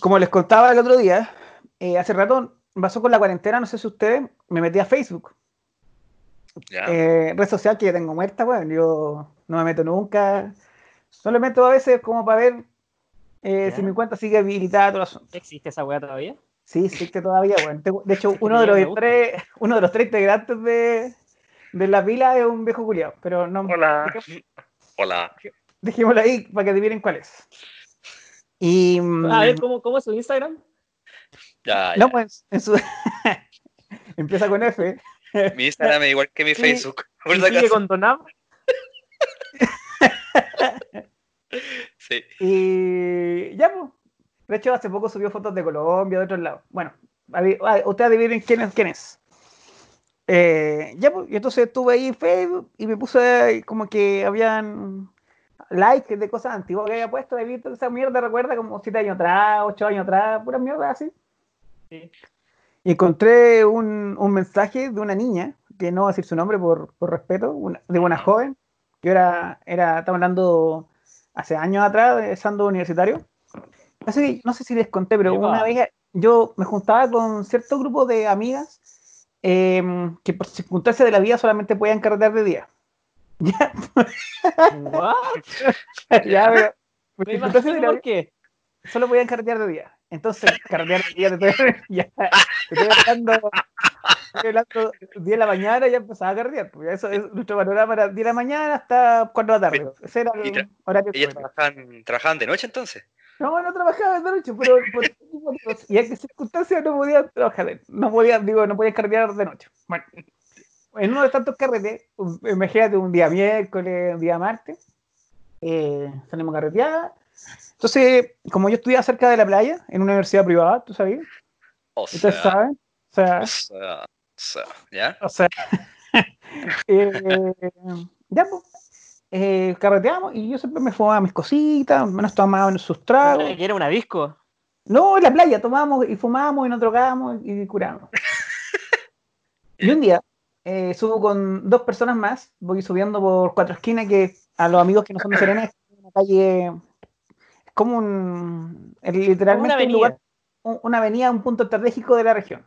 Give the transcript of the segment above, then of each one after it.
como les contaba el otro día, eh, hace rato pasó con la cuarentena, no sé si ustedes, me metí a Facebook. Eh, red social que ya tengo muerta, bueno, yo no me meto nunca. Solo me meto a veces como para ver eh, si mi cuenta sigue habilitada, todo asunto. ¿Existe esa weá todavía? Sí, existe todavía, bueno. Tengo- De hecho, uno de los tres, uno de los tres integrantes de, de la pila es un viejo culiado, pero no Hola. Hola. dejémoslo ahí para que adivinen cuál es. Y mm, A ver, ¿cómo, cómo es su Instagram? Ya, ya. no, pues en su empieza con F. Mi Instagram es igual que mi Y- Facebook. Por ¿Y si sigue con Donam? Sí. Y ya, pues. De hecho, hace poco subió fotos de Colombia, de otros lados. Bueno, ah, ustedes adivinen quién es quién es. Eh, ya, pues, y entonces estuve ahí en Facebook y me puse como que habían likes de cosas antiguas que había puesto. He visto esa mierda recuerda como 7 años atrás, 8 años atrás, pura mierda así. Sí. Y encontré un, un mensaje de una niña, que no voy a decir su nombre por, por respeto, una- de una joven, que era, era, estaba hablando hace años atrás, estando universitario. Así que no sé si les conté, pero una vez yo me juntaba con cierto grupo de amigas em, que por circunstancias de la vida solamente podían carretear de día. Ya, ¿What? ya, pero Me de imagino por qué. solo podían carretear de día. Entonces, carretear de día, te estoy, ya, te estoy hablando, estoy hablando 10 de la mañana y ya empezaba a carretear. Porque eso es nuestro panorama era 10 de la mañana hasta 4 de la tarde. Ese era el horario. ¿Ellas promedio. trabajaban, trabajaban de noche entonces? No, no trabajaba de noche, pero por y en qué circunstancias no podía trabajar, no podía, digo, no podía carretear de noche. Bueno, en uno de tantos carretes, un- imagínate un día miércoles, un día martes, eh, salimos a carretear. Entonces, como yo estudiaba cerca de la playa, en una universidad privada, ¿tú sabías? O Ustedes saben. O sea, o sea, o sea, ¿ya? o sea, eh, ya pues, eh, carreteamos y yo siempre me fumaba mis cositas, menos tomaba sus tragos. Que era una disco. No, en la playa tomamos y fumamos y nos drogamos y curamos. y un día eh, subo con dos personas más, voy subiendo por cuatro esquinas que a los amigos que no son de Serena es una calle, es como un, es literalmente una un lugar, avenida. un- una avenida, un punto estratégico de la región.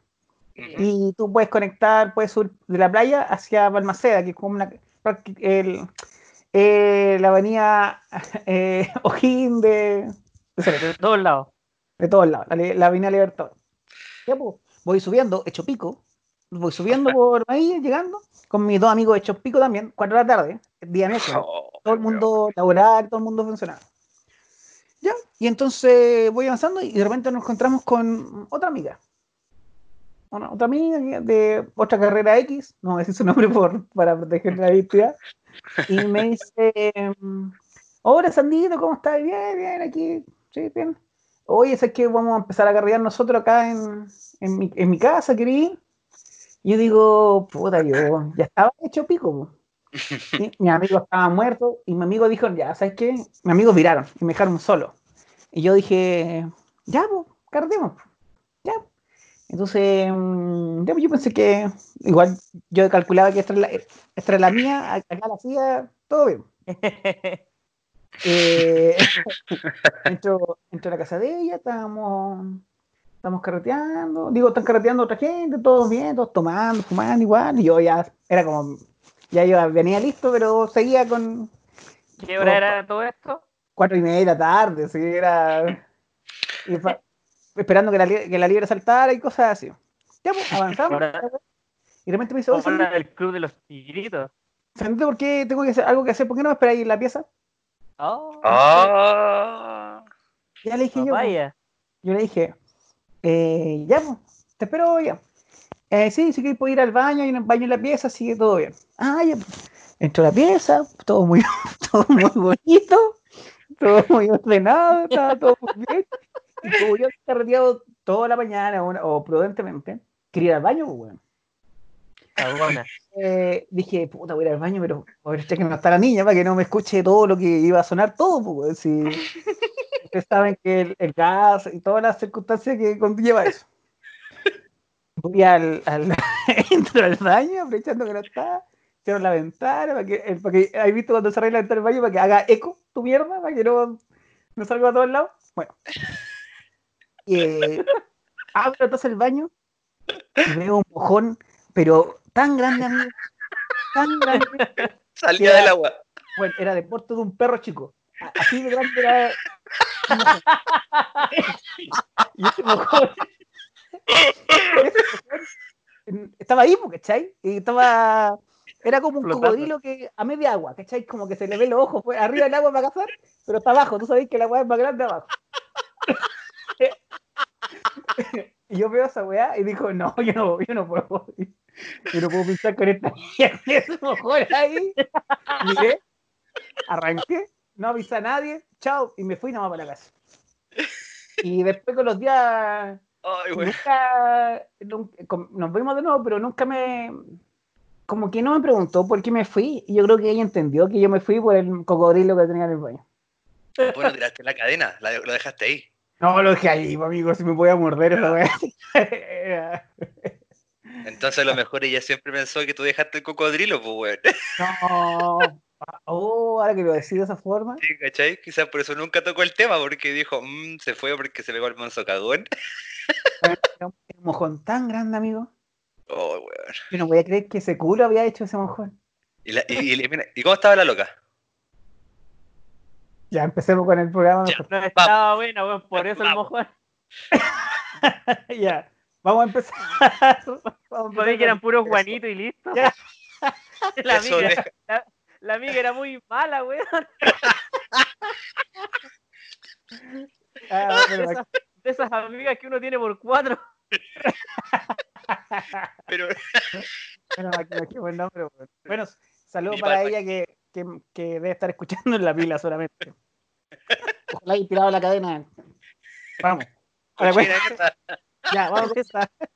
Y tú puedes conectar, puedes subir de la playa hacia Balmaceda, que es como una, el- eh, la avenida eh, O'Higgins de, de De todos lados. de todos lados, la, la avenida Libertador. Pues, voy subiendo, hecho pico, voy subiendo por ahí, llegando, con mis dos amigos hechos pico también, cuatro de la tarde, día noche, Oh, todo el mundo laboral, todo el mundo funcionando. Ya, y entonces voy avanzando y de repente nos encontramos con otra amiga. Una- otra amiga de otra carrera X, no voy a decir su nombre por, para proteger la identidad. Y me dice, hola Sandito, ¿cómo estás? Bien, bien, aquí, sí, bien. Oye, es que vamos a empezar a carrear nosotros acá en, en, mi, en mi casa, querido. Y yo digo, puta, yo ya estaba hecho pico. Y mi amigo estaba muerto y mi amigo dijo, ya, ¿sabes qué? Mis amigos viraron y me dejaron solo. Y yo dije, ya, pues, carreteemos. Ya. Entonces, mm, ya, pues, yo pensé que igual yo calculaba que esta es la, esta era la mía, acá la hacía, todo bien. Eh, entro, entro a la casa de ella, estábamos, estamos carreteando, digo, están carreteando otra gente, todos bien, todos tomando, fumando igual, y yo ya era como, ya yo venía listo, pero seguía con ¿Qué hora era todo esto? cuatro y media de la tarde, así era y fa- esperando que la, que la libre saltara y cosas así. Ya, pues, avanzamos. Y de repente me dice, oye, del club de los tigritos. Sandrito, ¿por qué tengo que hacer algo que hacer? ¿Por qué no me esperáis en la pieza? Oh, Ah, Ya le dije yo. papaya. Yo le dije, eh, ya, pues, te espero ya. Eh, sí, si quieres puedo ir al baño, hay un baño en la pieza, sigue todo bien. Ah, ya. pues. Entro a la pieza, todo muy, todo muy bonito, todo muy ordenado, estaba todo muy bien. Y como yo había carreteado toda la mañana o, o prudentemente, quería ir al baño, pues, bueno. Eh, dije, puta, voy a ir al baño, pero a ver que no está la niña para que no me escuche todo lo que iba a sonar todo, pues, si ustedes saben que el, el gas y todas las circunstancias que conlleva eso. Voy al, al entro al baño, aprovechando que no está, cierro la ventana, para que, eh, para que, ¿has visto cuando cerré la ventana del baño para que haga eco tu mierda, para que no, no salga a todos lados? Bueno. eh, abro entonces el baño y veo un mojón, pero tan grande, amigo. Tan grande. Salía del agua. Bueno, era de porte de un perro chico. Así de grande era. Y ese mojón. estaba ahí, ¿cachai? Y estaba. Era como un Flotando. cocodrilo que a media agua, ¿cachai? Como que se le ve los ojos pues, arriba del agua para cazar, pero está abajo. Tú sabes que la agua es más grande abajo. y yo veo esa weá y digo, no, yo no, yo no puedo. Yo no puedo pintar con esta mierda, ese mojón ahí. Miré, arranqué, no avisé a nadie, chao, y me fui nomás para la casa. Y después con los días, Ay, güey. nunca, nos vimos de nuevo, pero nunca me, como que no me preguntó por qué me fui, y yo creo que ella entendió que yo me fui por el cocodrilo que tenía en el baño. Bueno, tiraste la cadena, la- lo dejaste ahí. No, lo dejé ahí, pues, amigo, si me podía morder esa weá. Entonces a lo mejor ella siempre pensó que tú dejaste el cocodrilo, pues, weón. No. Oh, ahora que lo decís de esa forma. Sí, ¿Cachai? Quizás por eso nunca tocó el tema, porque dijo, "Mm, se fue porque se pegó el monzo cagón. Un mojón tan grande, amigo. Oh, weón. Yo no voy a creer que ese culo había hecho ese mojón. ¿Y, la- y- y- mira, ¿y cómo estaba la loca? Ya empecemos con el programa. Ya. No estaba buena, weón, por eso el mojón. Ya, vamos a empezar. Vamos a empezar que eran puros Eso. Juanitos y listo. Ya. La Eso amiga, deja- la, la amiga era muy mala, weón. Ah, pero De esas, de esas amigas que uno tiene por cuatro. pero Bueno, aquí, buen nombre, bueno. Bueno, saludos para ella que, que, que debe estar escuchando en la pila solamente. Ojalá haya tirado la cadena. Vamos. Ahora, mierda. ya, vamos.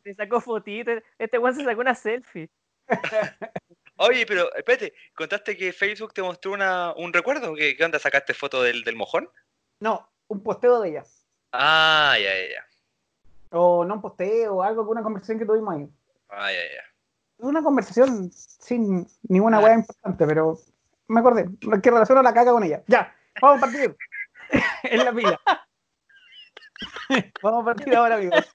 Se sacó fotitos. Este weón se sacó una selfie. Oye, pero espérate, ¿contaste que Facebook te mostró una, un recuerdo? ¿Qué, qué onda? ¿Sacaste foto del, del mojón? No, un posteo de ella. Ah, ya, ya, ya. O no un posteo, algo con una conversación que tuvimos ahí. Ah, ya, ya. Una conversación sin ninguna Ah. hueá importante, pero me acordé. Que relaciono la caca con ella. Ya, vamos a partir. en la pila. vamos a partir ahora, amigos.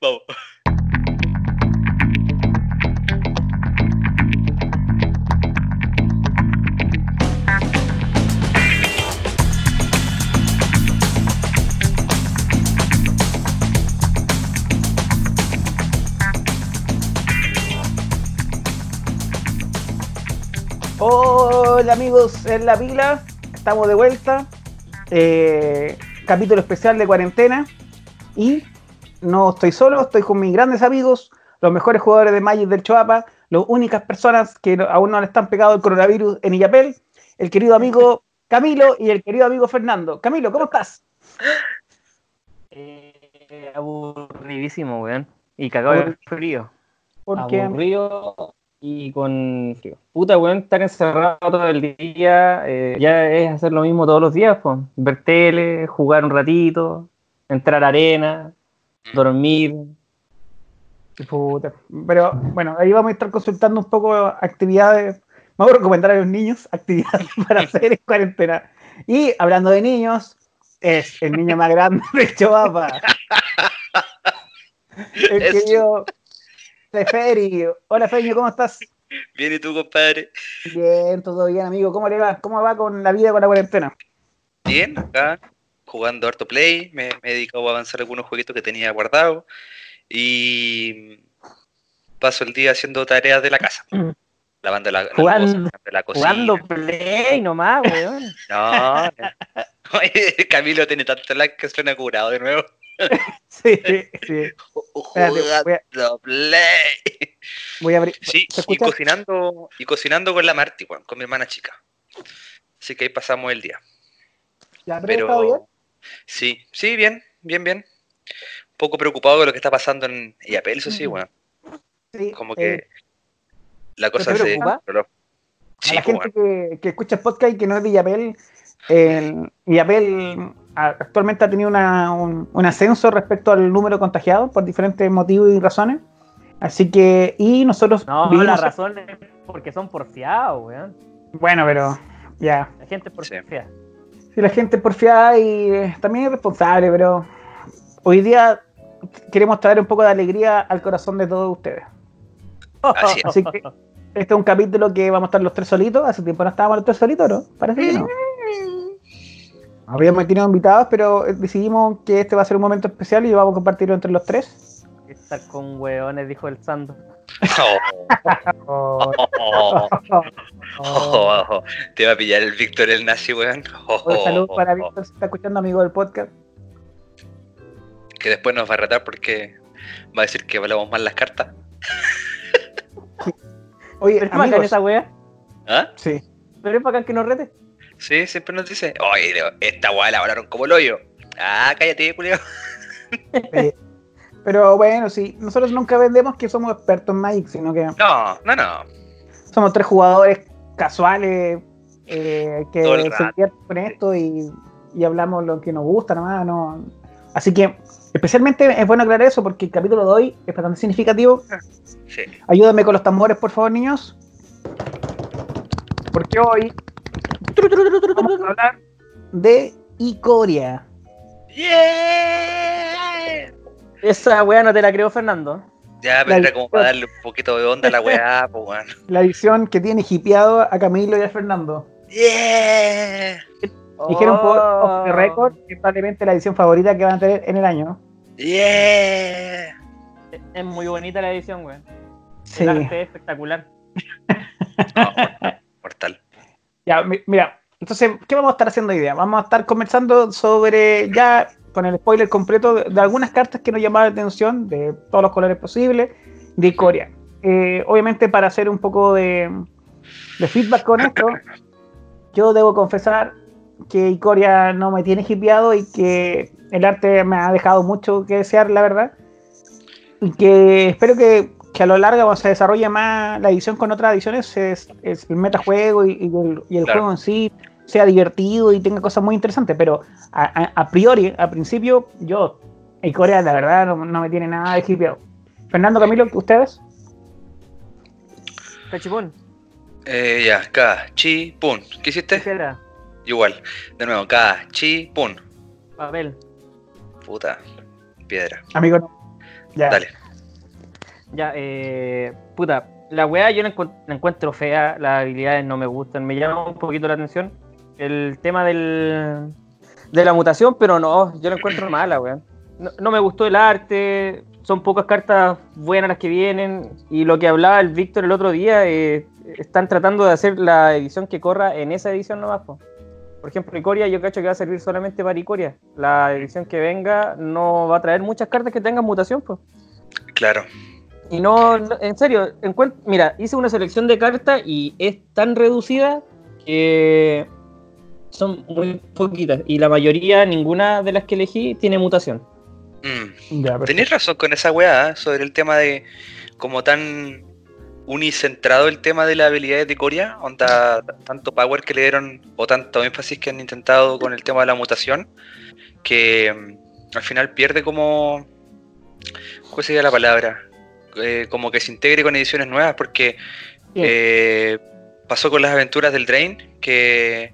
Vamos. Hola amigos en la pila, estamos de vuelta. Eh, capítulo especial de cuarentena. Y no estoy solo, estoy con mis grandes amigos, los mejores jugadores de Magic del Choapa, las únicas personas que aún no le están pegado el coronavirus en Illapel, el querido amigo Camilo y el querido amigo Fernando. Camilo, ¿cómo estás? Eh, aburridísimo, weón. Y cagado de frío. Porque aburrido y con frío. Puta, weón, estar encerrado todo el día eh, ya es hacer lo mismo todos los días, pues. Ver tele, jugar un ratito, entrar a arena, dormir. Puta. Pero bueno, ahí vamos a estar consultando un poco actividades. Vamos a recomendar a los niños actividades para hacer en cuarentena. Y hablando de niños, es el niño más grande de Choapa. El Eso. Querido Feferi. Hola Feño, ¿cómo estás? Bien, ¿y tú, compadre? Bien, todo bien, amigo. ¿Cómo le va? ¿Cómo va con la vida con la cuarentena? Bien, acá, jugando harto play, me, me he dedicado a avanzar algunos jueguitos que tenía guardados y paso el día haciendo tareas de la casa. Lavando la, la Jugando- lavando la cocina. Jugando play nomás, weón. No, Camilo tiene tanto like que suena curado de nuevo. Sí, sí. Espérate, voy a, Jugando play. voy a abrir. Sí, ¿Se y cocinando, y cocinando con la Marti, weón, con mi hermana chica. Así que ahí pasamos el día. ¿Ya, pero bien? Pero sí, sí, bien, bien, bien. Un poco preocupado de lo que está pasando en Iapel, eso sí, Mm. bueno. Sí, Como eh, que la cosa se preocupa? controló. a Sí, la pues, gente que, que escucha el podcast y que no es de Yapel, el Yapel a- actualmente ha tenido una- un, un ascenso respecto al número de contagiados por diferentes motivos y razones. Así que, y nosotros No, vivimos- la razón es porque son porfiados, weón. Bueno, pero ya. La gente es Sí. porfiada. Si la gente es porfiada y eh, también es responsable, pero hoy día queremos traer un poco de alegría al corazón de todos ustedes. Así es. Así que este es un capítulo que vamos a estar los tres solitos. Hace tiempo no estábamos los tres solitos, ¿no? Parece que no. Habíamos tenido invitados, pero eh, decidimos que este va a ser un momento especial y vamos a compartirlo entre los tres. Estar con hueones, dijo el Sando. Oh, oh, oh, oh, oh. Te va a pillar el Víctor el nazi, weón. Oh, Un saludo oh, para. Víctor, si está escuchando, amigo del podcast. Que después nos va a retar porque va a decir que hablamos mal las cartas. Oye, Pero es bacán esa wea. ¿Ah? sí. Pero es bacán que nos rete. Sí, siempre nos dice, oye, esta weá la hablaron como el hoyo. Ah, cállate, culiao. Eh, pero bueno, sí, nosotros nunca vendemos que somos expertos en Magic, sino que No, no, no. somos tres jugadores casuales eh, que se divierten con esto y, y hablamos lo que nos gusta nomás. No. Así que especialmente es bueno aclarar eso porque el capítulo de hoy es bastante significativo. Sí. Ayúdenme con los tambores, por favor, niños. Porque hoy vamos a hablar de Icoria. Yeah. Esa wea no te la creo, Fernando. Ya, pero era como para darle un poquito de onda a la weá, pues. La edición que tiene hipeado a Camilo y a Fernando. Yeah. Dijeron por Oh. off the record que probablemente la edición favorita que van a tener en el año. Yeah. Es muy bonita la edición, weón. Sí. El arte es espectacular. Ya, mi- mira, entonces, ¿qué vamos a estar haciendo hoy día? Vamos a estar conversando sobre, ya con el spoiler completo, de, algunas cartas que nos llamaron la atención, de todos los colores posibles, de Icoria. Eh, obviamente, para hacer un poco de, de feedback con esto, yo debo confesar que Icoria no me tiene hipeado y que el arte me ha dejado mucho que desear, la verdad. Y que espero que, que a lo largo, cuando se desarrolle más la edición con otras ediciones, es, es el metajuego y, y el, y el Claro. juego en sí sea divertido y tenga cosas muy interesantes. Pero a, a- a priori, a principio, yo, Icoria, la verdad, no, no me tiene nada de hipeado. Fernando, Camilo, ¿ustedes? Cachipón. Eh, ya, K, chi, pun. ¿Qué hiciste? Tijera. Igual. De nuevo, K, chi, pun. Papel. Puta. Piedra. Amigo, no. Ya. Dale. Ya, eh. Puta. La weá yo la, encu- la encuentro fea, las habilidades no me gustan, me llama un poquito la atención. El tema del, de la mutación, pero no, yo la encuentro mala, weón. No, no me gustó el arte, son pocas cartas buenas las que vienen, y lo que hablaba el Víctor el otro día, eh, están tratando de hacer la edición que corra en esa edición nomás, po. Por ejemplo, Icoria yo cacho que va a servir solamente para Icoria. La edición que venga no va a traer muchas cartas que tengan mutación, pues. Claro. Y no, no- en serio, encuent- mira, hice una selección de cartas y es tan reducida que son muy poquitas. Y la mayoría, ninguna de las que elegí, tiene mutación. Mm. Ya. Tenéis razón con esa weá, ¿eh? sobre el tema de como tan unicentrado el tema de las habilidades de Coria, onda tanto power que le dieron o tanto énfasis que han intentado con el tema de la mutación, que mm, al final pierde como, ¿cuál sería la palabra? Eh, como que se integre con ediciones nuevas, porque eh, pasó con las aventuras del Drain, que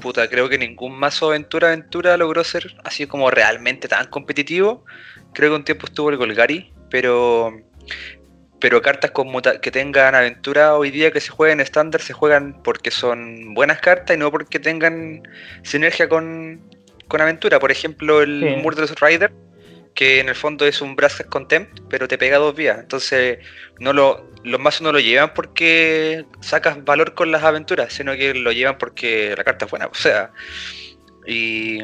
puta, creo que ningún mazo aventura aventura logró ser así como realmente tan competitivo. Creo que un tiempo estuvo el Golgari, pero pero cartas con muta- que tengan aventura hoy día que se jueguen estándar se juegan porque son buenas cartas y no porque tengan sinergia con, con aventura. Por ejemplo, el Sí. Murderous Rider, que en el fondo es un Brass Contempt, pero te pega dos vías. Entonces, no lo, los mazos no lo llevan porque sacas valor con las aventuras, sino que lo llevan porque la carta es buena. O sea, y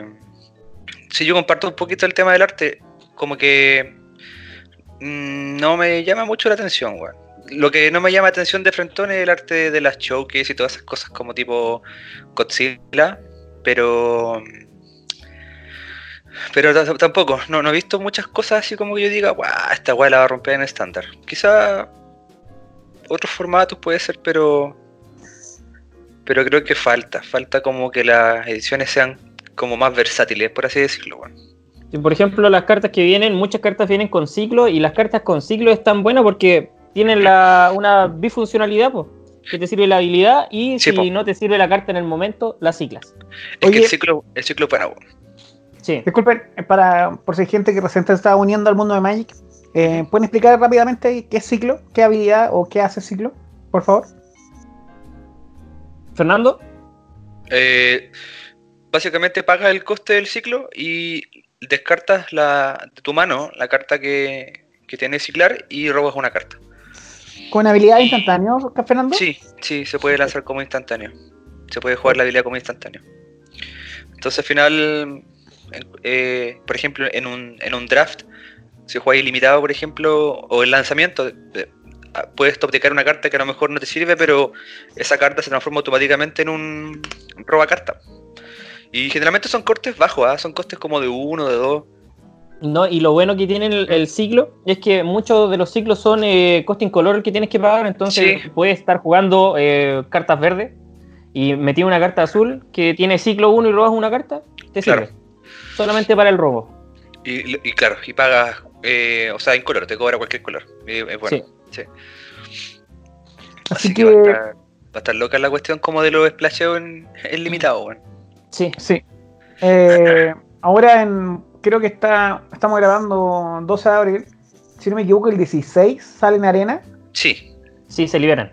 si yo comparto un poquito el tema del arte, como que mm, no me llama mucho la atención, weón. Lo que no me llama la atención de Frentón es el arte de las showcase y todas esas cosas como tipo Godzilla, pero pero tampoco, no, no he visto muchas cosas así como que yo diga, guau, esta weá la va a romper en estándar. Quizá otros formatos puede ser, pero pero creo que falta, falta como que las ediciones sean como más versátiles, por así decirlo, weón. Sí, Por ejemplo, las cartas que vienen, muchas cartas vienen con ciclo y las cartas con ciclo están buenas porque tienen la, una bifuncionalidad, pues. que te sirve la habilidad y Sí, si po. no te sirve la carta en el momento, la ciclas. Es que el ciclo, el ciclo bueno. Sí. Disculpen, eh, para, por si hay gente que recién se está uniendo al mundo de Magic, eh, ¿pueden explicar rápidamente qué es ciclo, qué habilidad o qué hace ciclo? Por favor. Fernando, Eh, básicamente pagas el coste del ciclo y descartas la, de tu mano la carta que, que tiene ciclar y robas una carta. ¿Con habilidad instantánea, Fernando? Sí, sí, se puede lanzar como instantáneo. Se puede jugar la habilidad como instantáneo. Entonces al final, eh, por ejemplo, en un, en un draft, si juegas ilimitado, por ejemplo, o el lanzamiento, eh, ah, puedes topdecar una carta que a lo mejor no te sirve, pero esa carta se transforma automáticamente en un roba carta. Y generalmente son costes bajos, ¿ah? son costes como de uno, de dos. no, y lo bueno que tiene el, el ciclo es que muchos de los ciclos son eh, coste incolor que tienes que pagar, entonces Sí. puedes estar jugando eh, cartas verdes y metí una carta azul que tiene ciclo 1 y robas una carta, te Claro. sirve. Solamente para el robo. Y, y claro, y pagas, eh, o sea, en color, te cobra cualquier color. Y es bueno. Sí. Así Así, que, que, va, a estar, va a estar loca la cuestión como de los splasheos en, en limitado, weón. Sí. sí. Eh, ahora en, creo que está, estamos grabando 12 de abril. Si no me equivoco, el 16 sale en arena. Sí, Sí, se liberan.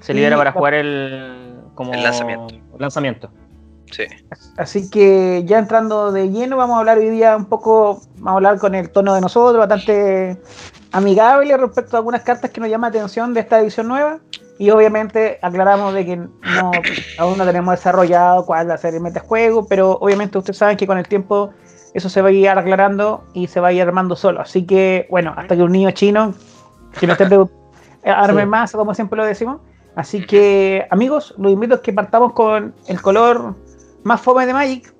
Se Y- libera para jugar el como El lanzamiento. lanzamiento. Sí. Así que ya entrando de lleno, vamos a hablar hoy día un poco, vamos a hablar con el tono de nosotros, bastante amigable respecto a algunas cartas que nos llaman la atención de esta edición nueva. Y obviamente aclaramos de que no, aún no tenemos desarrollado cuál va a ser el metajuego, pero obviamente ustedes saben que con el tiempo eso se va a ir aclarando y se va a ir armando solo. Así que, bueno, hasta que un niño chino que no esté arme Sí. más, como siempre lo decimos. Así que, amigos, los invito a que partamos con el color más fome de Magic.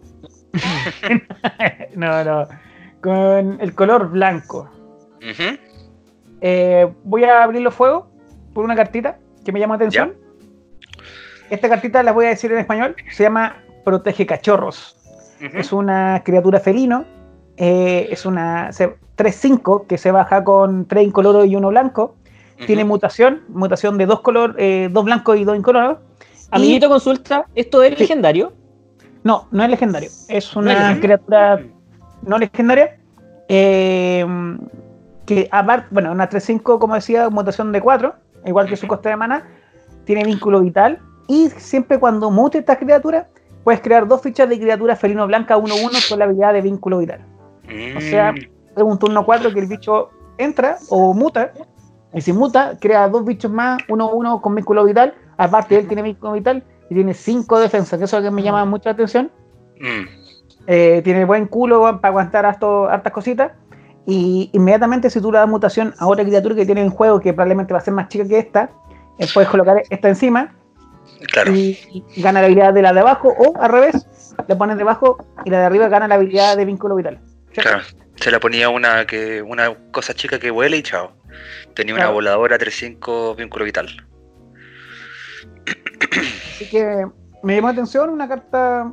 no, no. Con el color blanco. Eh, voy a abrir los fuegos por una cartita que me llama la atención. Esta cartita la voy a decir en español. Se llama Protege Cachorros. Es una criatura felino. eh, es una se- 3-5 que se baja con 3 incoloros y uno blanco. Tiene mutación, mutación de dos color, eh, dos blancos y dos incoloros. Y- Amiguito consulta, ¿esto es Sí. legendario? No, no es legendario. Es ¿No es una legendario? criatura no legendaria. eh, que aparte, bueno, una 3-5, como decía, mutación de 4, igual que su coste de mana. Tiene vínculo vital. Y siempre cuando mute esta criatura, puedes crear dos fichas de criatura felino blanca 1-1 con la habilidad de vínculo vital. O sea, Mm, Es un turno 4 que el bicho entra o muta. Y si muta, crea dos bichos más, uno uno con vínculo vital. Aparte, él tiene vínculo vital y tiene 5 defensas, que eso es lo que me llama mucho la atención. mm. Eh, tiene buen culo para aguantar harto- hartas cositas. Y inmediatamente, si tú le das mutación a otra criatura que tiene en juego, que probablemente va a ser más chica que esta, eh, puedes colocar esta encima Claro. y, y gana la habilidad de la de abajo, o al revés, le pones debajo y la de arriba gana la habilidad de vínculo vital. Claro, se le ponía una que una cosa chica que huele y chao. Tenía una voladora 3-5 vínculo vital. Así que me llamó la atención una carta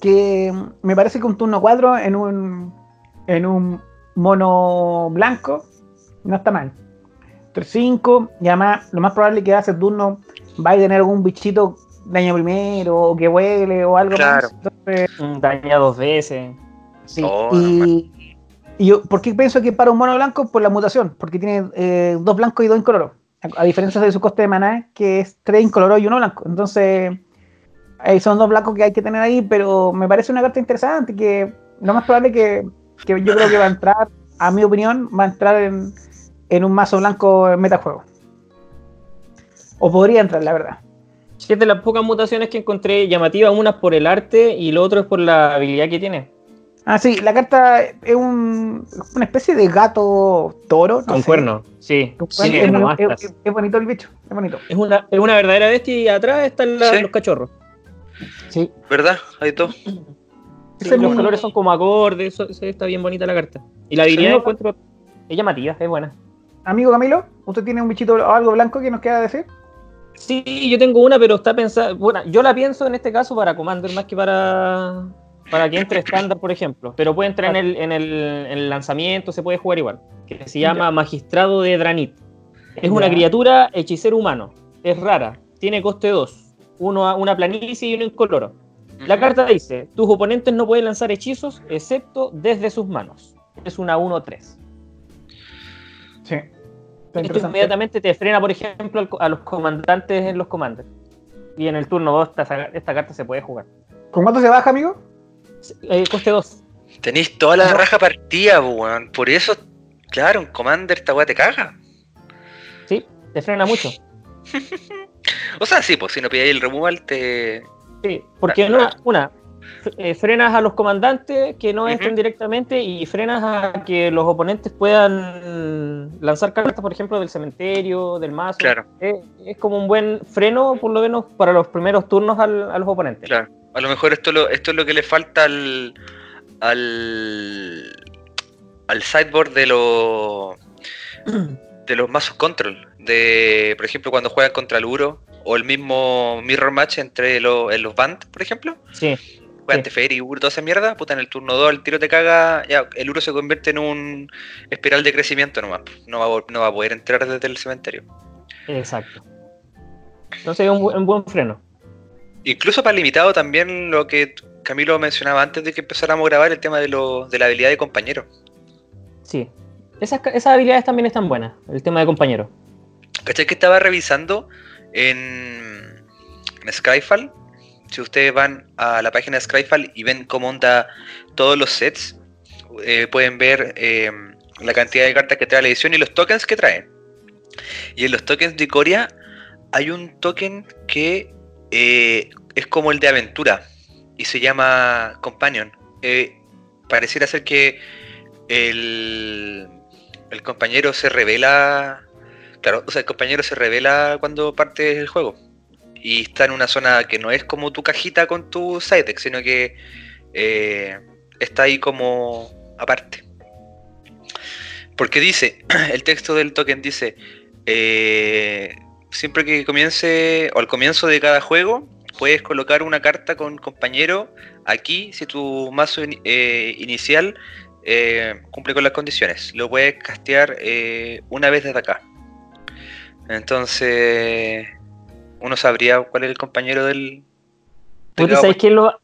que me parece que un turno 4 en un en un mono blanco no está mal. 3-5, y además lo más probable es que hace turno va a tener algún bichito daño primero o que huele o algo Claro. más. Entonces, Daña dos veces. sí. Oh, y, y yo, ¿por qué pienso que para un mono blanco? Por la mutación, porque tiene eh, dos blancos y dos incoloros. A, diferencia de su coste de maná, que es tres incoloros y uno blanco. Entonces, ahí son dos blancos que hay que tener ahí, pero me parece una carta interesante que lo más probable que, que yo creo que va a entrar, a mi opinión, va a entrar en, en un mazo blanco en metajuego. O podría entrar, la verdad. Sí, es de las pocas mutaciones que encontré llamativas, unas por el arte y lo otro es por la habilidad que tiene. Ah, sí, la carta es un, una especie de gato toro. no Con sé. cuerno, sí. Con Sí, cuerno, es bonito el bicho, es bonito. Es una, es una verdadera bestia y atrás están la- Sí. los cachorros. Sí. ¿Verdad? Sí, Ese es los colores son como acordes, eso- eso está bien bonita la carta. Y la Sí. encuentro es llamativa, es buena. Amigo Camilo, ¿usted tiene un bichito o algo blanco que nos quiera decir? Sí, yo tengo una, pero está pensada. Bueno, yo la pienso en este caso para Commander más que para, para que entre estándar, por ejemplo. Pero puede entrar en el, en, el, en el lanzamiento, se puede jugar igual. Que se llama Magistrado de Dranit. Es una criatura hechicero humano. Es rara. tiene coste 2, uno, una planicie y uno incoloro. La carta dice, tus oponentes no pueden lanzar hechizos excepto desde sus manos. Es una 1-3. Sí. Esto inmediatamente te frena, por ejemplo, a los comandantes en los comandos. Y en el turno 2 esta, esta carta se puede jugar. ¿Con cuánto se baja, amigo? Eh, coste 2. Tenéis toda la raja partida, weón. Por eso, claro, un Commander esta weá te caga. Sí, te frena mucho. o sea, sí, pues si no pilláis el removal te. Sí, porque una, una eh, frenas a los comandantes que no estén directamente y frenas a que los oponentes puedan lanzar cartas, por ejemplo, del cementerio, del mazo. Claro. es como un buen freno, por lo menos, para los primeros turnos a los oponentes. Claro. A lo mejor esto, lo, esto es lo que le falta al, al, al sideboard de los de los mazos control. De, por ejemplo, cuando juegan contra el Uro o el mismo mirror match entre los, en los band, por ejemplo. Sí. Juegan Teferi, Uro, toda esa mierda, puta, en el turno 2 el tiro te caga, ya, el Uro se convierte en un espiral de crecimiento nomás, no va, a, no va a poder entrar desde el cementerio. Exacto. Entonces es un, un buen freno. Incluso para limitado también lo que Camilo mencionaba antes de que empezáramos a grabar, el tema de, lo, de la habilidad de compañero. Sí, esas, esas habilidades también están buenas, el tema de compañero. ¿Cachai que estaba revisando en, en Skyfall? Si ustedes van a la página de Skyfall y ven cómo onda todos los sets, eh, pueden ver eh, la cantidad de cartas que trae la edición y los tokens que traen. Y en los tokens de Corea hay un token que eh, es como el de aventura y se llama Companion. Eh, pareciera ser que el, el compañero se revela. Claro, o sea, el compañero se revela cuando parte el juego. Y está en una zona que no es como tu cajita con tu side sino que eh, está ahí como aparte. Porque dice, el texto del token dice, siempre que comience, o al comienzo de cada juego, puedes colocar una carta con compañero aquí si tu mazo eh, inicial eh, cumple con las condiciones. Lo puedes castear eh, una vez desde acá. Entonces, uno sabría cuál es el compañero del. ¿Sabes qué es, lo,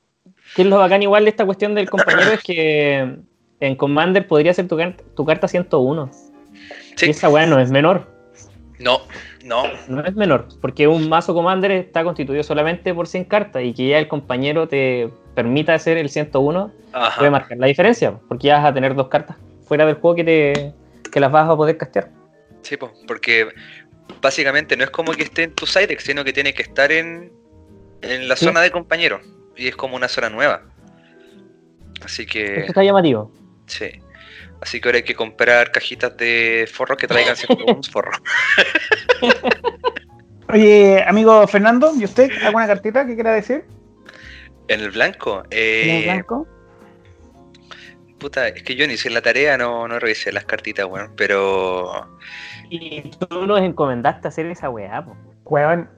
qué es lo bacán igual de esta cuestión del compañero? es que en Commander podría ser tu, tu carta 101. Sí. Y esa weá no es menor. No, no. No es menor, porque un mazo Commander está constituido solamente por 100 cartas y que ya el compañero te permita hacer el 101 puede marcar la diferencia, porque ya vas a tener dos cartas fuera del juego que, te, que las vas a poder castear. Sí, pues, porque básicamente no es como que esté en tu side sino que tiene que estar en, en la zona de compañero y es como una zona nueva. Así que... Esto está llamativo. Sí. Así que ahora hay que comprar cajitas de forros que traigan un forro. Oye, amigo Fernando, ¿y usted alguna cartita que quiera decir? En el blanco. Eh, ¿En el blanco? Puta, es que yo ni hice la tarea, no, no revisé las cartitas, weón, pero. Y tú nos encomendaste hacer esa weá, po. Weón,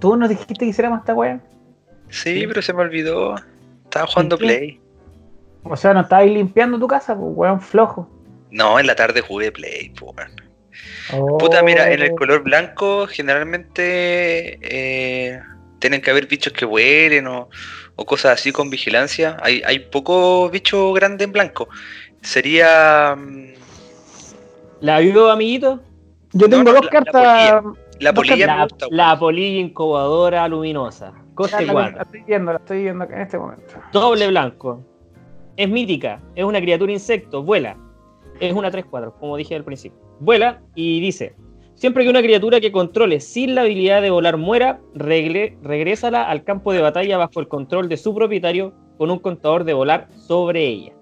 ¿tú nos dijiste que hiciéramos esta weá? Sí, pero se me olvidó. Estaba jugando Play. O sea, no estabas limpiando tu casa, pues, weón, flojo. No, en la tarde jugué Play, pues, weón. Puta, mira, en el oh. color blanco generalmente eh, tienen que haber bichos que vuelen o, cosas así con vigilancia. Hay, hay poco bicho grande en blanco. Sería. Mm, ¿La ayudo, amiguito? Yo tengo dos cartas. La polilla, la, la polilla incubadora luminosa. Coste la, la, estoy viendo, la estoy viendo en este momento. Doble blanco. Es mítica, es una criatura insecto, vuela. Es una 3-4, como dije al principio. Vuela y dice, siempre que una criatura que controle sin la habilidad de volar muera, regle, regrésala al campo de batalla bajo el control de su propietario con un contador de volar sobre ella.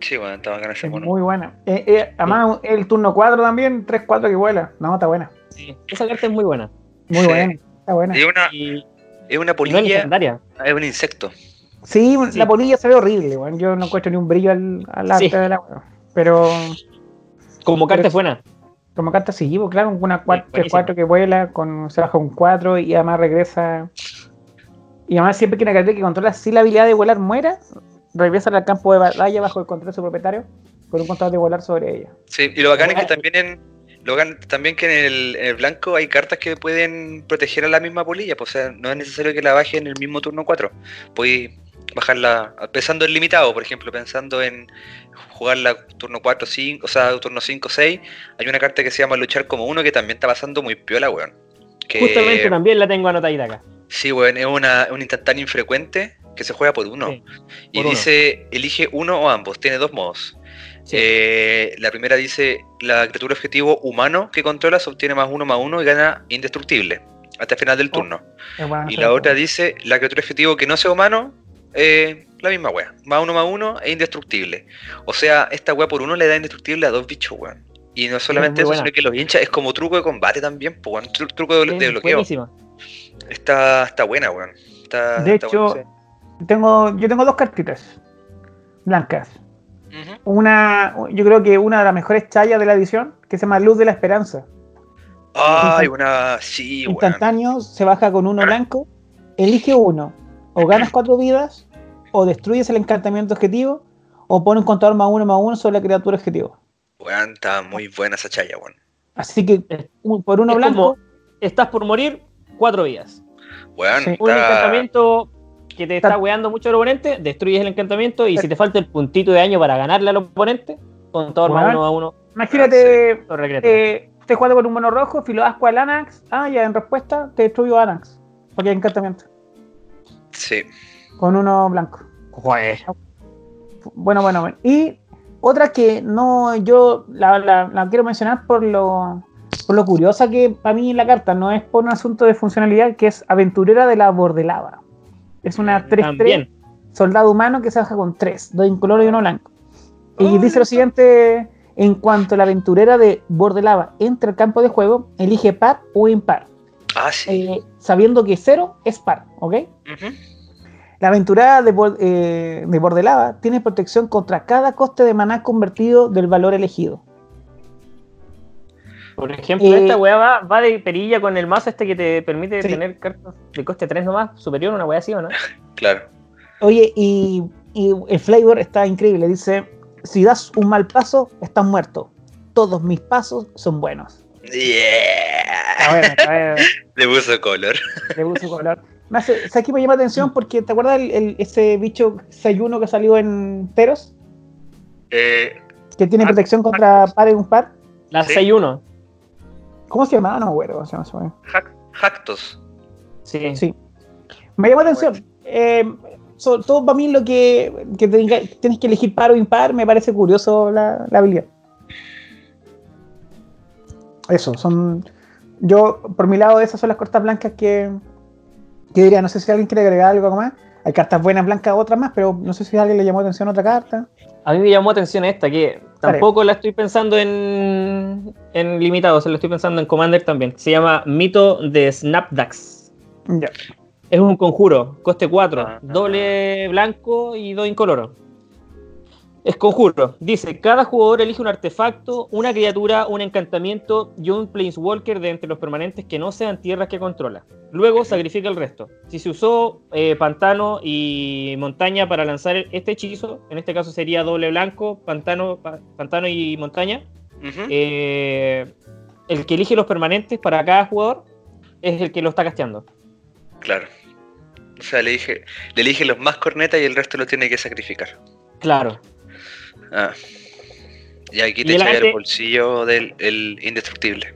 Sí, bueno, está bacana ese Muy buena. Eh, eh, además, el turno 4 también, 3-4 que vuela. No, está buena. Sí, esa carta es muy buena. Muy buena, está buena. Es una, es una polilla. es un insecto. Sí, la polilla se ve horrible, weón. Yo no encuentro ni un brillo al, al arte de la weón. Pero. Como carta es buena. Como carta sí, pues, claro, una 4 que vuela, con, se baja un 4 y además regresa. Y además siempre que una carta que controla si la habilidad de volar muera, regresa al campo de batalla bajo el control de su propietario con un contador de volar sobre ella. Sí, y lo bacán es que también en, Logan, también que en el, en el blanco hay cartas que pueden proteger a la misma polilla, pues, o sea, no es necesario que la baje en el mismo turno 4. Puedes bajarla pensando en limitado, por ejemplo, pensando en jugarla turno 4, 5, o sea, turno 5, 6. Hay una carta que se llama luchar como uno que también está pasando muy piola, weón. Que, Justamente también la tengo anotadita acá. Sí, weón, es una, un instantáneo infrecuente que se juega por uno. Sí, y por uno. dice, elige uno o ambos, tiene dos modos. Sí. Eh, la primera dice, la criatura objetivo humano que controlas obtiene más uno más uno y gana indestructible hasta el final del Oh, turno. Y la otra dice, la criatura objetivo que no sea humano, eh, la misma wea. Más uno más uno e indestructible. O sea, esta wea por uno le da indestructible a dos bichos, weón. Y no solamente eso, buena. sino que los hinchas es como truco de combate también, pues, weón. Tru- truco de, de Es bloqueo. buenísima. Está, está buena, weón. Está, De está hecho, buena, Tengo, yo tengo dos cartitas blancas. Una, yo creo que una de las mejores chayas de la edición, que se llama Luz de la Esperanza. Ay, una. Sí. Instantáneo, se baja con uno blanco, elige uno, o ganas cuatro vidas, o destruyes el encantamiento objetivo, o pone un contador más uno más uno sobre la criatura objetivo. Weón, está muy buena esa chaya, weón. Así que un- por uno Es blanco, como, estás por morir, cuatro vidas. Weón, Sí. Un está- encantamiento que te está Está- weando mucho al oponente, destruyes el encantamiento y si te falta el puntito de daño para ganarle al oponente, contador más uno a uno, imagínate, regresa. eh, te jugando con un mono rojo, filo asco al Anax, ah, ya en respuesta te destruyo a Anax, porque hay encantamiento, Sí. con uno blanco. Joder. Bueno, bueno, bueno. Y otra que no, yo la, la- la quiero mencionar por lo, por lo curiosa que para mí la carta, no es por un asunto de funcionalidad, que es Aventurera de la Bordelava. Es una 3-3 También. soldado humano que se baja con 3, dos incoloro y uno blanco. Y dice lo siguiente, en cuanto a la aventurera de Bordelava entra al campo de juego, elige par o impar, Ah, sí. eh, sabiendo que 0 es par, ¿ok? La aventurada de, eh, de Bordelava tiene protección contra cada coste de maná convertido del valor elegido. Por ejemplo, Eh, esta weá va, va de perilla con el mazo este que te permite Sí. tener cartas de coste 3 nomás, superior, una weá así o no. Claro. Oye, y, y el flavor está increíble. Dice, si das un mal paso, estás muerto. Todos mis pasos son buenos. Yeah. A ver, a ver, Le puso color. le puse color. Hace, ¿Sabes qué me llama la atención? Porque, ¿te acuerdas el, el- ese bicho Sayuno que salió en Teros? Eh, Que tiene Ah, protección contra par y un par. La Sí. 6-1. ¿Cómo se llama? No, güero. ¿cómo se llama Hactos. Sí. Sí. Me llama la atención. Eh, sobre todo para mí lo que, que tenga- tienes que elegir par o impar, me parece curioso la, la habilidad. Eso, son. Yo, por mi lado, esas son las cartas blancas que, que diría. No sé si alguien quiere agregar algo más. Hay cartas buenas blancas, otras más, pero no sé si a alguien le llamó atención otra carta. A mí me llamó atención esta, que tampoco la estoy pensando en, en limitado, se la estoy pensando en Commander también. Se llama Mito de Snapdax. Ya. Es un conjuro, coste 4, Ah. doble blanco y dos incoloro. Es conjuro. Dice, cada jugador elige un artefacto, una criatura, un encantamiento y un planeswalker de entre los permanentes que no sean tierras que controla. Luego sacrifica el resto. Si se usó eh, pantano y montaña para lanzar este hechizo, en este caso sería doble blanco, pantano, pa- pantano y montaña, eh, el que elige los permanentes para cada jugador es el que lo está casteando. Claro. O sea, le dije, le elige los más cornetas y el resto lo tiene que sacrificar. Claro. Ah. Y aquí te echáis arte- el bolsillo del el indestructible.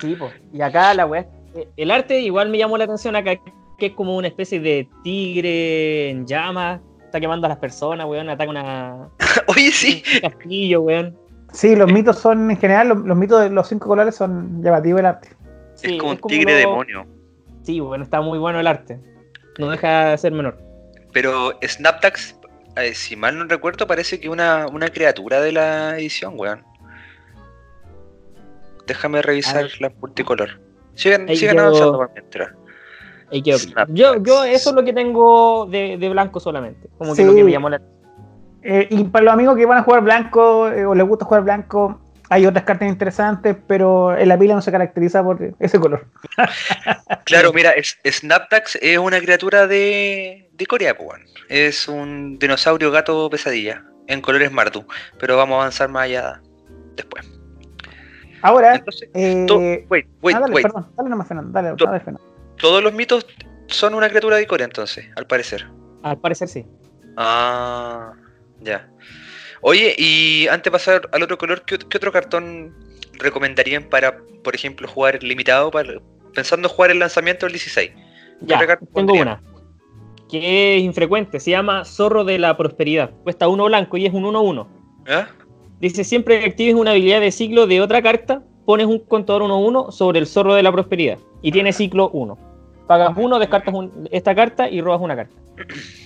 Sí. Y acá la weá. eh, El arte igual me llamó la atención acá, que es como una especie de tigre en llamas. Está quemando a las personas, weón. Ataca una, Oye, sí. un castillo, weón. Sí, los mitos son, en general, los, los mitos de los cinco colores son llamativos del arte. Sí, es como un tigre demonio. Sí, bueno, está muy bueno el arte. No deja de ser menor. Pero Snapdax, eh, si mal no recuerdo, parece que una, una criatura de la edición, weón. Déjame A revisar la multicolor. Sigan, Ahí sigan yo- avanzando por mientras. Ahí. Yo, yo eso es lo que tengo de, de blanco solamente. Como que Sí. lo que me llamó la Eh, y para los amigos que van a jugar blanco eh, o les gusta jugar blanco, hay otras cartas interesantes, pero en la pila no se caracteriza por ese color. Claro, mira, es, Snapdax es una criatura de, de Corea, pues. Es un dinosaurio gato pesadilla, en colores Mardu. Pero vamos a avanzar más allá después. Ahora, Entonces, eh, wait, wait, ah, dale, wait. perdón, dale nomás, Fernando, dale, To- dale, Fernando. Todos los mitos son una criatura de Ikoria, entonces, al parecer. Al parecer sí. Ah, ya. Oye, y antes de pasar al otro color, ¿qué, qué otro cartón recomendarían para, por ejemplo, jugar limitado? Para, pensando en jugar el lanzamiento del 16. Ya, tengo pondría? una. Que es infrecuente. Se llama Zorro de la Prosperidad. Cuesta uno blanco y es un 1-1. ¿Ah? Dice, siempre que actives una habilidad de ciclo de otra carta, pones un contador 1-1 sobre el Zorro de la Prosperidad. Y tiene ciclo 1. Pagas uno, descartas un- esta carta y robas una carta.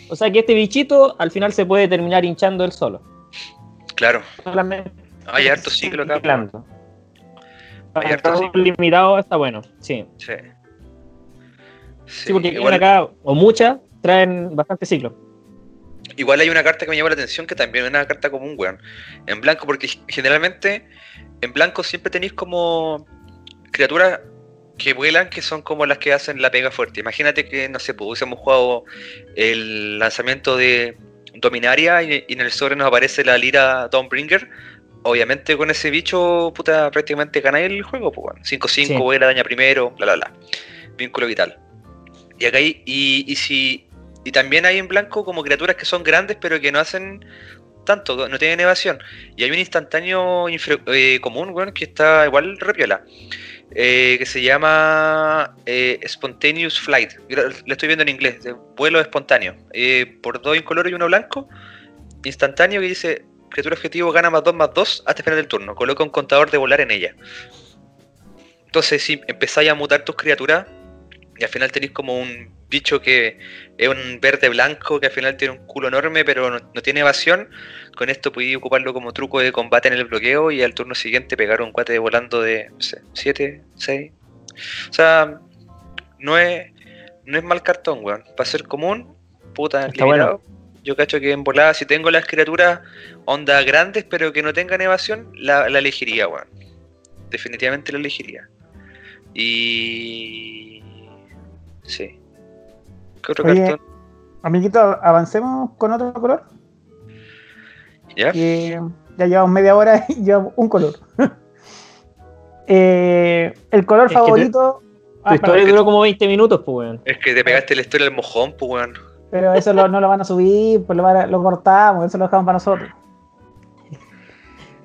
O sea que este bichito al final se puede terminar hinchando él solo. Claro. Solamente Hay harto ciclo acá. ciclando. Hay harto ciclo. limitado está bueno, sí. Sí. Sí, porque igual, acá, o muchas, traen bastante ciclo. igual hay una carta que me llama la atención que también es una carta común, weón. En blanco, porque generalmente en blanco siempre tenéis como criaturas que vuelan que son como las que hacen la pega fuerte. Imagínate que, no sé, pues hubiésemos jugado el lanzamiento de Dominaria y, y en el sobre nos aparece la lira Dawnbringer. Obviamente con ese bicho, puta, prácticamente ganáis el juego, pues bueno. 5-5, Sí. vuela, daña primero, bla bla bla. Vínculo vital. Y acá hay, y, y si. Y también hay en blanco como criaturas que son grandes pero que no hacen tanto, no tienen evasión. Y hay un instantáneo eh, común, weón, que está igual repiola. eh, que se llama eh, Spontaneous Flight. Lo, estoy viendo en inglés, vuelo espontáneo. Por dos incoloro y uno blanco. Instantáneo que dice, criatura objetivo gana más 2 más 2 hasta el final del turno. Coloca un contador de volar en ella. Entonces, si empezáis a mutar tus criaturas, y al final tenéis como un bicho que es un verde blanco que al final tiene un culo enorme pero no, no tiene evasión, con esto podéis ocuparlo como truco de combate en el bloqueo y al turno siguiente pegar un cuate volando de, no sé, 7, 6. O sea, no es, no es mal cartón, weón. Para ser común, puta, Está limitado. Yo cacho que en volada, si tengo las criaturas onda grandes pero que no tengan evasión, la, la elegiría, weón. Definitivamente la elegiría. Y. Sí. ¿Qué otro Oye, cartón? Amiguito, avancemos con otro color. ¿Ya? que ya llevamos media hora y llevamos un color. Eh, el color Es que te- favorito. Ah, Tu historia duró como 20 minutos, pues, weón. Es que te pegaste la historia del mojón, pues, weón. pero eso lo- no lo van a subir, pues lo, van a- lo cortamos, eso lo dejamos para nosotros.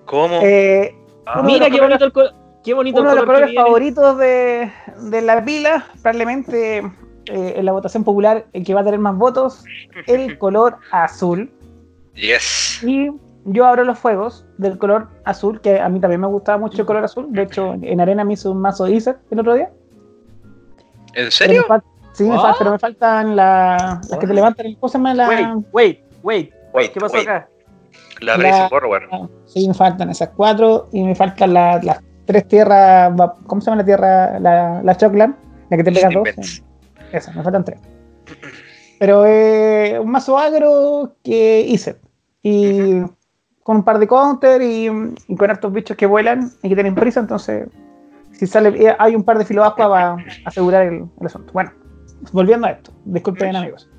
¿Cómo? Eh, Ah, Mira qué bonito el, co- qué bonito uno de los color colores favoritos de, de la pila, probablemente eh, en la votación popular, el que va a tener más votos, el color azul. Yes. Y yo abro los fuegos del color azul, que a mí también me gustaba mucho el color azul. De hecho, en arena me hizo un mazo de Iset el otro día. ¿En Pero serio? me fal- sí, me ¿Ah? pero me faltan la- las que te levantan el cosa más la. Wait, wait, wait. Wait, ¿Qué pasó wait. acá? La La- Blaze Forward. Sí, me faltan esas cuatro y me faltan la- las tres tierras. ¿Cómo se llama la tierra? La, la Shockland, la que te pega dos. Esa, me faltan tres. Pero eh, un mazo agro que hice. Y con un par de counter y, y con estos bichos que vuelan y que tienen prisa, entonces si sale eh, hay un par de filobascua para asegurar el, el asunto. Bueno, volviendo a esto, disculpen amigos.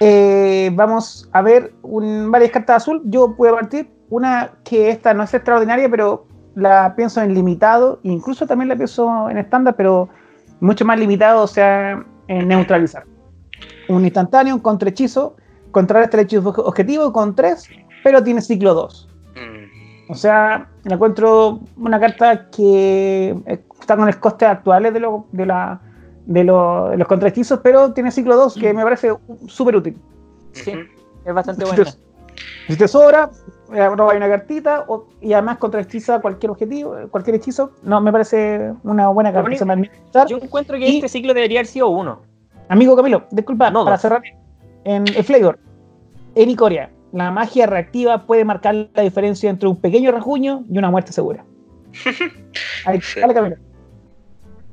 Eh, vamos a ver un- varias cartas azul. Yo puedo partir. Una que esta no es extraordinaria, pero la pienso en limitado. Incluso también la pienso en estándar, pero mucho más limitado, o sea, en neutralizar. Un instantáneo, un contrahechizo, contrarresta el hechizo objetivo con 3, pero tiene ciclo 2. Mm, O sea, la encuentro una carta que eh, está con los costes actuales de, lo- de, la, de, lo- de los contrahechizos, pero tiene ciclo 2 que me parece súper útil. Sí, es bastante te, si te sobra, eh, roba una cartita o- y además contrahechiza cualquier objetivo, eh, cualquier hechizo. No, me parece una buena carta. Se me. Yo encuentro que Y- este ciclo debería haber sido uno. Amigo Camilo, disculpa, No, para dos. cerrar. En el Flavor, en Icoria, la magia reactiva puede marcar la diferencia entre un pequeño rasguño y una muerte segura. Ahí, dale, Camilo.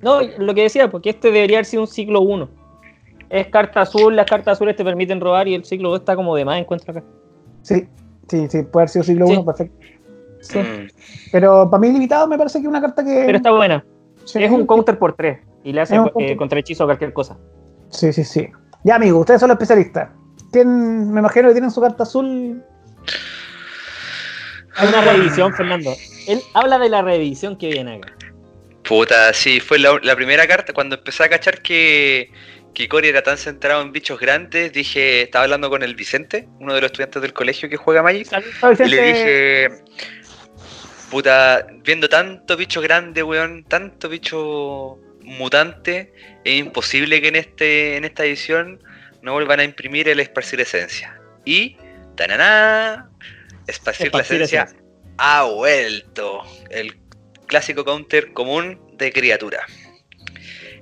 No, lo que decía, porque este debería haber sido un ciclo 1. Es carta azul, las cartas azules te permiten robar y el ciclo 2 está como de más, encuentro acá. Sí, sí, sí, puede haber sido siglo Sí. 1, perfecto. Sí. Mm, Pero para mí limitado me parece que es una carta que... Pero está buena. sí, Es un counter por 3 y le hace eh, contrahechizo a cualquier cosa. Sí, sí, sí. Ya, amigo, ustedes son los especialistas. ¿Quién, me imagino que tienen su carta azul. Hay una reedición, Fernando. Él habla de la reedición que viene acá. Puta, sí, fue la, la primera carta. Cuando empecé a cachar que, que Cory era tan centrado en bichos grandes, dije, estaba hablando con el Vicente, uno de los estudiantes del colegio que juega Magic, y le dije, puta, viendo tanto bicho grande, weón, tanto bicho mutante, es imposible que en este en esta edición no vuelvan a imprimir el esparcir esencia. Y, tananá, esparcir, la esencia, ha vuelto. El clásico counter común de criatura.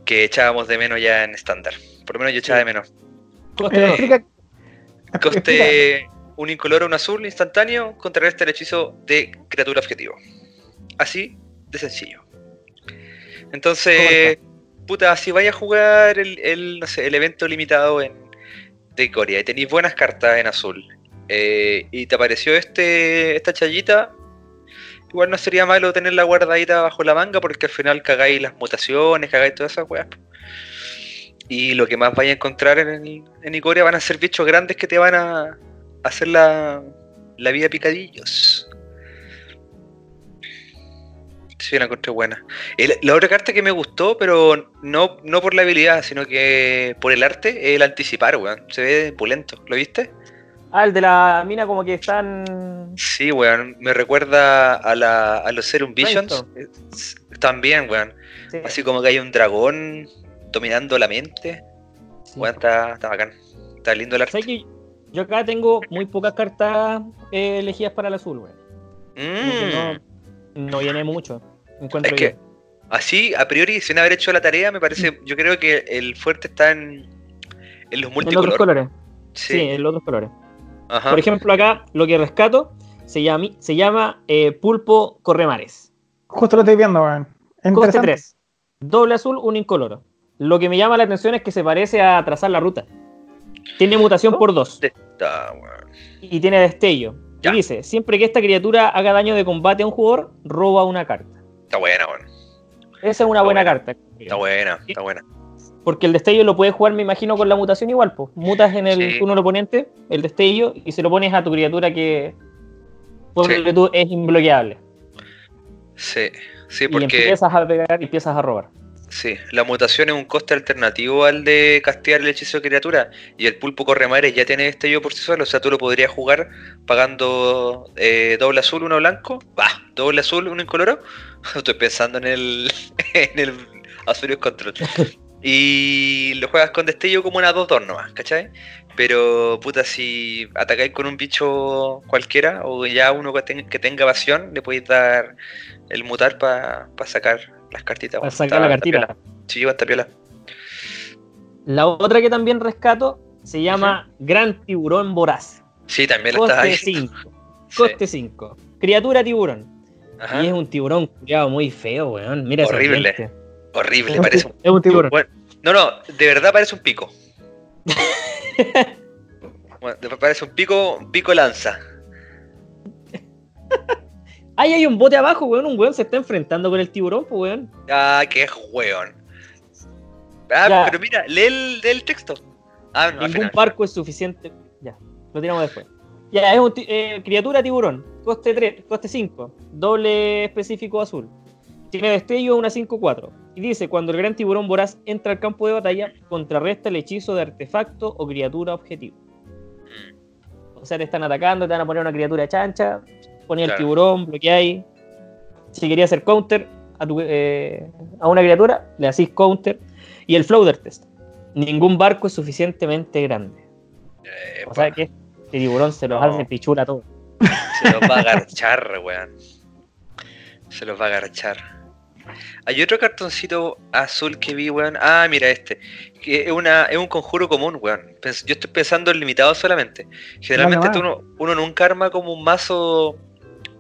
Que echábamos de menos ya en estándar. Por lo menos yo echaba de menos. Eh, Coste un incoloro, un azul instantáneo, contrarresta el hechizo de criatura objetivo. Así de sencillo. Entonces, puta, si vais a jugar el, el, no sé, el evento limitado en, de Corea y tenéis buenas cartas en azul eh, y te apareció este esta chayita, igual no sería malo tenerla guardadita bajo la manga porque al final cagáis las mutaciones, cagáis todas esas weas. Y lo que más vais a encontrar en, el, en Icoria van a ser bichos grandes que te van a hacer la, la vida picadillos. Sí, la encontré buena. El- la otra carta que me gustó, pero no, no por la habilidad, sino que por el arte, es el anticipar, weón. Se ve pulento. ¿Lo viste? Ah, el de la mina como que están... Sí, weón. Me recuerda a, la, a los Serum Visions. Es- También, weón. sí, Así como que hay un dragón dominando la mente. sí. Weón, está, está bacán. Está lindo el arte. ¿Sabes que yo acá tengo muy pocas cartas eh, elegidas para el azul. Como que Mm. no, no viene mucho. Encuentro Es que yo. así, a priori, sin haber hecho la tarea, me parece. Yo creo que el fuerte está en, en los En los otros multicolor. colores. Sí. Sí. en los otros colores. Ajá. Por ejemplo, acá lo que rescato se llama, se llama eh, Pulpo Corremares. Justo lo estoy viendo, weón. Coste Interesante. 3. Doble azul, un incoloro. Lo que me llama la atención es que se parece a trazar la ruta. Tiene mutación por 2 ¿Dónde está, weón? y tiene destello. Ya. Y dice, siempre que esta criatura haga daño de combate a un jugador, roba una carta. Está buena, weón. Esa es una buena. carta. Está buena, está buena. Porque el destello lo puedes jugar, me imagino, con la mutación igual. Pues. Mutas en el Sí. turno del oponente, el destello, y se lo pones a tu criatura que Sí. tú, es imbloqueable. Sí, sí, Y porque empiezas a pegar y empiezas a robar. sí, la mutación es un coste alternativo al de castear el hechizo de criatura. Y el pulpo corremares ya tiene destello por sí solo. O sea, tú lo podrías jugar pagando eh, doble azul, uno blanco. Va, doble azul, uno incoloro. Estoy pensando en el, en el Azurius Control. Y lo juegas con destello como una 2-2 nomás, ¿cachai? Pero, puta, si atacáis con un bicho cualquiera o ya uno que, ten- que tenga evasión, le podéis dar el mutar para sacar las cartitas. Para sacar la cartita. Sí, va a estar piola. La otra que también rescato se llama Gran Tiburón Voraz. Sí, también la Coste ahí. 5. Sí. Coste 5. Criatura tiburón. Ajá. Y es un tiburón culiado muy feo, weón. Mira Horrible. Horrible, Es parece un... es un tiburón. Bueno, no, no, de verdad parece un pico. Bueno, parece un pico, un pico lanza. Ahí hay un bote abajo, weón. Un weón se está enfrentando con el tiburón, pues, weón. Ah, qué weón. Ah, Ya. pero mira, lee el, lee el texto. Ah, no, Ningún barco es suficiente. Ya, lo tiramos después. Ya, es un eh, criatura tiburón. Coste 3, coste 5. Doble específico azul. Tiene destello una 5-4. Y dice, cuando el gran tiburón voraz entra al campo de batalla, contrarresta el hechizo de artefacto o criatura objetivo. Mm, O sea, te están atacando, te van a poner una criatura chancha, poner el tiburón, bloqueáis. Si querías hacer counter a, tu, eh, a una criatura, le hacís counter. Y el floater test. Ningún barco es suficientemente grande. eh, O sea que este tiburón se los No. hace pichula todo. Se los va a agarchar, weón. Se los va a agarchar. Hay otro cartoncito azul que vi, weón. Ah, mira este. Que es, una, es un conjuro común, weón. Yo estoy pensando en limitado solamente. Generalmente Vale, tú no- uno nunca arma como un mazo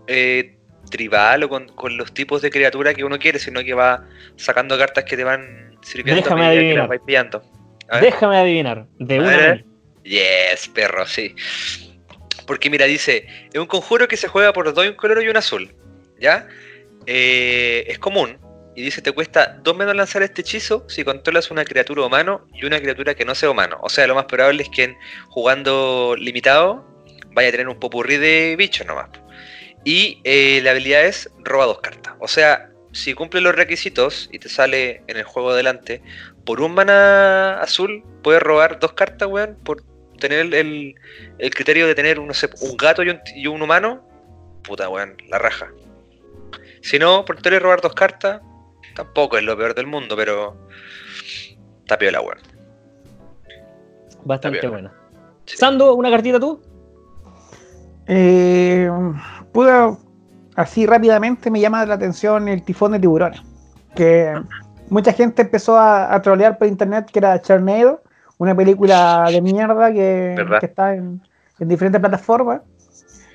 eh, tribal o con, con los tipos de criatura que uno quiere, sino que va sacando cartas que te van sirviendo Déjame a medida que adivinar. las vais pillando. A ver. Déjame adivinar. De A una vez. Yes, perro, sí. Porque mira, dice, es un conjuro que se juega por dos incoloro y un azul. ¿Ya? Eh, es común. Y dice, te cuesta dos menos lanzar este hechizo si controlas una criatura humano y una criatura que no sea humano. O sea, lo más probable es que en, jugando limitado vaya a tener un popurrí de bichos nomás. Y eh, la habilidad es roba dos cartas. O sea, si cumple los requisitos y te sale en el juego adelante, por un mana azul puedes robar dos cartas, weón, por tener el, el criterio de tener un gato y un, y un humano. Puta, weón, la raja. Si no, por tener robar dos cartas, tampoco es lo peor del mundo, pero está piola, weón. Bastante buena. Sí. Sando, ¿una cartita tú? Eh, pude, así rápidamente me llama la atención el tifón de tiburones. Que mucha gente empezó a, a trolear por internet que era Charnado, una película de mierda que, está en, en diferentes plataformas.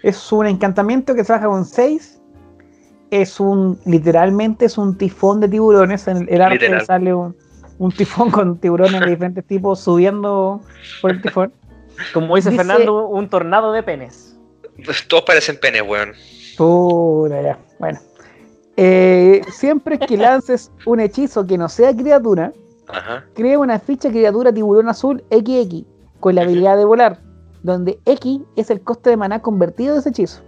Es un encantamiento que trabaja con 6. Es un, literalmente es un tifón de tiburones. En el, el arte Literal. sale un, un tifón con tiburones de diferentes tipos subiendo por el tifón. Como dice, Dice- Fernando, un tornado de penes. Todos parecen penes, weón. Puta, ya. Bueno. Eh, siempre que lances un hechizo que no sea criatura, Ajá. crea una ficha criatura tiburón azul XX con la habilidad de volar, donde X es el coste de maná convertido de ese hechizo.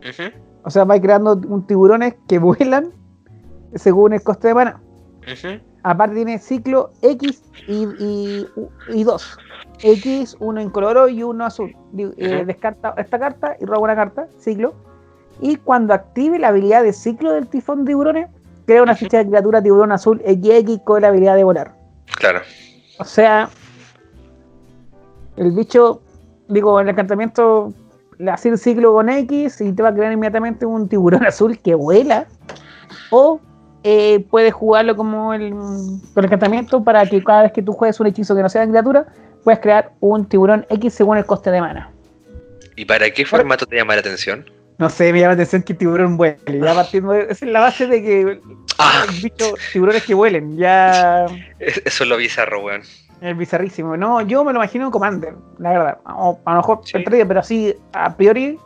Ujú, O sea, va creando un tiburones que vuelan según el coste de ujú. Aparte tiene ciclo X y, y, y dos. X, uno incoloro y uno azul. Eh, descarta esta carta y roba una carta, ciclo. Y cuando active la habilidad de ciclo del tifón de tiburones, crea una ficha de criatura tiburón azul XX con la habilidad de volar. Claro. O sea, el bicho, digo, el encantamiento le hace el ciclo con X y te va a crear inmediatamente un tiburón azul que vuela. O eh, puedes jugarlo como el, con el encantamiento para que cada vez que tú juegues un hechizo que no sea de criatura, puedes crear un tiburón X según el coste de mana. ¿Y para qué formato te llama la atención? No sé, me llama la atención que el tiburón vuele. Ya partiendo de, esa es la base de que Ah, bicho, tiburones que vuelen. Ya es- eso es lo bizarro, weón. Es bizarrísimo. No, yo me lo imagino en Commander, la verdad. O a lo mejor Sí. entraría, pero así a priori,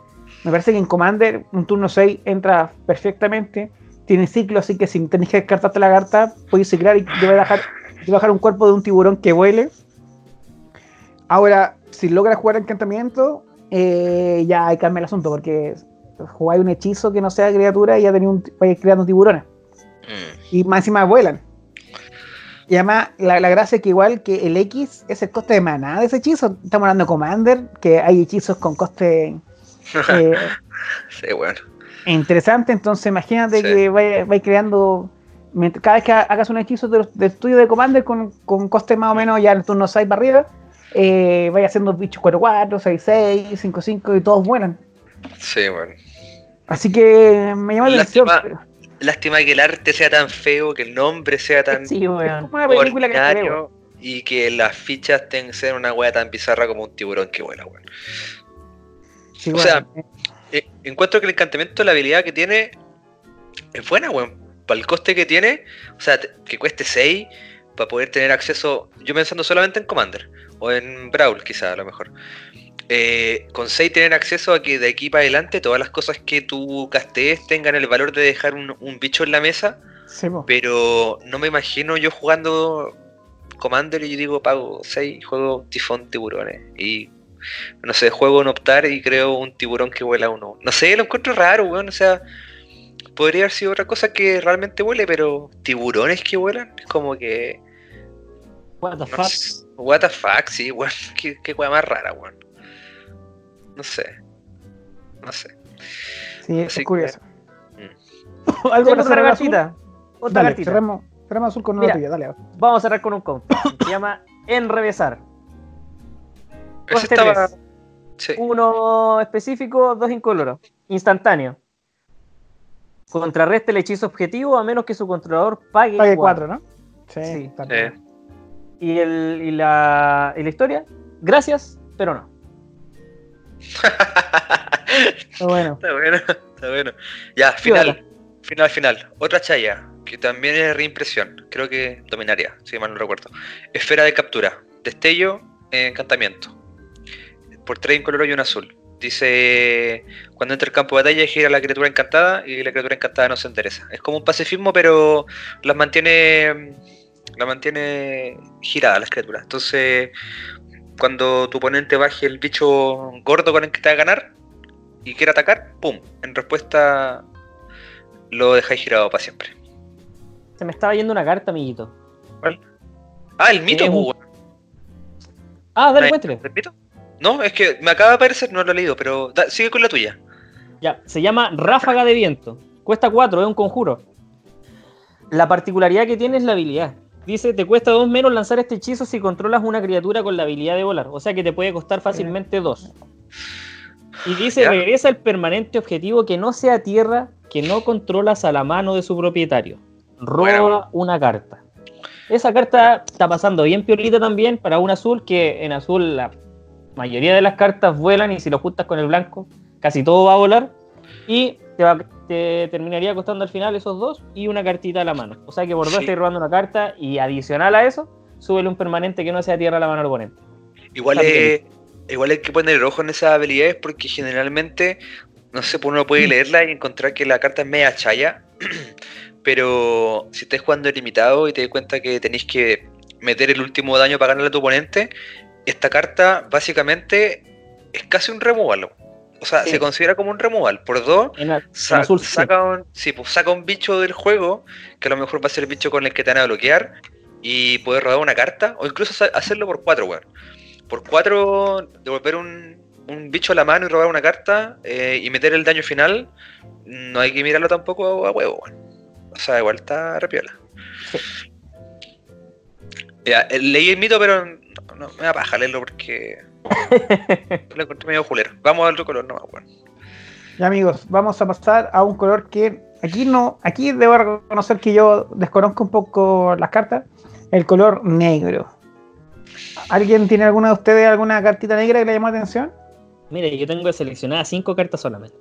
me parece que en Commander un turno 6 entra perfectamente. Tiene ciclo, así que si tenés que descartarte la carta, puedes ciclar y te va a dejar, te va a dejar un cuerpo de un tiburón que vuele. Ahora, si logras jugar encantamiento, eh, ya hay que cambia el asunto, porque jugáis un hechizo que no sea criatura y ya tenéis un, vais creando tiburones Mm, y más encima vuelan. Y además, la, la gracia es que igual que el X es el coste de maná de ese hechizo. Estamos hablando de Commander, que hay hechizos con coste eh, sí, weón. interesante. Entonces, imagínate Sí. que vais vais creando. Cada vez que hagas un hechizo de, de tuyo de Commander con, con coste más o menos ya en el turno 6 para arriba, eh, vais haciendo bichos 4-4, 6-6, 5-5 y todos vuelan. Sí, weón. Así que me llama la atención. Lástima, lástima que el arte sea tan feo, que el nombre sea tan Sí, weón. película que y que las fichas tengan ser una wea tan bizarra como un tiburón que vuela, weón. Sí, o sea, Eh, encuentro que el encantamiento, la habilidad que tiene, es buena, weón. Para el coste que tiene, o sea, que cueste 6, para poder tener acceso, yo pensando solamente en Commander, o en Brawl quizá a lo mejor. Eh, con 6 tener acceso a que de aquí para adelante todas las cosas que tú castees tengan el valor de dejar un, un bicho en la mesa, sí, pero no me imagino yo jugando Commander y yo digo pago 6, juego tifón tiburones y no sé, juego en optar y creo un tiburón que vuela uno. No sé, lo encuentro raro, weón, o sea, podría haber sido otra cosa que realmente vuele, pero tiburones que vuelan, es como que What the no fuck. sé, what the fuck, sí, weón, qué, qué más rara, weón. No sé. No sé. Sí, Así es curioso. que- ¿Algo para cerrar cartita. Otra Dale, cartita. cerremos, cerremos azul con una Mira. tuya, dale. Vamos a cerrar con un comp. Se llama Enrevesar. Ese estaba. Sí. Uno específico, dos incoloros. Instantáneo. Contrarresta el hechizo objetivo a menos que su controlador pague, Pague cuatro. 4, ¿no? Sí. Sí. Y, el, y, la, y la historia, gracias, pero no. Está bueno. Está bueno, está bueno. Ya, final. Final, final. Otra chaya, que también es reimpresión. Creo que dominaria, si mal no recuerdo. Esfera de captura. Destello, eh, encantamiento. Por tres incoloro y un azul. Dice, cuando entra el campo de batalla gira la criatura encantada y la criatura encantada no se endereza. Es como un pacifismo, pero las mantiene la mantiene girada las criaturas. Entonces, cuando tu oponente baje el bicho gordo con el que te va a ganar, y quiere atacar, ¡pum! En respuesta lo dejáis girado para siempre. Se me estaba yendo una carta, amiguito. ¿Cuál? Ah, el mito, un- pues. Ah, dale, ¿El cuéntale. mito? No, es que me acaba de aparecer, no lo he leído, pero da- sigue con la tuya. Ya, se llama Ráfaga de Viento. Cuesta 4, es un conjuro. La particularidad que tiene es la habilidad. Dice, te cuesta 2 menos lanzar este hechizo si controlas una criatura con la habilidad de volar. O sea que te puede costar fácilmente 2. Y dice, Ya. regresa el permanente objetivo que no sea tierra que no controlas a la mano de su propietario. Roba Bueno. una carta. Esa carta está pasando bien piolita también para un azul, que en azul la mayoría de las cartas vuelan y si lo juntas con el blanco, casi todo va a volar. Y te, va- te terminaría costando al final esos dos y una cartita a la mano. O sea que por dos Sí. estás robando una carta y adicional a eso, súbele un permanente que no sea tierra a la mano del oponente. Igual es, igual hay que poner ojo en esas habilidades porque generalmente, no sé, pues uno puede leerla y encontrar que la carta es media chaya, pero si estás jugando limitado y te das cuenta que tenéis que meter el último daño para ganarle a tu oponente, esta carta básicamente es casi un removal. O sea, Sí. se considera como un removal. Por dos, En, en azul saca, un, sí, pues saca un bicho del juego, que a lo mejor va a ser el bicho con el que te van a bloquear, y poder robar una carta, o incluso hacerlo por cuatro, weón. Por cuatro, devolver un, un bicho a la mano y robar una carta, eh, y meter el daño final, no hay que mirarlo tampoco a huevo, weón. O sea, igual está repiola. Sí. Ya, eh, leí el mito, pero no, no, me da paja leerlo porque lo encontré medio julero. Vamos al otro color nomás, weón. Ya amigos, vamos a pasar a un color que aquí no, aquí debo reconocer que yo desconozco un poco las cartas, el color negro. ¿Alguien tiene alguna de ustedes alguna cartita negra que le llamó la atención? Mire, yo tengo seleccionadas cinco cartas solamente.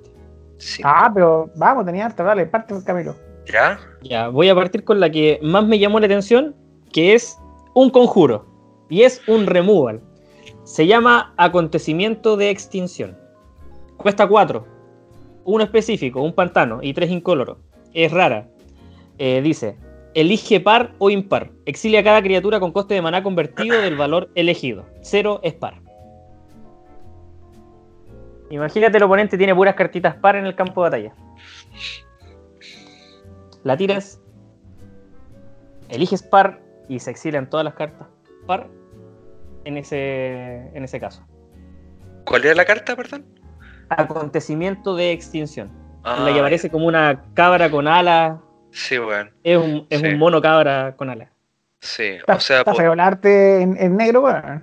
Sí. Ah, pero vamos, tenía harta, dale, parte Camilo. ¿Ya? Ya, voy a partir con la que más me llamó la atención, que es un conjuro. Y es un removal. Se llama acontecimiento de extinción. Cuesta 4. Uno específico, un pantano y tres incoloros. Es rara. Eh, dice, elige par o impar. Exilia a cada criatura con coste de maná convertido del valor elegido. Cero es par. Imagínate el oponente tiene puras cartitas par en el campo de batalla. La tiras, eliges par y se exilian todas las cartas par en ese, en ese caso. ¿Cuál era la carta, perdón? Acontecimiento de extinción. Ah, la que aparece como una cabra con alas. Sí, weón. Es un, es Sí. un mono cabra con alas. Sí, o sea, está po- feo el arte en, en negro, bueno.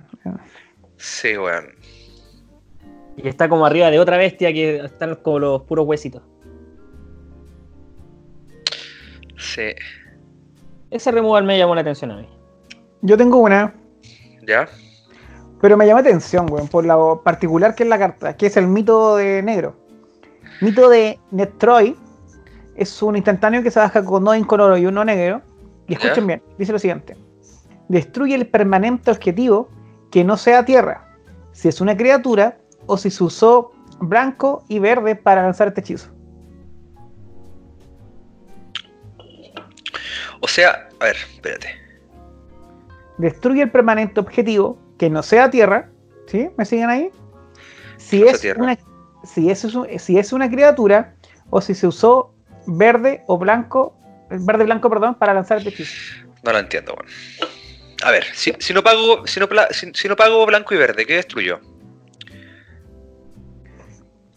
sí, weón. Y está como arriba de otra bestia que están como los puros huesitos. Sí, Ese removal me llamó la atención a mí. Yo tengo una, ya. Pero me llama atención, weón, por lo particular que es la carta, que es el mito de negro. Mito de Netroid es un instantáneo que se baja con dos incoloros y uno negro. Y escuchen bien, dice lo siguiente. Destruye el permanente objetivo que no sea tierra, si es una criatura o si se usó blanco y verde para lanzar este hechizo. O sea, a ver, espérate. Destruye el permanente objetivo que no sea tierra. ¿Sí? ¿Me siguen ahí? Si no es, tierra. una, si, es, si es una criatura o si se usó verde o blanco, verde blanco, perdón, para lanzar este hechizo. No lo entiendo, weón. A ver, si, si no pago, si no, pla- si, si no pago blanco y verde, ¿qué destruyo?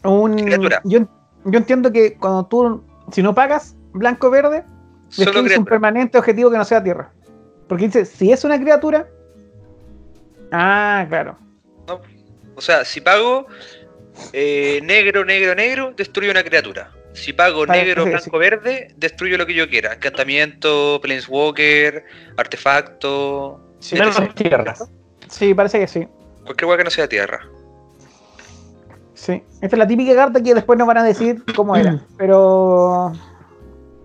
Un- Criatura. yo, yo entiendo que cuando tú, si no pagas blanco o verde, Solo destruyes un permanente objetivo que no sea tierra. Porque dice, si es una criatura. Ah, claro. O sea, si pago eh, negro, negro, negro, destruyo una criatura. Si pago Vale, negro, sí, blanco, verde, destruyo lo que yo quiera. Encantamiento, Planeswalker, artefacto. Sí, Menos sí, tierras. sí, parece que sí. Cualquier hueá que no sea tierra. Sí, esta es la típica carta que después nos van a decir cómo era. Pero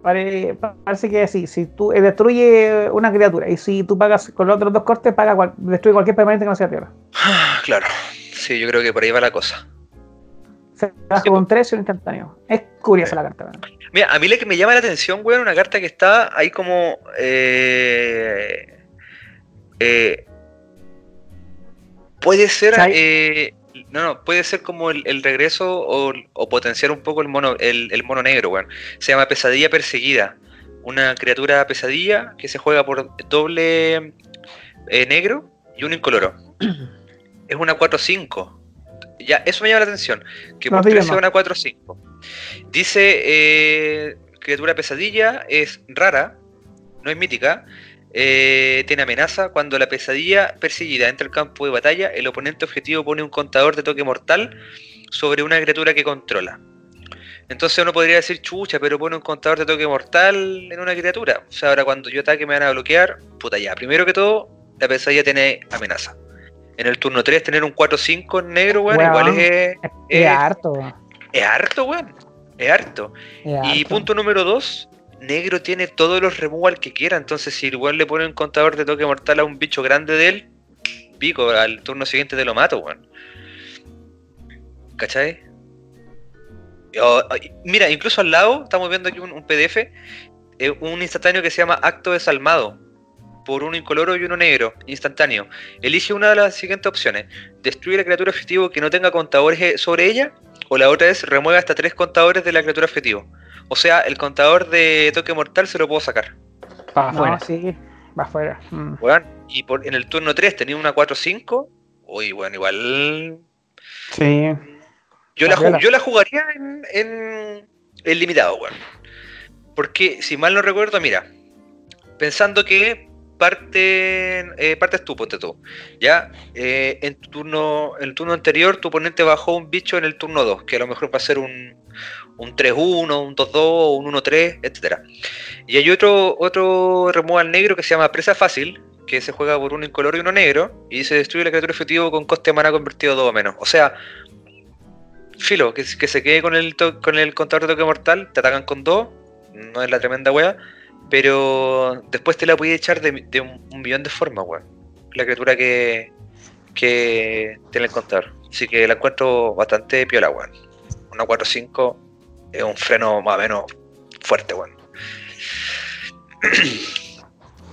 pare- pa- parece que sí. Si tú eh, destruye una criatura y si tú pagas con los otros dos cortes, paga cual- destruye cualquier permanente que no sea tierra. Claro. Sí, yo creo que por ahí va la cosa. Se baja con tres y un instantáneo. Es curiosa la carta. ¿verdad? Mira, a mí lo que me llama la atención, weón, una carta que está ahí como. Eh, eh, puede ser eh, No, no, puede ser como el, el regreso o, o, potenciar un poco el mono, el, el, mono negro, weón. Se llama Pesadilla Perseguida. Una criatura pesadilla que se juega por doble eh, negro y uno incoloro. es una 4-5. Ya, eso me llama la atención. Que por 3 sea una 4-5. Dice eh, criatura pesadilla, es rara, no es mítica, eh, tiene amenaza. Cuando la pesadilla perseguida entra al campo de batalla, el oponente objetivo pone un contador de toque mortal sobre una criatura que controla. Entonces uno podría decir, chucha, pero pone un contador de toque mortal en una criatura. O sea, ahora cuando yo ataque me van a bloquear, puta ya. Primero que todo, la pesadilla tiene amenaza. En el turno 3 tener un 4-5 negro, weón, igual es, es, es, harto. Es harto, weón. Es harto. y punto número 2, negro tiene todos los removal que quiera. Entonces, si igual le pone un contador de toque mortal a un bicho grande de él, pico, al turno siguiente te lo mato, weón. ¿Cachai? mira, incluso al lado, estamos viendo aquí un, PDF, eh, un instantáneo que se llama Acto Desalmado, por uno incoloro y uno negro, instantáneo. Elige una de las siguientes opciones. Destruye la criatura objetivo que no tenga contadores sobre ella, o la otra es remueve hasta tres contadores de la criatura objetivo. O sea, el contador de toque mortal se lo puedo sacar. Va afuera. sí, va afuera. Mm. y por, en el turno 3 tenía una 4-5. Uy, bueno, igual. Sí. Yo la, yo la jugaría en, en, limitado, weón. Porque, si mal no recuerdo, mira, pensando que parte, eh, partes tú, ponte tú. Ya, eh, en tu turno, en el turno anterior, tu oponente bajó un bicho en el turno 2, que a lo mejor va a ser un, un 3-1, un 2-2, un 1-3, etc. Y hay otro, otro removal negro que se llama Presa Fácil, que se juega por uno incoloro y uno negro, y se destruye la criatura efectivo con coste de mana convertido 2 o menos. O sea, filo, que, que se quede con el, con el contador de toque mortal, te atacan con 2, no es la tremenda wea pero después te la puedes echar de, un, millón de formas, weón. La criatura que, que tiene el contador. Así que la encuentro bastante piola, weón. Una 4-5 es un freno más o menos fuerte, weón.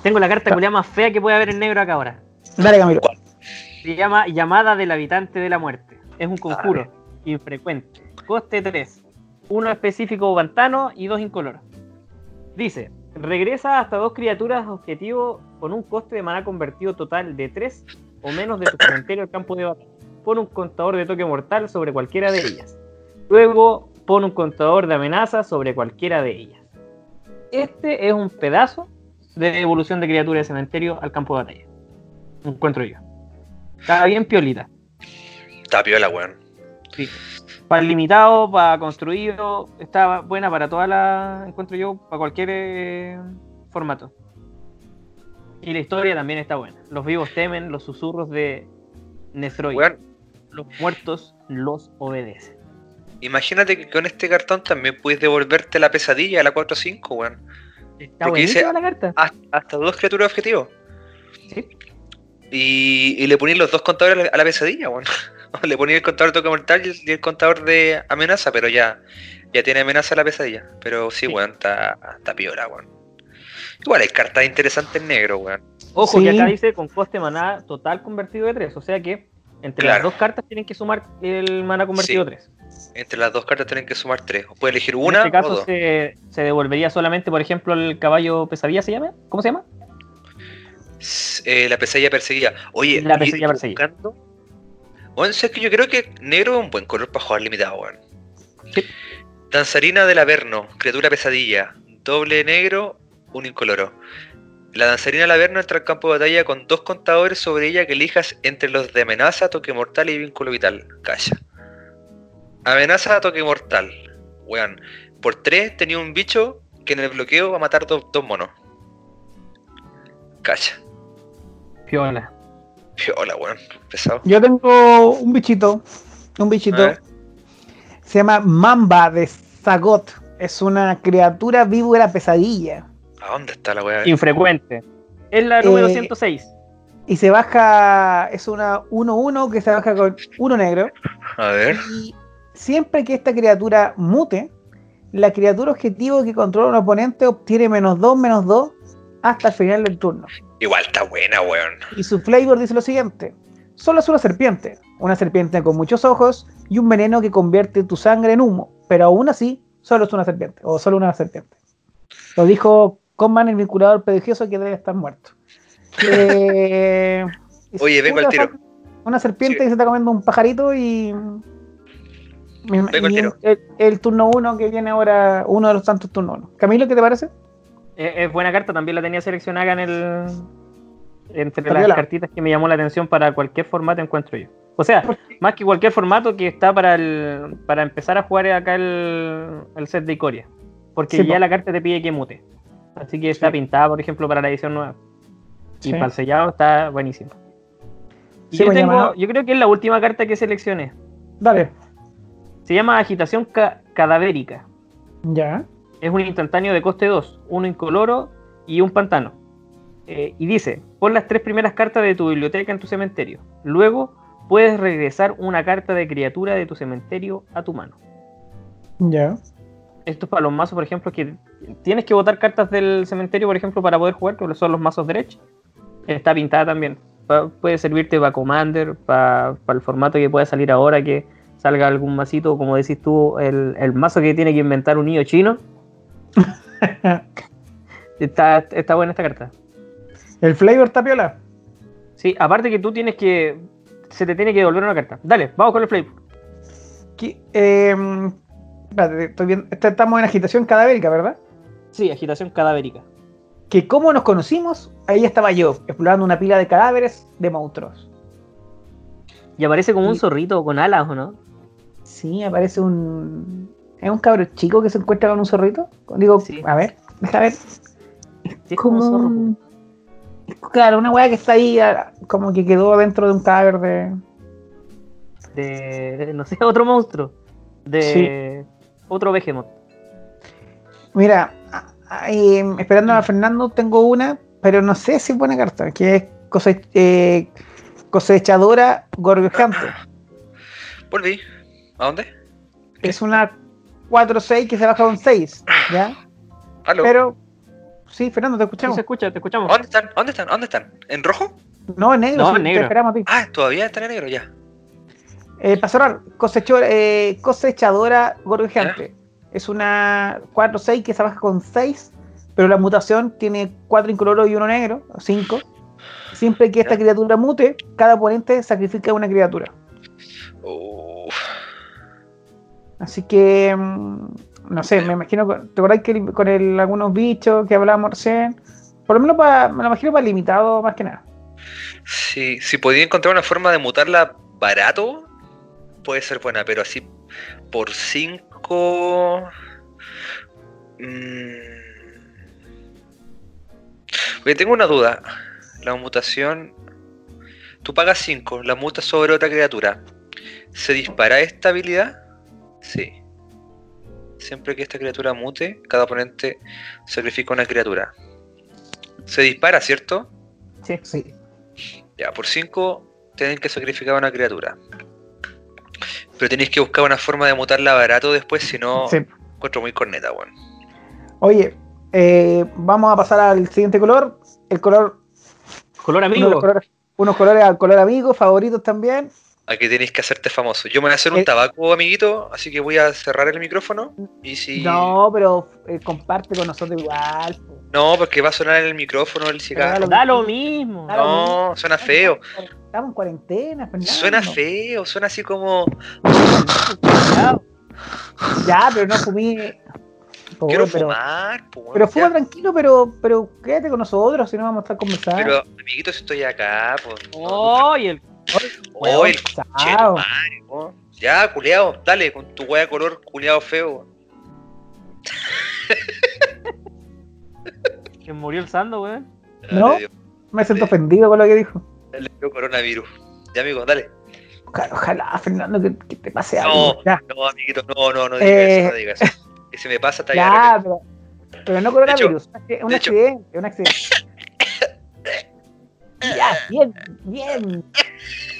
Tengo la carta culiada más fea que puede haber en negro acá ahora. Dale, Camilo. ¿Cuál? Se llama Llamada del Habitante de la Muerte. Es un conjuro infrecuente. Coste 3. Uno específico pantano y dos incoloros. Dice, Regresa hasta dos criaturas objetivo con un coste de mana convertido total de 3 o menos de tu cementerio al campo de batalla. Pon un contador de toque mortal sobre cualquiera de ellas. Luego pon un contador de amenaza sobre cualquiera de ellas. Este es un pedazo de evolución de criatura de cementerio al campo de batalla. Encuentro yo. Está bien piolita. Está piola, weón. Sí para limitado, para construido, está buena para toda la, encuentro yo, para cualquier eh, formato. Y la historia también está buena. Los vivos temen los susurros de Nestroy. Los muertos los obedecen. Imagínate que con este cartón también puedes devolverte la pesadilla a la 4-5, weón. Está buenísima la carta. Hasta, dos criaturas objetivos. Sí. Y, y le pones los dos contadores a la pesadilla, weón. Le ponía el contador de toque mortal y el contador de amenaza, pero ya, ya tiene amenaza la pesadilla. Pero sí, weón, está, está piola, weón. Igual hay cartas interesantes en negro, weón. Ojo, que acá dice con coste maná total convertido de 3. O sea que entre las dos cartas tienen que sumar el maná convertido de 3. Entre las dos cartas tienen que sumar 3. O puede elegir una. En este caso Se, se, devolvería solamente, por ejemplo, el caballo pesadilla, ¿se llama? ¿Cómo se llama? Eh, la pesadilla perseguida. Oye, la pesadilla perseguida. Bueno, es que yo creo que negro es un buen color para jugar limitado, weón. Danzarina del Averno, criatura pesadilla. Doble negro, un incoloro. La danzarina del Averno entra al campo de batalla con dos contadores sobre ella que elijas entre los de amenaza, toque mortal y vínculo vital. Calla. Amenaza, toque mortal. Weón. Por tres tenía un bicho que en el bloqueo va a matar dos, dos monos. Calla. Piola. Hola, weón. Pesado. Yo tengo un bichito. Un bichito. Se llama Mamba de Zagot. Es una criatura víbora pesadilla. ¿A dónde está la weá? Infrecuente. Es la número 106. Eh, y se baja. Es una 1-1 que se baja con uno negro. A ver. Y siempre que esta criatura mute, la criatura objetivo que controla un oponente obtiene menos 2, menos 2 hasta el final del turno. Igual está buena, weón. Y su flavor dice lo siguiente: Solo es una serpiente. una serpiente con muchos ojos y un veneno que convierte tu sangre en humo, pero aún así solo es una serpiente, o solo una serpiente. Lo dijo Conman, el vinculador prodigioso que debe estar muerto. Eh, Oye, vengo al tiro. Una serpiente Sí. que se está comiendo un pajarito y. El, el turno 1 que viene ahora, uno de los tantos turnos 1. Camilo, ¿qué te parece? Es, es buena carta, también la tenía seleccionada en el. Entre las cartitas que me llamó la atención para cualquier formato encuentro yo. O sea, ¿Por más que cualquier formato que está para el para empezar a jugar acá el, el set de Icoria. Porque Sí, ya po. la carta te pide que mute. Así que está Sí. pintada, por ejemplo, para la edición nueva. Y para el sellado está buenísimo. Y yo, me tengo- yo creo que es la última carta que seleccioné. Dale. Se llama Agitación Ca- Cadavérica. Ya. Es un instantáneo de coste 2, uno incoloro y un pantano. Eh, y dice, pon las tres primeras cartas de tu biblioteca en tu cementerio. Luego puedes regresar una carta de criatura de tu cementerio a tu mano. Ya. Esto es para los mazos, por ejemplo, que tienes que botar cartas del cementerio, por ejemplo, para poder jugar, que son los mazos derecha. Está pintada también. Pa- puede servirte para Commander, para el formato que pueda salir ahora, que salga algún masito, como decís tú, el, el mazo que tiene que inventar un niño chino. está, está buena esta carta. El flavor tapiola. Sí, aparte que tú tienes que. Se te tiene que devolver una carta. Dale, vamos con el. Que, eh, espérate, estoy este- estamos en agitación cadavérica, ¿verdad? Sí, agitación cadavérica. Que cómo nos conocimos, ahí estaba yo, explorando una pila de cadáveres de monstruos. Y aparece como un zorrito con alas, ¿o no? Sí, aparece un. Es un cabro chico que se encuentra con un zorrito. Digo, Sí. a ver, deja ver. Sí, es como un zorro. Claro, una weá que está ahí, ah, como que quedó dentro de un cadáver de. de, no sé, otro monstruo. De otro Behemoth. Mira, eh, esperando a Fernando, tengo una, pero no sé si es buena carta, que es cose- eh, cosechadora gorgojante. Volví. ¿A dónde? Es una 4-6 que se baja a un 6, ¿ya? ¿Aló? Pero, sí, Fernando, te Sí, escuchamos. se escucha, te escuchamos. ¿Dónde están? ¿Dónde están? ¿Dónde están? ¿En rojo? No, en negro, No, sí, en te negro. esperamos a ti. Ah, todavía están en negro ya. Eh, cerrar, cosecho- eh, cosechadora gorgojante. Es una 4-6 que se baja con 6, pero la mutación tiene 4 incoloros y 1 negro, 5. Siempre que esta criatura mute, cada oponente sacrifica una criatura. Uf. Así que, mm, no sé, me imagino, ¿te acordás que con el, algunos bichos que hablábamos recién? Por lo menos para, me lo imagino para limitado más que nada. Sí, si podía encontrar una forma de mutarla barato, puede ser buena, pero así por 5... Oye, tengo una duda. La mutación... Tú pagas 5, la mutas sobre otra criatura. ¿Se dispara esta habilidad? Sí. Siempre que esta criatura mute, cada oponente sacrifica una criatura. Se dispara, ¿cierto? Sí. Sí. Ya, por 5 tienen que sacrificar una criatura. Pero tenéis que buscar una forma de mutarla barato después, si no, Sí. encuentro muy corneta, weón. Oye, eh, vamos a pasar al siguiente color. El color, Color amigo. los colores, unos colores al color amigo, favoritos también. Aquí tenéis que hacerte famoso. Yo me voy a hacer un Eh. tabaco, amiguito, así que voy a cerrar el micrófono. Y si. No, pero eh, comparte con nosotros igual. No, porque va a sonar en el micrófono el cigarro. Da lo mismo. Da lo No, mismo. suena feo. Estamos en cuarentena, Fernando. Suena feo, suena así como. Ya, pero no fumí. Pobre, Quiero pero, fumar, pero fuma ya. tranquilo, pero, pero quédate con nosotros, si no vamos a estar conversando. Pero, amiguito, si estoy acá, pues. Oh, el Madre, po. Ya, culeado, dale, con tu wea de color culeado feo. que murió el Sando, weón. ¿No? Le dio, Me siento Sí. ofendido con lo que dijo. le dio coronavirus. Ya, amigo, dale. Ojalá, ojalá, Fernando, que, que te pase No, algo. Ya, no, amiguito, no, no, no digas Eh, eso, no digas eso. Que si me pasa, está ya, pero, pero no coronavirus. un de hecho- accidente, un accidente. Ya, bien, bien.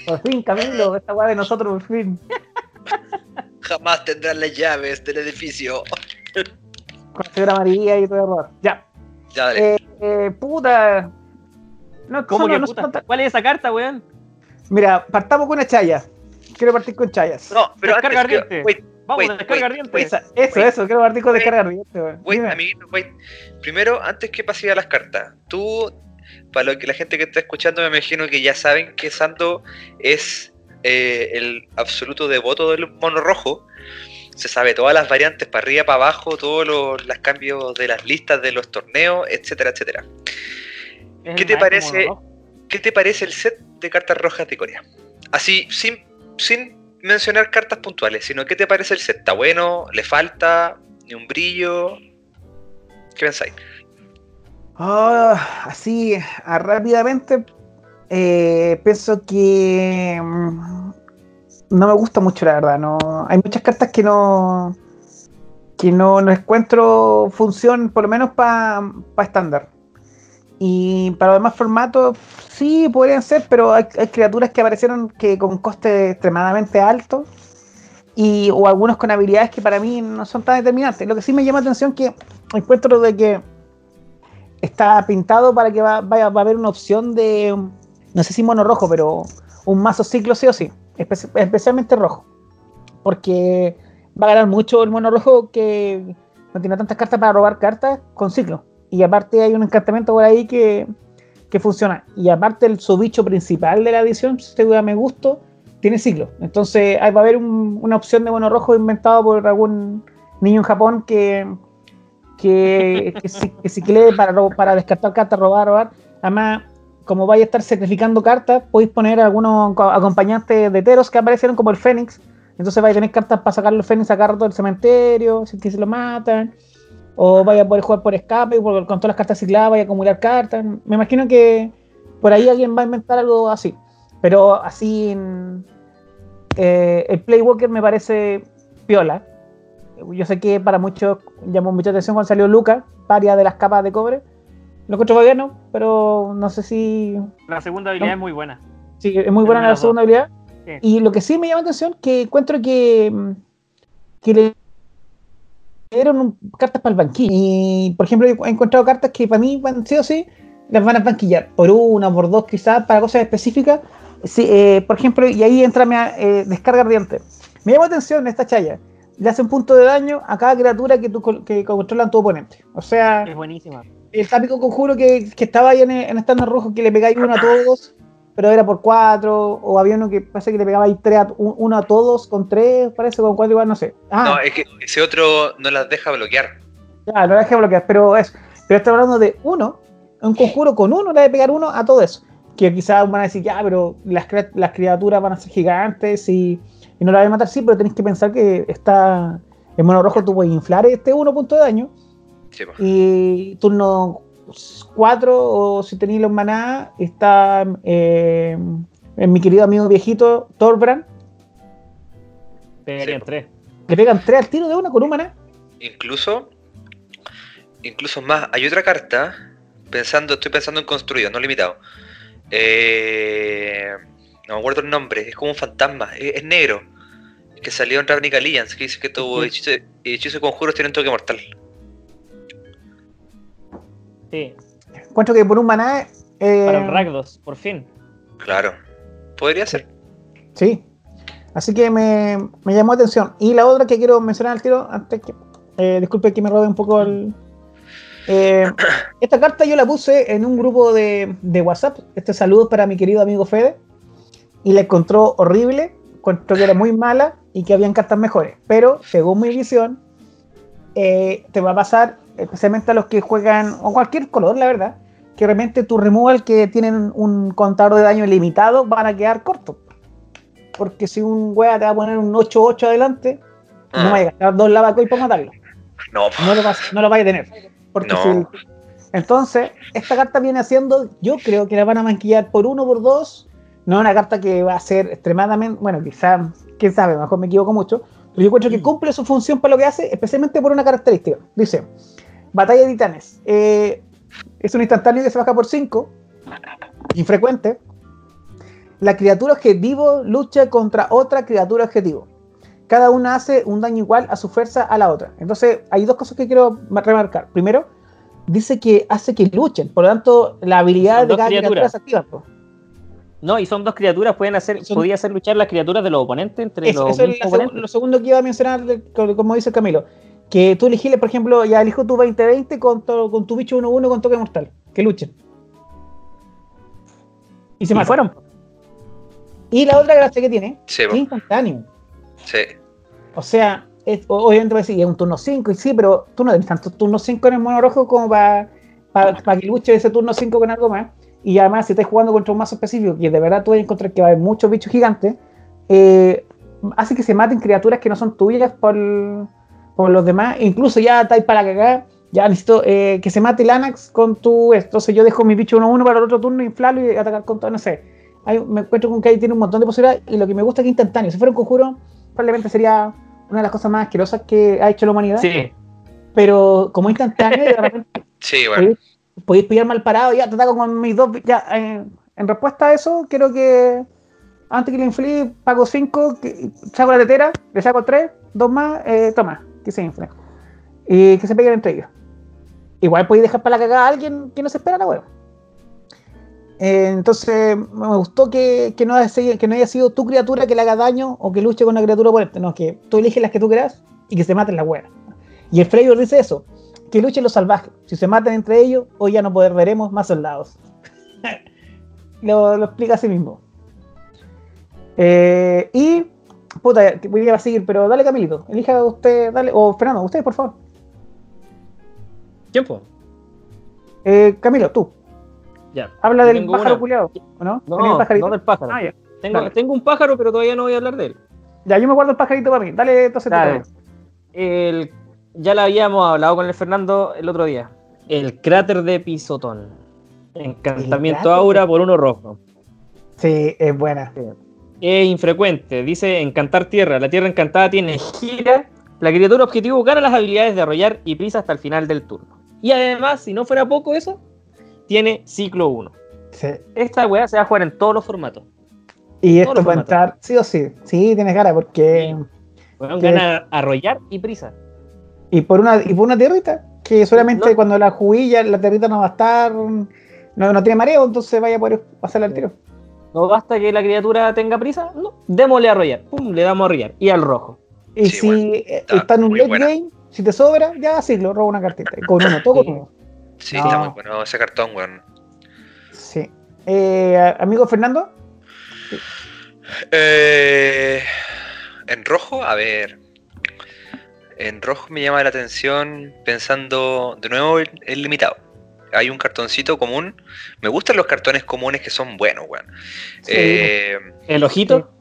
Por fin, Camilo, esta weá de nosotros, por fin. Jamás tendrán las llaves del edificio. Con la señora María y todo el error. Ya. Ya, dale. Eh, eh, puta. No, ¿Cómo no, que no puta? son ¿Cuál es esa carta, weón? Mira, partamos con una chaya. quiero partir con chayas. No, pero Descarga antes, ardiente. wait, Vamos, wait, descarga wait, ardiente. wait. Esa- eso, wait. eso, quiero partir con Wait. descarga ardiente, weón. Wait, amiguito, wait. Primero, antes que pase a las cartas, tú, para lo que la gente que está escuchando, me imagino que ya saben que Sando es eh, el absoluto devoto del mono rojo. Se sabe todas las variantes para arriba, para abajo, todos los, los cambios de las listas de los torneos, etcétera, etcétera. ¿Qué te parece? ¿Qué te parece el set de cartas rojas de Corea? Así, sin, sin mencionar cartas puntuales, sino ¿qué te parece el set? ¿Está bueno? ¿Le falta? ¿Ni un brillo? ¿Qué pensáis? Ah, así, ah, rápidamente, eh, pienso que mm, no me gusta mucho, la verdad. No, hay muchas cartas que no que no, no encuentro función, por lo menos para estándar. Y para los demás formatos, sí, podrían ser, pero hay, hay criaturas que aparecieron que con coste extremadamente alto y, o algunos con habilidades que para mí no son tan determinantes. Lo que sí me llama la atención que encuentro de que está pintado para que va, vaya, va a haber una opción de, no sé si mono rojo, pero un mazo ciclo sí o sí, espe- especialmente rojo. Porque va a ganar mucho el mono rojo que no tiene tantas cartas para robar cartas con ciclo. Y aparte hay un encantamiento por ahí que, que funciona. Y aparte el su bicho principal de la edición, si te me gusto, tiene ciclo. Entonces ahí va a haber un- una opción de mono rojo inventado por algún niño en Japón que, que, que, si- que ciclee para, para descartar cartas, robar, robar. Además, como vais a estar sacrificando cartas, podéis poner algunos co- acompañantes de Teros que aparecieron como el Fénix. Entonces vais a tener cartas para sacar los Fénix a cartas del cementerio, si que se lo matan. O vaya a poder jugar por escape, porque con todas las cartas cicladas vaya a acumular cartas. Me imagino que por ahí alguien va a inventar algo así. Pero así eh, el Playwalker me parece piola. Yo sé que para muchos llamó mucha atención cuando salió Luca, varias de las capas de cobre. Lo encuentro bueno, pero no sé si. La segunda habilidad No. es muy buena. Sí, es muy buena la segunda habilidad. Sí. Y lo que sí me llama la atención que encuentro que, mm, que le dieron un- cartas para el banquillo. Y por ejemplo, he encontrado cartas que para mí van sí o sí, las van a banquillar. Por una, por dos, quizás, para cosas específicas. Sí, eh, por ejemplo, y ahí entra mi eh, descarga ardiente. Me llama la atención esta chaya. Le hace un punto de daño a cada criatura que, tú, col- que controlan tu oponente. O sea, Es buenísima. el típico conjuro que, que estaba ahí en, en estándar rojo que le pegáis uno a todos, pero era por cuatro, o había uno que parece que le pegaba ahí tres a- un- uno a todos con tres, parece con cuatro igual, no sé. Ah, No, es que ese otro no las deja bloquear. ya, no la dejé bloquear, pero es, pero estoy hablando de uno, un conjuro con uno, le de pegar uno a todo eso. Que quizás van a decir, ya, pero las, las criaturas van a ser gigantes y, y no la van a matar, sí, pero tenéis que pensar que está el mono rojo, tú puedes inflar este uno punto de daño, Sí, y turno 4, o si tenéis los maná, está eh, mi querido amigo viejito, Torbran. Pegarían Sí. tres. Le pegan 3 al tiro de una con un maná. Incluso, incluso más, hay otra carta, pensando, estoy pensando en construido, no limitado. Eh, no me acuerdo el nombre, es como un fantasma, es, es negro, que salió en Ravnica Alliance, que dice que Sí. hechizo, hechizo y conjuros tienen toque mortal. Sí. Encuentro que por un maná. eh, Para el Ragdos, por fin. Claro, podría ser. Sí. Así que me, me llamó la atención. Y la otra que quiero mencionar al tiro, antes que. eh, disculpe que me robe un poco el. eh, esta carta yo la puse en un grupo de, de WhatsApp. Este saludo para mi querido amigo Fede. Y la encontró horrible. Encontró que era muy mala y que habían cartas mejores. Pero, según mi visión, eh, te va a pasar, especialmente a los que juegan, o cualquier color, la verdad, que realmente tu removal que tienen un contador de daño limitado van a quedar cortos. Porque si un wea te va a poner un 8-8 adelante, no Ah, vaya a gastar dos lavacoy para matarlo. no, No lo, vas, no lo vaya a tener. Porque No. si el- entonces, esta carta viene haciendo, yo creo que la van a manquillar por uno por dos. No es una carta que va a ser extremadamente, bueno, quizás, quién sabe, a lo mejor me equivoco mucho, pero yo encuentro que cumple su función para lo que hace, especialmente por una característica. Dice, Batalla de Titanes. eh, es un instantáneo que se baja por 5, infrecuente. La criatura objetivo lucha contra otra criatura objetivo. Cada una hace un daño igual a su fuerza a la otra. Entonces, hay dos cosas que quiero ma- remarcar. Primero, dice que hace que luchen, por lo tanto, la habilidad Son de cada criatura se activa. No, y son dos criaturas, pueden hacer, podía hacer luchar las criaturas de los oponentes entre los eso es lo segundo que iba a mencionar, como dice Camilo. Que tú elegirle, por ejemplo, ya elijo tu 2020 con, con tu bicho 1-1 con toque mortal. Que luchen. Y se me fueron. Y la otra gracia que tiene es instantáneo. Sí. O sea, es, obviamente va a decir, es un turno 5, y sí, pero tú no tienes tanto turno 5 en el mono rojo como para que luche ese turno 5 con algo más. Y además, si estás jugando contra un mazo específico, y de verdad tú vas a encontrar que va a haber muchos bichos gigantes, eh, hace que se maten criaturas que no son tuyas por, por los demás. incluso ya estáis para cagar, ya necesito eh, que se mate el Anax con tu. Entonces yo dejo mi bicho 1-1 para el otro turno, inflarlo y atacar con todo, no sé. me encuentro con que ahí tiene un montón de posibilidades y lo que me gusta es que instantáneo. Si fuera un conjuro, probablemente sería una de las cosas más asquerosas que ha hecho la humanidad. Sí. Pero como instantáneo, de repente. sí, bueno podéis pillar mal parado, ya te con mis dos. Ya, en respuesta a eso, quiero que antes que le inflí, pago 5, saco la tetera, le saco 3, 2 más, eh, toma, que se infle. Y que se peguen entre ellos. Igual podéis dejar para la cagada a alguien que no se espera la hueá. Eh, entonces me gustó que, que, no haya, sido tu criatura que le haga daño o que luche con una criatura oponente. No, que tú eliges las que tú quieras y que se maten la hueá. Y el Flavor dice eso que luchen los salvajes. Si se matan entre ellos, hoy ya no poder veremos más soldados. lo, explica a sí mismo. Eh, y, puta, voy a seguir, pero dale Camilito, elija usted, dale, o Fernando, usted, por favor. Tiempo. Eh, Camilo, tú. Ya. Habla del pájaro culiado, no? No, no del pájaro. Ah, tengo, tengo, un pájaro, pero todavía no voy a hablar de él. Ya, yo me guardo el pajarito para mí. Dale, entonces. Dale. El ya la habíamos hablado con el Fernando el otro día. El cráter de Pisotón. Encantamiento aura por uno rojo. Sí, es buena. Es infrecuente. Dice encantar tierra. La tierra encantada tiene gira. La criatura objetivo gana las habilidades de arrollar y prisa hasta el final del turno. Y además, si no fuera poco eso, tiene ciclo 1. Sí. Esta weá se va a jugar en todos los formatos. Y esto va a entrar sí o sí. Sí, tienes ganas porque. Bueno, gana arrollar y prisa. Y por una, y por una tierrita, que solamente cuando la juguilla, la tierrita no va a estar, no, no tiene mareo, entonces vaya a poder pasarle al tiro. No basta que la criatura tenga prisa, no, démosle a arrollar, pum, le damos a arrollar, y al rojo. Y si está, en un late game, si te sobra, ya sí, lo robo una cartita, con uno, todo con uno. Sí, está muy bueno ese cartón, weón. Sí. Eh, amigo Fernando. Eh, en rojo, a ver. En rojo me llama la atención pensando de nuevo el, limitado. Hay un cartoncito común. Me gustan los cartones comunes que son buenos, weón. Eh, ¿El ojito?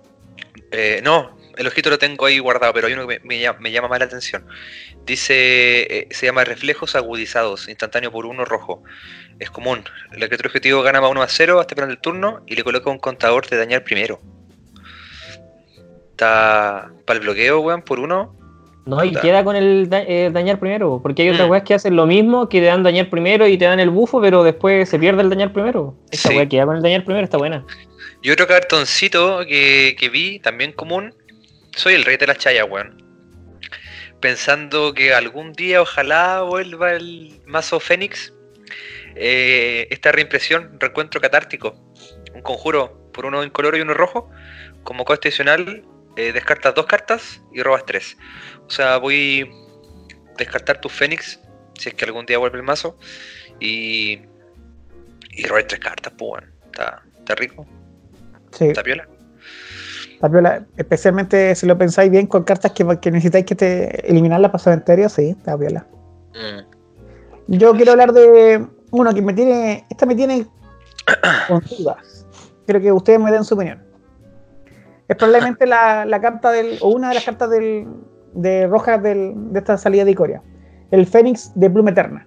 Eh, no, el ojito lo tengo ahí guardado, pero hay uno que me, llama, más la atención. Dice, eh, se llama reflejos agudizados, instantáneo por uno rojo. Es común. El criatura objetivo gana más 1 a 0 hasta el final del turno y le coloca un contador de dañar primero. Está para el bloqueo, weón, por uno. No, y queda con el eh, dañar primero, porque hay otras mm. weas que hacen lo mismo, que te dan dañar primero y te dan el bufo, pero después se pierde el dañar primero. Esta sí. wea queda con el dañar primero, está buena. Y otro cartoncito que, vi, también común, soy el rey de las chayas, weón. Pensando que algún día ojalá vuelva el mazo Fénix. Eh, esta reimpresión, reencuentro catártico. Un conjuro por uno en color y uno rojo. Como coste adicional, eh, descartas dos cartas y robas tres. O sea, voy a descartar tu Fénix, si es que algún día vuelve el mazo, y, y robar tres cartas, pues bueno, está, está rico. Sí. Está piola. Está piola, especialmente si lo pensáis bien con cartas que, que necesitáis que te eliminarlas para cementerio, sí, está piola. Mm. Yo quiero hablar de uno que me tiene, esta me tiene con dudas. Quiero que ustedes me den su opinión. Es probablemente la, la carta del, o una de las cartas del, de rojas de esta salida de Icoria. El Fénix de Bloom Eterna.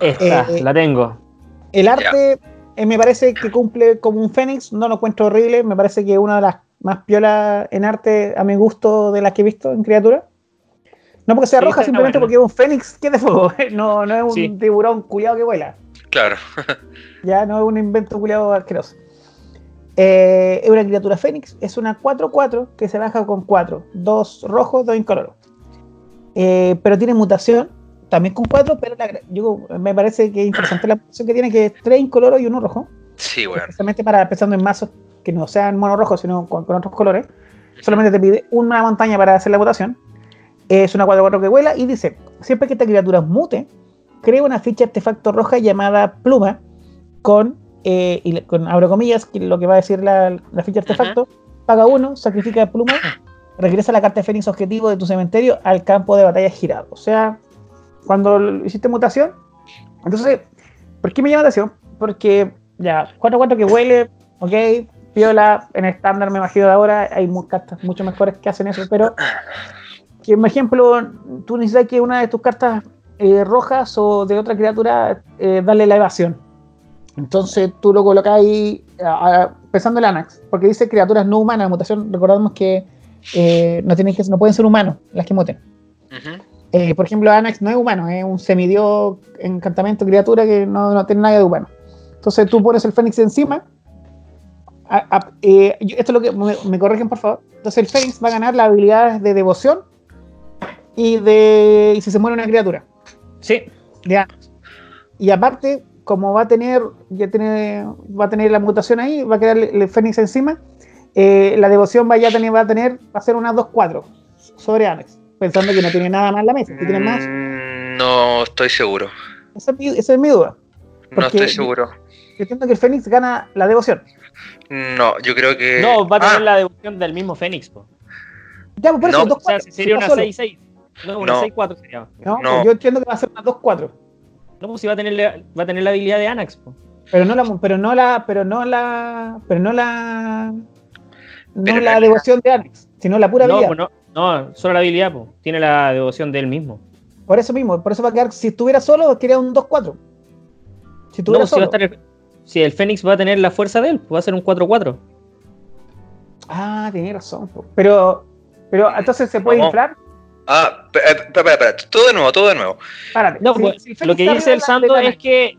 Esta, eh, la tengo. El arte eh, me parece que cumple como un Fénix, no lo encuentro horrible, me parece que es una de las más piolas en arte a mi gusto de las que he visto en criatura. No porque sea roja, simplemente porque es un Fénix que es de fuego, no, no es un tiburón culiado que vuela. Claro. ya no es un invento culiado asqueroso. Eh, es una criatura Fénix, es una 4-4 que se baja con 4, 2 rojos, 2 incoloros. Eh, pero tiene mutación, también con 4, pero yo, me parece que es interesante la mutación que tiene, que es 3 incoloros y 1 rojo. Sí, bueno. Especialmente para pensando en mazos que no sean mono rojo, sino con, con otros colores. Solamente te pide una montaña para hacer la votación. Es una 4-4 que vuela y dice: siempre que esta criatura mute, crea una ficha artefacto roja llamada pluma con, eh, y con abro comillas, que lo que va a decir la, la ficha artefacto, paga uno, sacrifica pluma, regresa la carta de Fénix objetivo de tu cementerio al campo de batalla girado. O sea, cuando hiciste mutación, entonces, ¿por qué me llama la atención? Porque ya, 4-4 que huele, ok, piola, en estándar me imagino de ahora, hay cartas mucho mejores que hacen eso, pero que, por ejemplo, tú necesitas que una de tus cartas eh, rojas o de otra criatura eh, darle la evasión. Entonces tú lo colocas ahí a- a- pensando en Anax, porque dice criaturas no humanas, mutación, recordamos que eh, no, tienen que no pueden ser humanos las que muten. Eh, por ejemplo, Anax no es humano, es un semidios encantamiento, criatura que no, no tiene nada de humano. Entonces tú pones el Fénix encima. a- eh, esto es lo que me, me corrigen, por favor. Entonces el Fénix va a ganar las habilidades de devoción y de y si se muere una criatura. Sí. de Anax. Y aparte, como va a tener, ya tiene, va a tener la mutación ahí, va a quedar el, el Fénix encima. eh, la devoción va, ya a tener, va a tener, va a ser una 2-4 sobre Anax, pensando que no tiene nada más en la mesa, que tiene más. Mm, No estoy seguro. Esa es mi, esa es mi duda. No estoy seguro. Yo entiendo que el Fénix gana la devoción. No, yo creo que. No, va a tener Ah, la devoción del mismo Fénix. po. Ya, pues por eso, No, dos O sea, sería una solo. 6-6. No, una No. 6-4 sería. No, No. pues yo entiendo que va a ser una 2-4. No, pues si va a tener la, va a tener la habilidad de Anax. po. Pero no la, pero no la, pero no la, pero no la, no Pero la devoción de Alex, sino la pura No, habilidad. pues no, no, solo la habilidad. po. Tiene la devoción de él mismo. Por eso mismo, por eso va a quedar, si estuviera solo, quedaría un 2-4. Si No, estuviera si, va solo. a estar el, si el Fénix va a tener la fuerza de él, pues va a ser un 4-4. Ah, tenía razón. po. Pero, pero entonces se puede inflar. Ah, espera, espera, espera. Todo de nuevo, todo de nuevo. Párate. No, Si- pues, si lo que dice el la- la- es que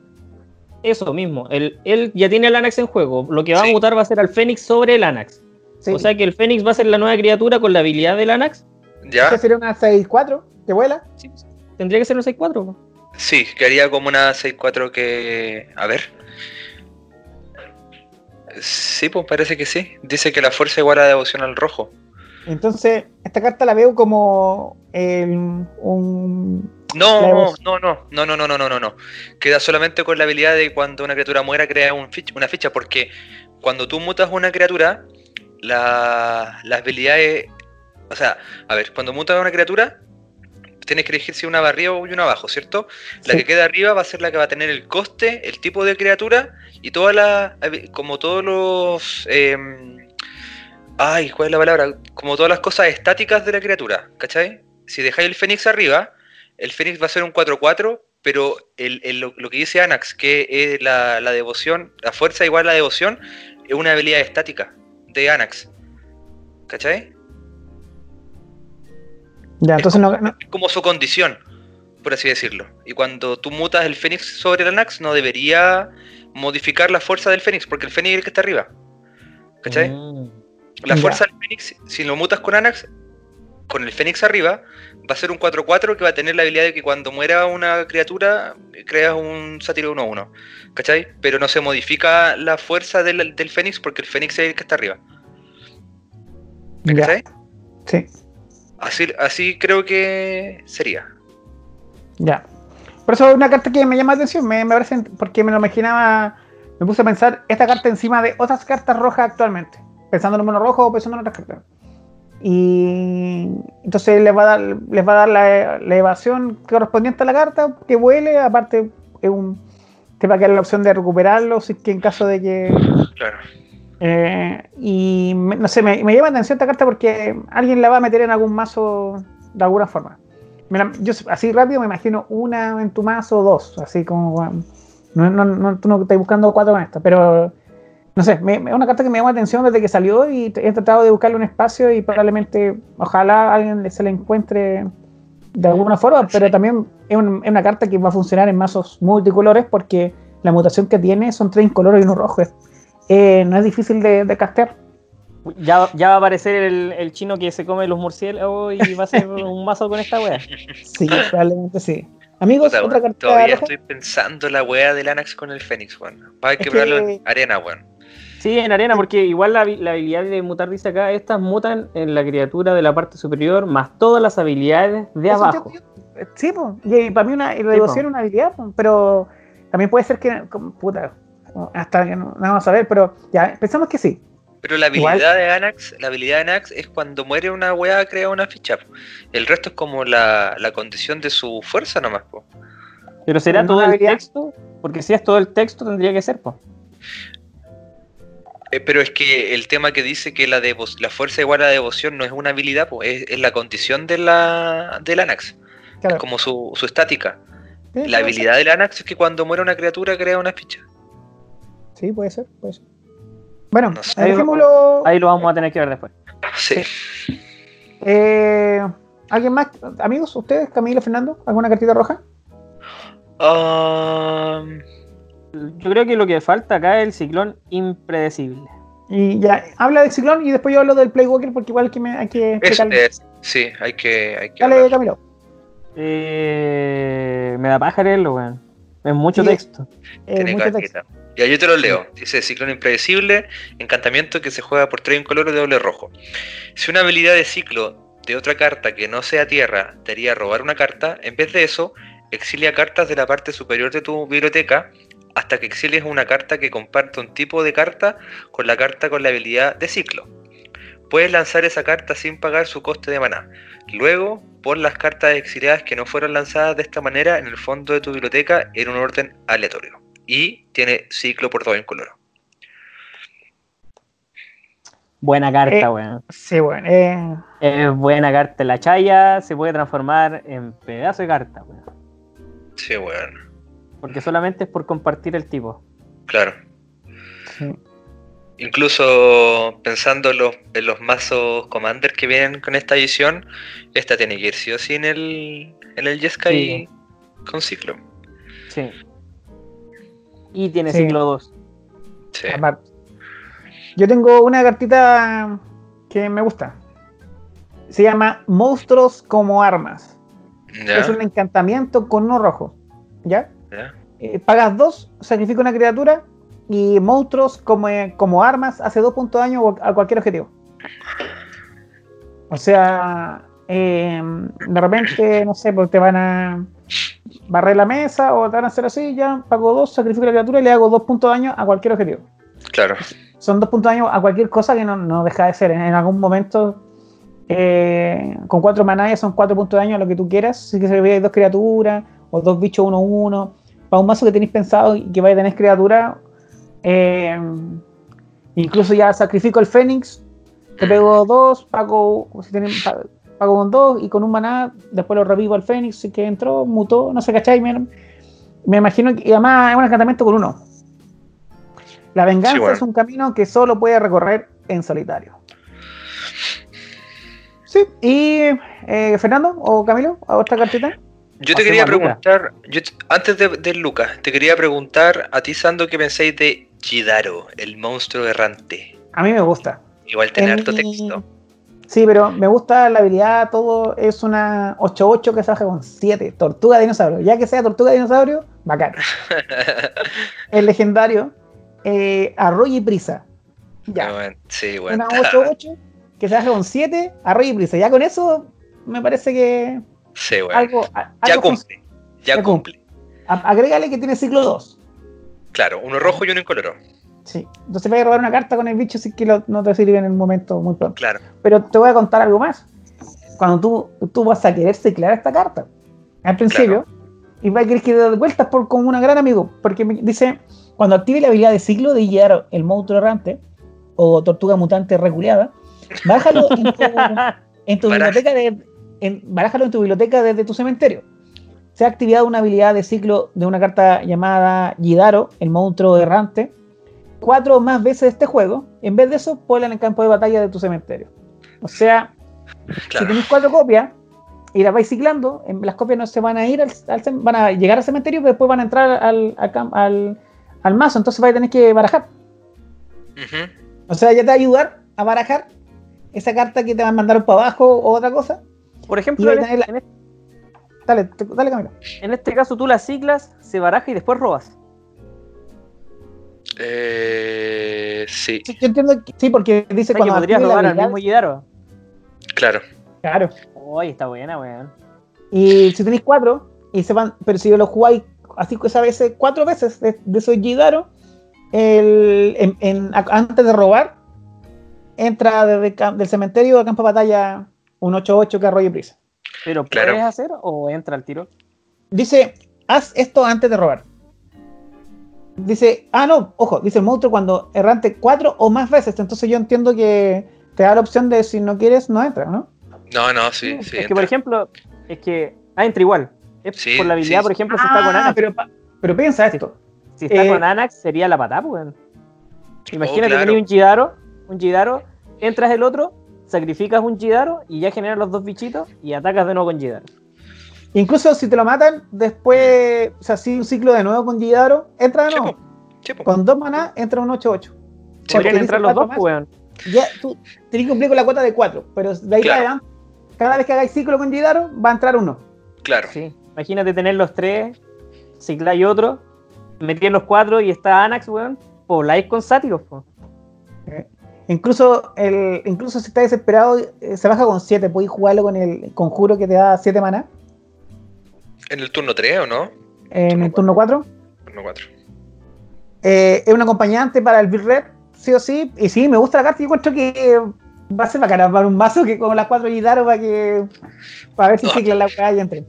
eso mismo, él, él ya tiene el Anax en juego. Lo que va Sí. a mutar va a ser al Fénix sobre el Anax. sí. O sea que el Fénix va a ser la nueva criatura con la habilidad del Anax. ¿Ya? ¿Qué sería una 6-4 que vuela? Sí, tendría que ser un 6-4. po. Sí, quedaría como una 6-4 que. A ver. Sí, pues parece que sí. Dice que la fuerza igual a devoción al rojo. Entonces, esta carta la veo como el- un. La No, no, no, no, no, no, no, no, no, no. Queda solamente con la habilidad de cuando una criatura muera crea un una ficha, porque cuando tú mutas una criatura, la, las habilidades, o sea, a ver, cuando mutas una criatura, tienes que elegir si una va arriba o una abajo, ¿cierto? La Sí. que queda arriba va a ser la que va a tener el coste, el tipo de criatura y todas las, como todos los, em, ay, ¿cuál es la palabra? Como todas las cosas estáticas de la criatura, ¿cachai? Si dejáis el Fénix arriba, el Fénix va a ser un 4-4, pero el- el- lo, lo que dice Anax, que es la, la devoción, la fuerza igual a la devoción, es una habilidad estática de Anax. ¿Cachai? Ya, entonces no, no- Es como su condición, por así decirlo. Y cuando tú mutas el Fénix sobre el Anax, no debería modificar la fuerza del Fénix, porque el Fénix es el que está arriba. ¿Cachai? Mm. La fuerza del Fénix, si lo mutas con Anax, con el Fénix arriba, va a ser un 4-4 que va a tener la habilidad de que cuando muera una criatura, creas un sátiro 1-1. ¿Cachai? Pero no se modifica la fuerza del, del Fénix porque el Fénix es el que está arriba. ¿Me ya, cachai? sí, Así, así creo que sería. ya. Por eso es una carta que me llama la atención, me, me parece, porque me lo imaginaba, me puse a pensar esta carta encima de otras cartas rojas actualmente, pensando en un mono rojo o pensando en otras cartas. Y entonces les va a dar, les va a dar la, la evasión correspondiente a la carta, que vuele, aparte es un, te va a quedar la opción de recuperarlo, si es que en caso de que Claro. Eh, y me- no sé, me, me llama la atención esta carta porque alguien la va a meter en algún mazo de alguna forma. La- yo así rápido me imagino una en tu mazo o dos, así como no, no, no, tú no estás buscando cuatro con esta, pero no sé, me- me- es una carta que me llama la atención desde que salió y he tratado de buscarle un espacio y probablemente, ojalá alguien se la encuentre de alguna forma, pero también es, un- es una carta que va a funcionar en mazos multicolores porque la mutación que tiene son tres incolores y uno rojo. Eh, no es difícil de, de castear. Ya, ya va a aparecer el, el chino que se come los murciélagos y va a ser un mazo con esta wea. Sí, probablemente sí. Amigos, otra carta Todavía roja. estoy pensando la weá del Anax con el Fénix, weón. Va a haber Es que probarlo que- en arena, weón. Sí, en arena, porque igual la, la habilidad de mutar dice acá, estas mutan en la criatura de la parte superior, más todas las habilidades de Eso abajo. yo- yo- Sí, pues. Y para mí una, la devoción es una habilidad, po, pero también puede ser que. como, Puta. Hasta que no, no vamos a ver, pero ya, pensamos que sí. Pero la Igual- habilidad de Anax, la habilidad de Anax es cuando muere una weá crea una ficha. po. El resto es como la, la condición de su fuerza nomás, po. Pero será no todo el habilidad. texto, porque si es todo el texto tendría que ser, pues. Eh, pero es que el tema que dice que la devo- la fuerza igual a la devoción no es una habilidad, po, es, es la condición de la, del Anax. Claro. Es como su, su estática. Sí, La habilidad del Anax es que cuando muere una criatura crea una ficha. ser. Sí, puede ser, puede ser. Bueno, No sé. dejémoslo. Ahí lo vamos a tener que ver después. Sí. Eh, ¿Alguien más? Amigos, ustedes, Camilo, Fernando, ¿alguna cartita roja? Um, Yo creo que lo que falta acá es el ciclón impredecible. Y ya, habla del ciclón y después yo hablo del Playwalker porque igual que me, hay que es- explicarle. es- sí, hay que, hay que Dale, hablar. Camilo. Eh, me da paja leerlo, weón. Es mucho Sí. texto. Tiene mucho texto. Ya yo te lo leo. Dice ciclón impredecible, encantamiento que se juega por 3 incoloro de doble rojo. Si una habilidad de ciclo de otra carta que no sea tierra te haría robar una carta, en vez de eso, exilia cartas de la parte superior de tu biblioteca hasta que exilies una carta que comparta un tipo de carta con la carta con la habilidad de ciclo. Puedes lanzar esa carta sin pagar su coste de maná. Luego, pon las cartas exiliadas que no fueron lanzadas de esta manera en el fondo de tu biblioteca en un orden aleatorio. Y tiene ciclo por dos incoloro. Buena carta, Eh, weón. Sí, bueno. Eh, Es buena carta. La chaya se puede transformar en pedazo de carta, weón. Sí, bueno. Porque solamente es por compartir el tipo. Claro. sí. Incluso pensando en los, en los mazos Commander que vienen con esta edición, esta tiene que ir sí o sí en el, en el Jeskai con ciclo. Sí. Y tiene Sí. ciclo 2. Sí. Aparte. Yo tengo una cartita que me gusta. Se llama Monstruos como Armas. ¿Ya? Es un encantamiento con uno rojo. ¿Ya? ¿Ya? Eh, pagas dos, sacrifica una criatura y monstruos como, eh, como armas hace dos puntos de daño a cualquier objetivo. O sea, eh, de repente, no sé, pues te van a barrer la mesa o te van a hacer así, ya pago dos, sacrifico la criatura y le hago dos puntos de daño a cualquier objetivo. Claro. Son dos puntos de daño a cualquier cosa que no, no deja de ser. En, en algún momento, eh, con cuatro manallas son cuatro puntos de daño a lo que tú quieras. Si que se dos criaturas o dos bichos uno uno. Para un mazo que tenéis pensado y que vaya a tener criatura, eh, incluso ya sacrifico el Fénix, te pego dos, pago, si tienen, pa- pago con dos y con un maná, después lo revivo al Fénix que entró, mutó, no sé, ¿cachai? Me, me imagino que y además es un encantamiento con uno. La venganza Sí, bueno. es un camino que solo puede recorrer en solitario. Sí, y eh, Fernando o Camilo, ¿a otra cartita? Yo te quería preguntar, yo antes de, de Lucas, te quería preguntar a ti, Sando, qué pensáis de Jidaro, el monstruo errante. A mí me gusta. Igual tiene En harto mi- texto. Sí, pero me gusta la habilidad, todo es una 8-8 que se baja con 7. Tortuga dinosaurio. Ya que sea tortuga dinosaurio, bacán. El legendario, eh, Arroyo y Prisa. Ya. Bueno, sí, bueno. Una 8-8 que se baja con 7, Arroyo y Prisa. Ya con eso me parece que Sí, algo. a- ya algo cumple. Ya ya cumple. A- Agrégale que tiene ciclo 2. Claro, uno rojo y uno incoloro. Sí. Entonces voy a robar una carta con el bicho si que lo- no te sirve en el momento muy pronto. Claro. Pero te voy a contar algo más. Cuando tú, tú vas a querer ciclar esta carta, al principio, y vas a querer que dé vueltas por, como un gran amigo, porque dice, cuando active la habilidad de ciclo de guiar el monstruo errante o tortuga mutante reculeada, bájalo en tu, en tu biblioteca de, en, barájalo en tu biblioteca desde tu cementerio. Se ha activado una habilidad de ciclo de una carta llamada Gidaro, el monstruo errante, cuatro o más veces este juego. En vez de eso, ponla en el campo de batalla de tu cementerio. O sea, si tenéis cuatro copias y las vais ciclando, las copias no se van a ir al, van a llegar al cementerio, pero después van a entrar al, al, al- mazo, entonces vais a tener que barajar. O sea, ya te va a ayudar a barajar esa carta que te van a mandar para abajo o otra cosa. Por ejemplo, Y en este, dale, dale Camilo. En este caso tú las ciclas, se baraja y después robas. Eh, sí, Sí, yo entiendo que sí, porque dice O sea, que cuando podrías robar al mismo Yidaro. claro. Claro. Uy, está buena, weón. Y si tenéis cuatro, y se van, pero si lo jugáis así que veces, cuatro veces de, de esos Jidaro, el, en- antes de robar, entra desde del cementerio a campo de batalla un 8-8 que arroyo prisa. Pero Claro. ¿puedes hacer o entra al tiro? Dice, haz esto antes de robar. Dice, ah, no, ojo, dice el monstruo cuando errante cuatro o más veces. Entonces yo entiendo que te da la opción de si no quieres, no entra, ¿no? No, no, sí, es sí. que, por ejemplo, es que. Ah, entra igual. Es Sí, por la habilidad, sí. por ejemplo, si está con Ah, Anax. pero, pero piensa esto. Si está eh, con Anax, sería la patada, weón. Imagínate claro. tener un Jidaro, un Jidaro, entras el otro, sacrificas un Jidaro y ya generas los dos bichitos y atacas de nuevo con Jidaro. Incluso si te lo matan, después, o sea, si un ciclo de nuevo con Gidaro, entra de nuevo. Con dos maná entra un 8-8. Porque Podrían entrar los cuatro dos, más. weón. Ya tú tenés que cumplir con la cuota de 4, pero de ahí Claro. para adelante, cada vez que hagáis ciclo con Gidaro, va a entrar uno. Claro. Sí. Imagínate tener los tres, cicláis otro, metí los cuatro y está Anax, weón. Pobláis con sátiros, po. Incluso, el, incluso si estás desesperado, eh, se baja con 7. Podéis jugarlo con el conjuro que te da 7 maná En el turno 3, ¿o no? en Turno el turno 4. Turno 4. Eh, es un acompañante para el Bill Red, sí o sí. Y sí, me gusta la carta. Yo encuentro que va a ser bacana para un mazo que con las 4 Gidaro para que. Para ver si No. cicla la weá y entre.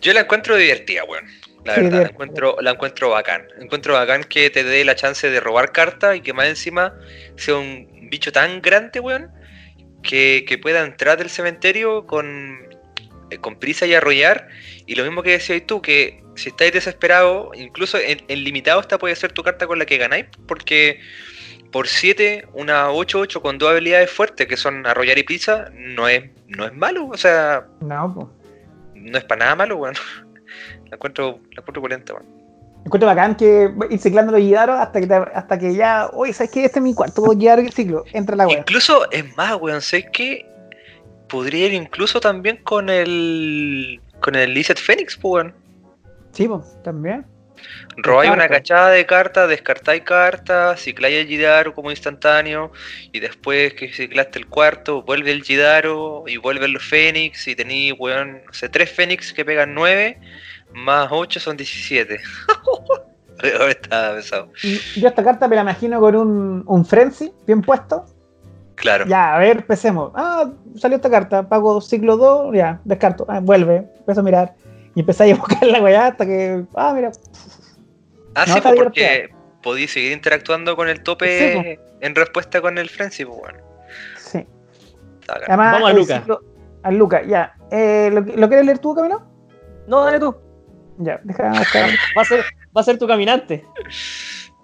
Yo la encuentro divertida, weón. La Sí, verdad, la encuentro, la encuentro bacán. Encuentro bacán que te dé la chance de robar cartas y que más encima sea un bicho tan grande, weón, que, que pueda entrar del cementerio con, eh, con prisa y arrollar. Y lo mismo que decías tú, que si estáis desesperados, incluso en, en limitado esta puede ser tu carta con la que ganáis, porque por 7, una 8-8 con dos habilidades fuertes, que son arrollar y prisa, no es, no es malo. O sea, No, no es para nada malo, weón. La encuentro, la encuentro polenta, weón. Encuentro bacán que ir ciclando los Gidaro hasta que, te- hasta que ya. Oye, ¿sabes qué? Este es mi cuarto Gidaro que ciclo. Entra la weá. Incluso, es más, weón, sé que podría ir incluso también con el. con el Lizard Phoenix, pues, weón. Sí, pues, también. Robáis una cachada de cartas, descartáis cartas, cicláis el Jidaro como instantáneo, y después que ciclaste el cuarto, vuelve el Jidaro y vuelven los Fénix, y tenéis, weón, no sé, tres Fénix que pegan 9, más 8 son 17. Weón, Está pesado. Y Yo esta carta me la imagino con un, un Frenzy bien puesto. Claro. Ya, a ver, empecemos. Ah, salió esta carta, pago ciclo 2, ya, descarto. Ah, vuelve, empiezo a mirar. Y empezáis a buscar la weá hasta que. Ah, mira. Ah, No, sí, pues, porque podéis seguir interactuando con el tope Sí, en respuesta con el Frenzy, pues, bueno. Sí. Además, Vamos a Luca. ciclo- a Luca, ya. Eh, ¿lo, ¿Lo quieres leer tú, Camilo? No, dale tú. Ya, déjame buscar. Va a ser, va a ser tu caminante.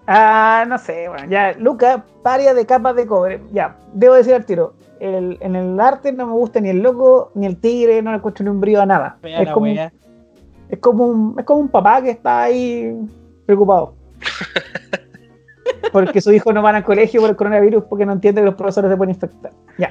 Ah, no sé, bueno, ya, Luca, paria de capas de cobre. Ya, debo decir al tiro. el- en el arte no me gusta ni el loco ni el tigre, no le encuentro ni un brillo a nada. Es como, wea. es, como un, es como un papá que está ahí preocupado. Porque su hijo no va al colegio por el coronavirus porque no entiende que los profesores se pueden infectar. Ya.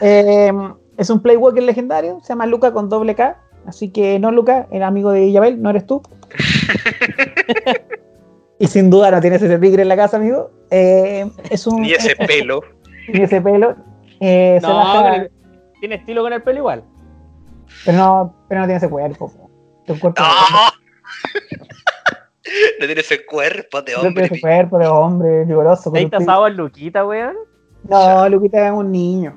Eh, es un Playwalker legendario, se llama Luca con doble K. Así que no, Luca, el amigo de Isabel, no eres tú. y sin duda no tienes ese tigre en la casa, amigo. Eh, es un, Ni ese pelo. ni ese pelo. Eh, se No, pero tiene estilo con el pelo igual. pero, no, pero no tiene ese cuerpo. Tu cuerpo ¡No! no tiene ese cuerpo de no tiene hombre. ese cuerpo de hombre vigoroso. ¿Te tasado al Luquita, weón? No, Luquita es un niño.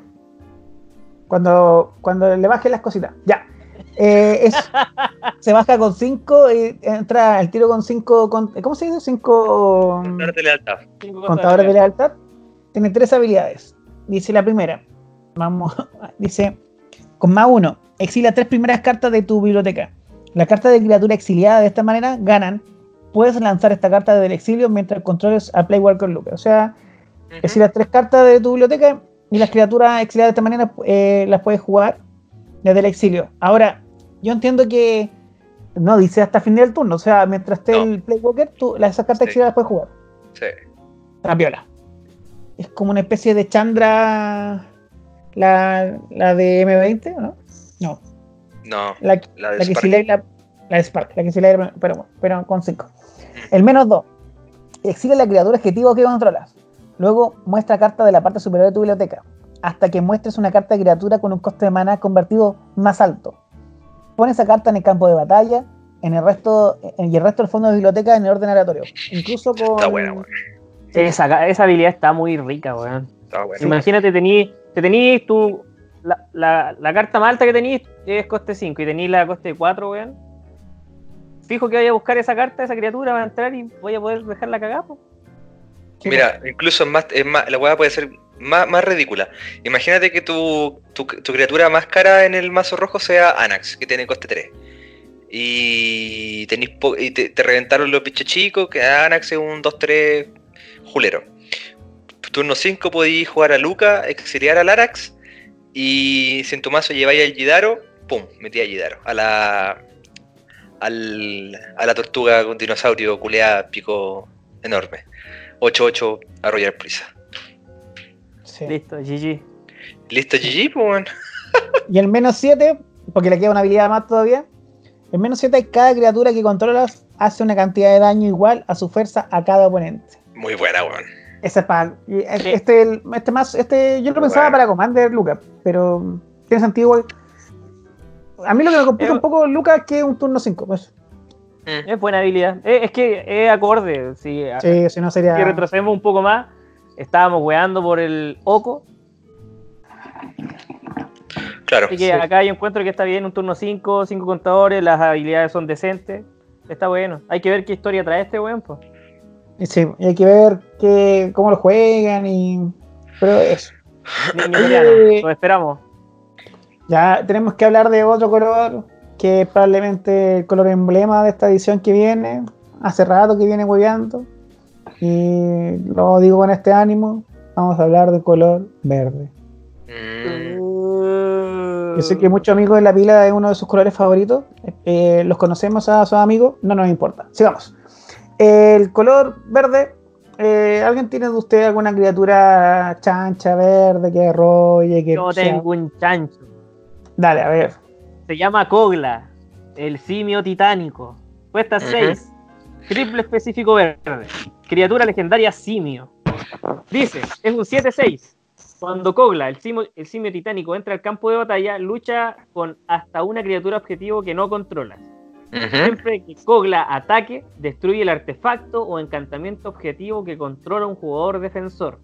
Cuando, cuando le baje las cositas. Ya. Eh, es- se baja con 5 y entra el tiro con 5. ¿Cómo se dice? 5 Darte lealtad. Cinco cosas contadores de lealtad. Tiene tres habilidades. Dice la primera. Vamos. Dice: con más uno, exilia tres primeras cartas de tu biblioteca. Las cartas de criatura exiliada de esta manera ganan. Puedes lanzar esta carta desde el exilio mientras controles a Playwalker con Luca. O sea, es decir, las tres cartas de tu biblioteca y las criaturas exiliadas de esta manera eh, las puedes jugar desde el exilio. Ahora, yo entiendo que no dice hasta fin del turno, o sea, mientras esté No. el Playwalker, tú las esas cartas Sí. las puedes jugar. Sí. La viola. Es como una especie de Chandra, la, la de M20, ¿o ¿no? No. No, La, la de la que Spark. sí la, la de Spark, la que sí lee, pero, pero con 5. El menos 2. Exige la criatura objetivo que controlas. Luego muestra carta de la parte superior de tu biblioteca. Hasta que muestres una carta de criatura con un coste de mana convertido más alto. Pon esa carta en el campo de batalla en el resto, en- y el resto del fondo de biblioteca en el orden aleatorio. Incluso con. Está buena, weón. Esa, esa habilidad está muy rica, weón. Está buena. Imagínate, tení, te tenís tu. La, la, la carta más alta que tenís es coste 5 y tenís la coste 4, weón. Fijo que vaya a buscar esa carta, esa criatura va a entrar y voy a poder dejarla cagada, po. Mira, incluso es más, es más, la weá puede ser más, más ridícula. Imagínate que tu, tu, tu criatura más cara en el mazo rojo sea Anax, que tiene coste 3. Y, tenís po- y te, reventaron los bichos chicos, que Anax es un 2-3 julero. Turno 5 podéis jugar a Luca, exiliar al Arax, y si en tu mazo lleváis al Gidaro, pum, metí a Gidaro. A la, al, a la tortuga con dinosaurio culeada, pico enorme. 8-8 arrollar prisa. Sí. Listo, GG. ¿Listo, GG? Pues? Y el menos 7, porque le queda una habilidad más todavía. El menos 7, cada criatura que controlas hace una cantidad de daño igual a su fuerza a cada oponente. Muy buena, weón. Ese es para. Sí. Este, este más, este, yo lo pensaba Bueno. para Commander Lucas, pero tiene sentido igual. A mí lo que me complica Eh, un poco Lucas es que es un turno 5. Pues. Mm. Es buena habilidad. Eh, es que es acorde. Si, Sí, si no sería. si retrocedemos un poco más, estábamos weando por el Oco. Claro. Así que Sí. acá yo encuentro que está bien un turno 5, 5 contadores, las habilidades son decentes. Está bueno. Hay que ver qué historia trae este weón, pues. Sí, y hay que ver que, cómo lo juegan y. Pero eso. Lo esperamos. Ya tenemos que hablar de otro color, que es probablemente el color emblema de esta edición que viene. Hace rato que viene hueveando. Y lo digo con este ánimo. Vamos a hablar del color verde. Mm, Yo sé que muchos amigos de la pila es uno de sus colores favoritos. Eh, los conocemos a sus amigos, no nos importa. Sigamos. El color verde. eh, ¿Alguien tiene de usted alguna criatura chancha verde que arrolle? Que Yo sea- tengo un chancho. Dale, a ver. Se llama Kogla, el simio titánico. Cuesta Ujú. 6. Triple específico verde. Criatura legendaria simio. Dice, es un 7-6. Cuando Kogla, el simio, el simio titánico, entra al campo de batalla, lucha con hasta una criatura objetivo que no controlas. Siempre que Kogla ataque, destruye el artefacto o encantamiento objetivo que controla un jugador defensor.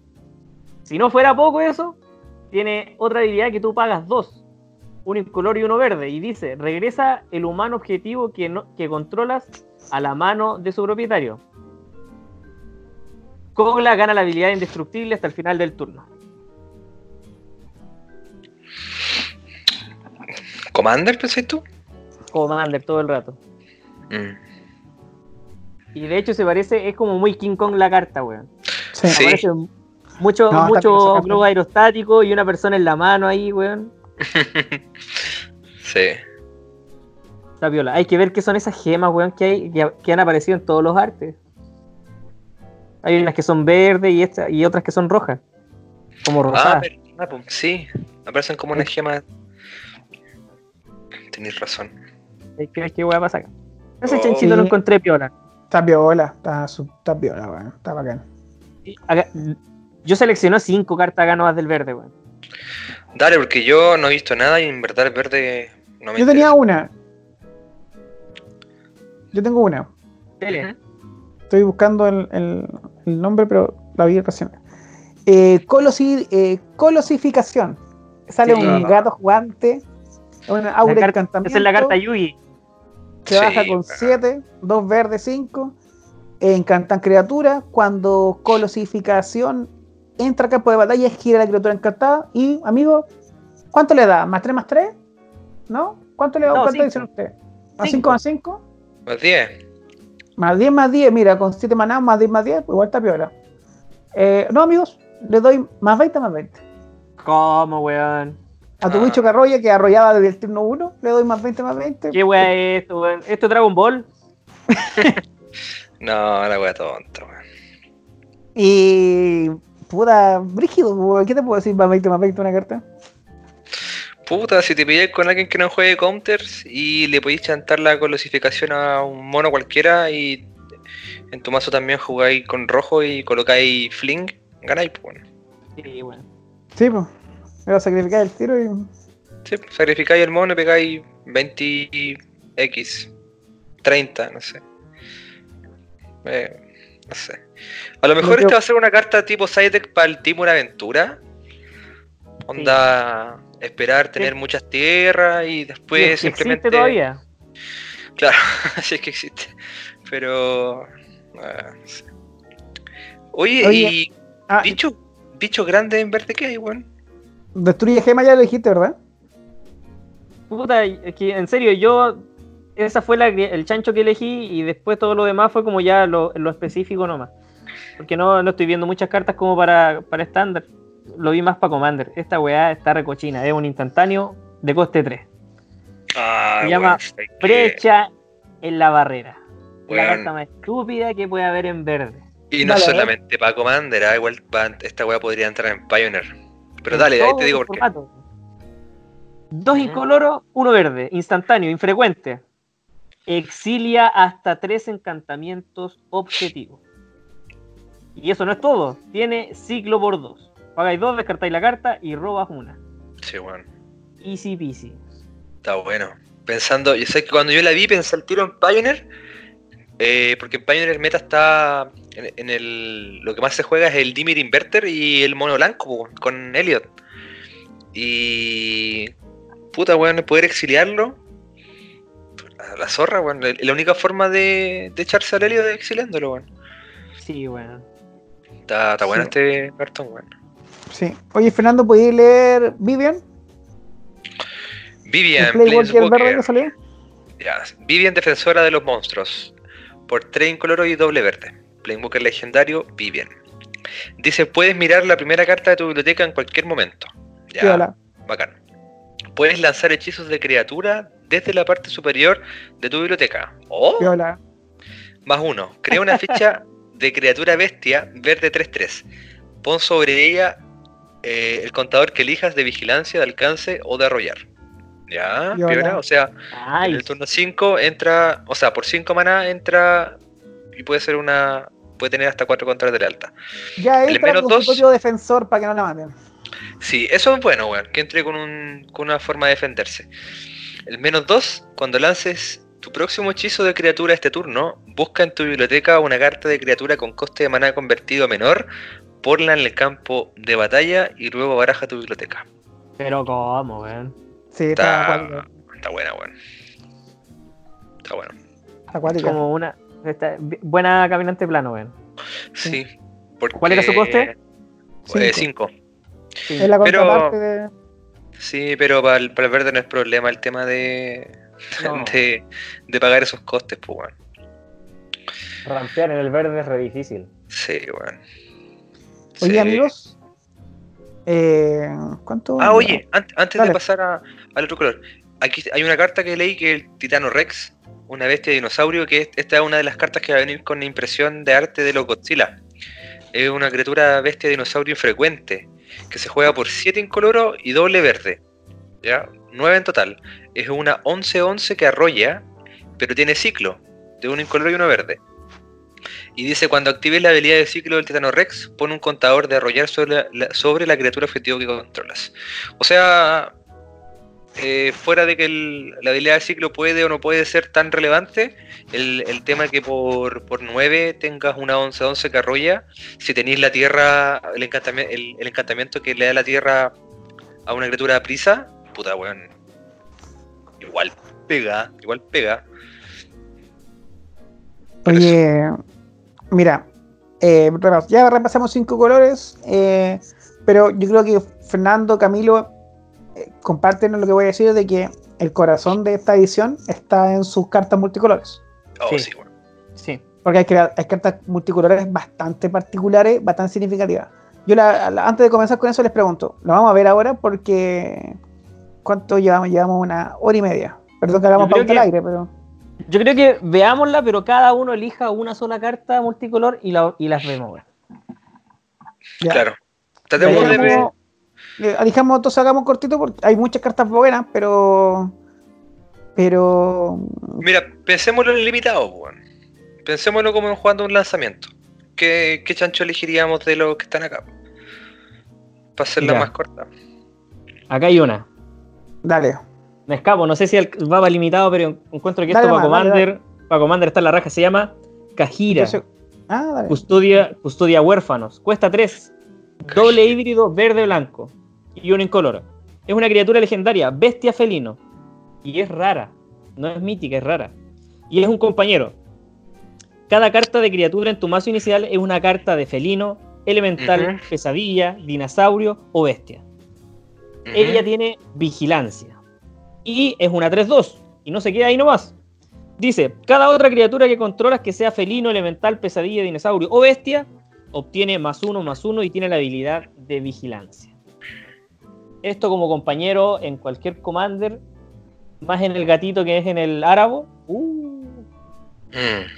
Si no fuera poco eso, tiene otra habilidad que tú pagas dos. Uno incolor y uno verde. Y dice, regresa el humano objetivo que, no, que controlas a la mano de su propietario. Kogla gana la habilidad indestructible hasta el final del turno. ¿Commander, pensáis tú? Commander todo el rato. Mm. Y de hecho se parece, es como muy King Kong la carta, weón. Sí. Sí. Aparece mucho, No, mucho globo aerostático y una persona en la mano ahí, weón. sí. Está piola. Hay que ver qué son esas gemas, weón, que, hay, que han aparecido en todos los artes. Hay unas que son verdes y, esta- y otras que son rojas. Como Ah, rosadas. pero, ah, pues, sí. Aparecen como unas gemas. Tenéis razón. Hay que ver qué weá pasa acá. Ese Oh. chanchito lo encontré piola. Está viola, está, su- está viola, weón. Está bacán. Acá- yo seleccioné cinco cartas acá nuevas del verde, weón. Dale, porque yo no he visto nada y en verdad el verde no me Yo tenía una. Yo tengo una. Tele. Estoy buscando el, el- el nombre, pero la vi recién. Eh, colosi- eh, colosificación. Sale Sí. un gato jugante. Una aura carta- encantamiento. Esa es la carta Yugi. Se Sí, baja con weón. 7, 2 verdes, 5. Encantan criatura. Cuando colosificación entra al campo de batalla, gira la criatura encantada. Y, amigo, ¿cuánto le da? ¿Más 3 más 3? ¿No? ¿Cuánto le da? No, ¿Cuánto cinco. dicen usted? ¿Más 5 Cinco. más 5? Más 10. Más 10 más 10, mira, con 7 manados, más 10 más 10, pues igual está piola. Eh, no, amigos, le doy más 20 más 20. ¿Cómo, weón? A tu Ah. bicho que arrolla, que arrollaba desde el turno 1, le doy más 20 más 20. ¿Qué weá es esto, weón? ¿Esto es Dragon Ball? No, la wea tonta, weón. Y. Puta, brígido, weón, ¿qué te puedo decir más 20 más 20 una carta? Puta, si te pilláis con alguien que no juegue counters y le podéis chantar la colosificación a un mono cualquiera y en tu mazo también jugáis con rojo y colocáis fling, ganáis, pues bueno. Sí, bueno. Sí, pues. Me va a sacrificar el tiro y. Sí, sacrificáis el mono y pegáis 20x, 30, no sé. Eh, no sé. A lo mejor esta va a ser una carta tipo side deck para el Timur Aventura. Onda, esperar tener Sí. muchas tierras y Y después es que simplemente. existe todavía. Claro, así es que existe. Pero. ah, no sé. Oye, Oye, y Ah, bicho, bicho grande en verde qué hay, weón. destruye gema ya lo dijiste, ¿verdad? Puta, es que en serio, yo. Esa fue la, el chancho que elegí y después todo lo demás fue como ya lo, lo específico nomás. Porque no, no estoy viendo muchas cartas como para, para estándar. Lo vi más para Commander. Esta weá está recochina. Es un instantáneo de coste 3. Ah, Se llama que- Brecha en la barrera. La carta más estúpida que puede haber en verde. Y no Dale, solamente para Commander, ah, igual va- esta weá podría entrar en Pioneer. Pero En dale, ahí te digo por qué. formato. Dos incoloros, uno verde, instantáneo, infrecuente. Exilia hasta tres encantamientos objetivos. Y eso no es todo. Tiene ciclo por dos. Pagáis dos, descartáis la carta y robas una. Sí, weón. Easy peasy. Está bueno. Pensando, yo sé que cuando yo la vi pensé el tiro en Pioneer, eh, porque en Pioneer el meta está en, en el lo que más se juega es el Dimir Inverter y el mono blanco con Elliot. Y puta weón, poder exiliarlo. A la zorra, weón. La, la única forma de, de echarse al Elliot es exiliándolo, weón. Sí, bueno. Está, está bueno Sí. este cartón, weón. Sí. Oye, Fernando, ¿podías leer Vivian? Vivian, verde Planeswalker. que salió. Ya, Vivian, defensora de los monstruos. Por 3 incoloro y doble verde. Planeswalker legendario, Vivian. Dice, puedes mirar la primera carta de tu biblioteca en cualquier momento. Ya, hola. bacán. Puedes lanzar hechizos de criatura desde la parte superior de tu biblioteca. ¡Oh! Sí, hola. Más uno. Crea una ficha de criatura bestia verde 3-3. Pon sobre ella eh, el contador que elijas de vigilancia, de alcance o de arrollar. Ya, piola, o sea, en el turno 5 entra, o sea, por 5 maná entra y puede ser una. Puede tener hasta 4 contras de lealtad. Ya El entra menos dos. defensor para que no la maten. Sí, eso es bueno, weón, que entre con, un, con una forma de defenderse. El menos 2, cuando lances tu próximo hechizo de criatura este turno, busca en tu biblioteca una carta de criatura con coste de maná convertido a menor, ponla en el campo de batalla y luego baraja tu biblioteca. Pero cómo, weón. Sí, está Está, está buena, weón. Está bueno. Está acuática. Como una. buena caminante plano, weón. Sí. porque- ¿Cuál era su coste? 5. Cinco. Sí. Es la Pero- de. Sí, pero para el, para el verde no es problema el tema de, No. de, de pagar esos costes, pues, weón. Rampear en el verde es re difícil. Sí, weón. Oye, Sí. amigos. Eh, ¿Cuánto? Ah, oye, an- antes Dale. de pasar a- al otro color, aquí hay una carta que leí que es el Titano Rex, una bestia de dinosaurio, que es- esta es una de las cartas que va a venir con impresión de arte de los Godzilla. Es una criatura bestia de dinosaurio infrecuente, que se juega por 7 incoloro y doble verde. ¿Ya? 9 en total. Es una 11-11 que arrolla, pero tiene ciclo, de uno incoloro y uno verde. Y dice, cuando actives la habilidad de ciclo del Titano Rex, pone un contador de arrollar sobre la, sobre la criatura objetivo que controlas. O sea, eh, fuera de que el- la habilidad de ciclo puede o no puede ser tan relevante, el, el tema que por, por 9 tengas una 11-11 que arrolla, si tenéis la tierra, el, encantami- el- el encantamiento que le da la tierra a una criatura a prisa, puta weón. Igual pega, igual pega. Oye, mira, eh, ya repasamos cinco colores, eh, pero yo creo que Fernando, Camilo, eh, comparten lo que voy a decir de que el corazón de esta edición está en sus cartas multicolores. Oh, Sí. sí, weón. Sí. Porque hay, cartas multicolores bastante particulares, bastante significativas. Yo la- la- antes de comenzar con eso les pregunto, lo vamos a ver ahora porque ¿cuánto llevamos? Llevamos una hora y media. Perdón que hagamos pauta al aire, pero Yo creo que veámosla, pero cada uno elija una sola carta multicolor y, la, y las vemos, ya. Claro. Tratemos de dijimos, entonces hagamos cortito porque hay muchas cartas buenas, pero. Pero. Mira, pensémoslo en el limitado, weón. Pensémoslo como jugando un lanzamiento. ¿Qué, ¿Qué, chancho elegiríamos de los que están acá? Para hacerla Ya. más corta. Acá hay una. Dale. Me escapo, no sé si el- va para limitado, pero encuentro que Dale esto para dale, Commander, para Commander está en la raja, se llama Kajira. Entonces- ah, dale. Custodia, custodia huérfanos. Cuesta 3. Doble híbrido verde-blanco. Y uno incoloro. Es una criatura legendaria, bestia felino. Y es rara. No es mítica, es rara. Y es un compañero. Cada carta de criatura en tu mazo inicial es una carta de felino, elemental, pesadilla, dinosaurio o bestia. Ella tiene vigilancia. Y es una 3-2. Y no se queda ahí nomás. Dice, cada otra criatura que controlas que sea felino, elemental, pesadilla, dinosaurio o bestia, obtiene más uno, más uno y tiene la habilidad de vigilancia. Esto como compañero en cualquier commander, más en el gatito que es en el árabo. Uh,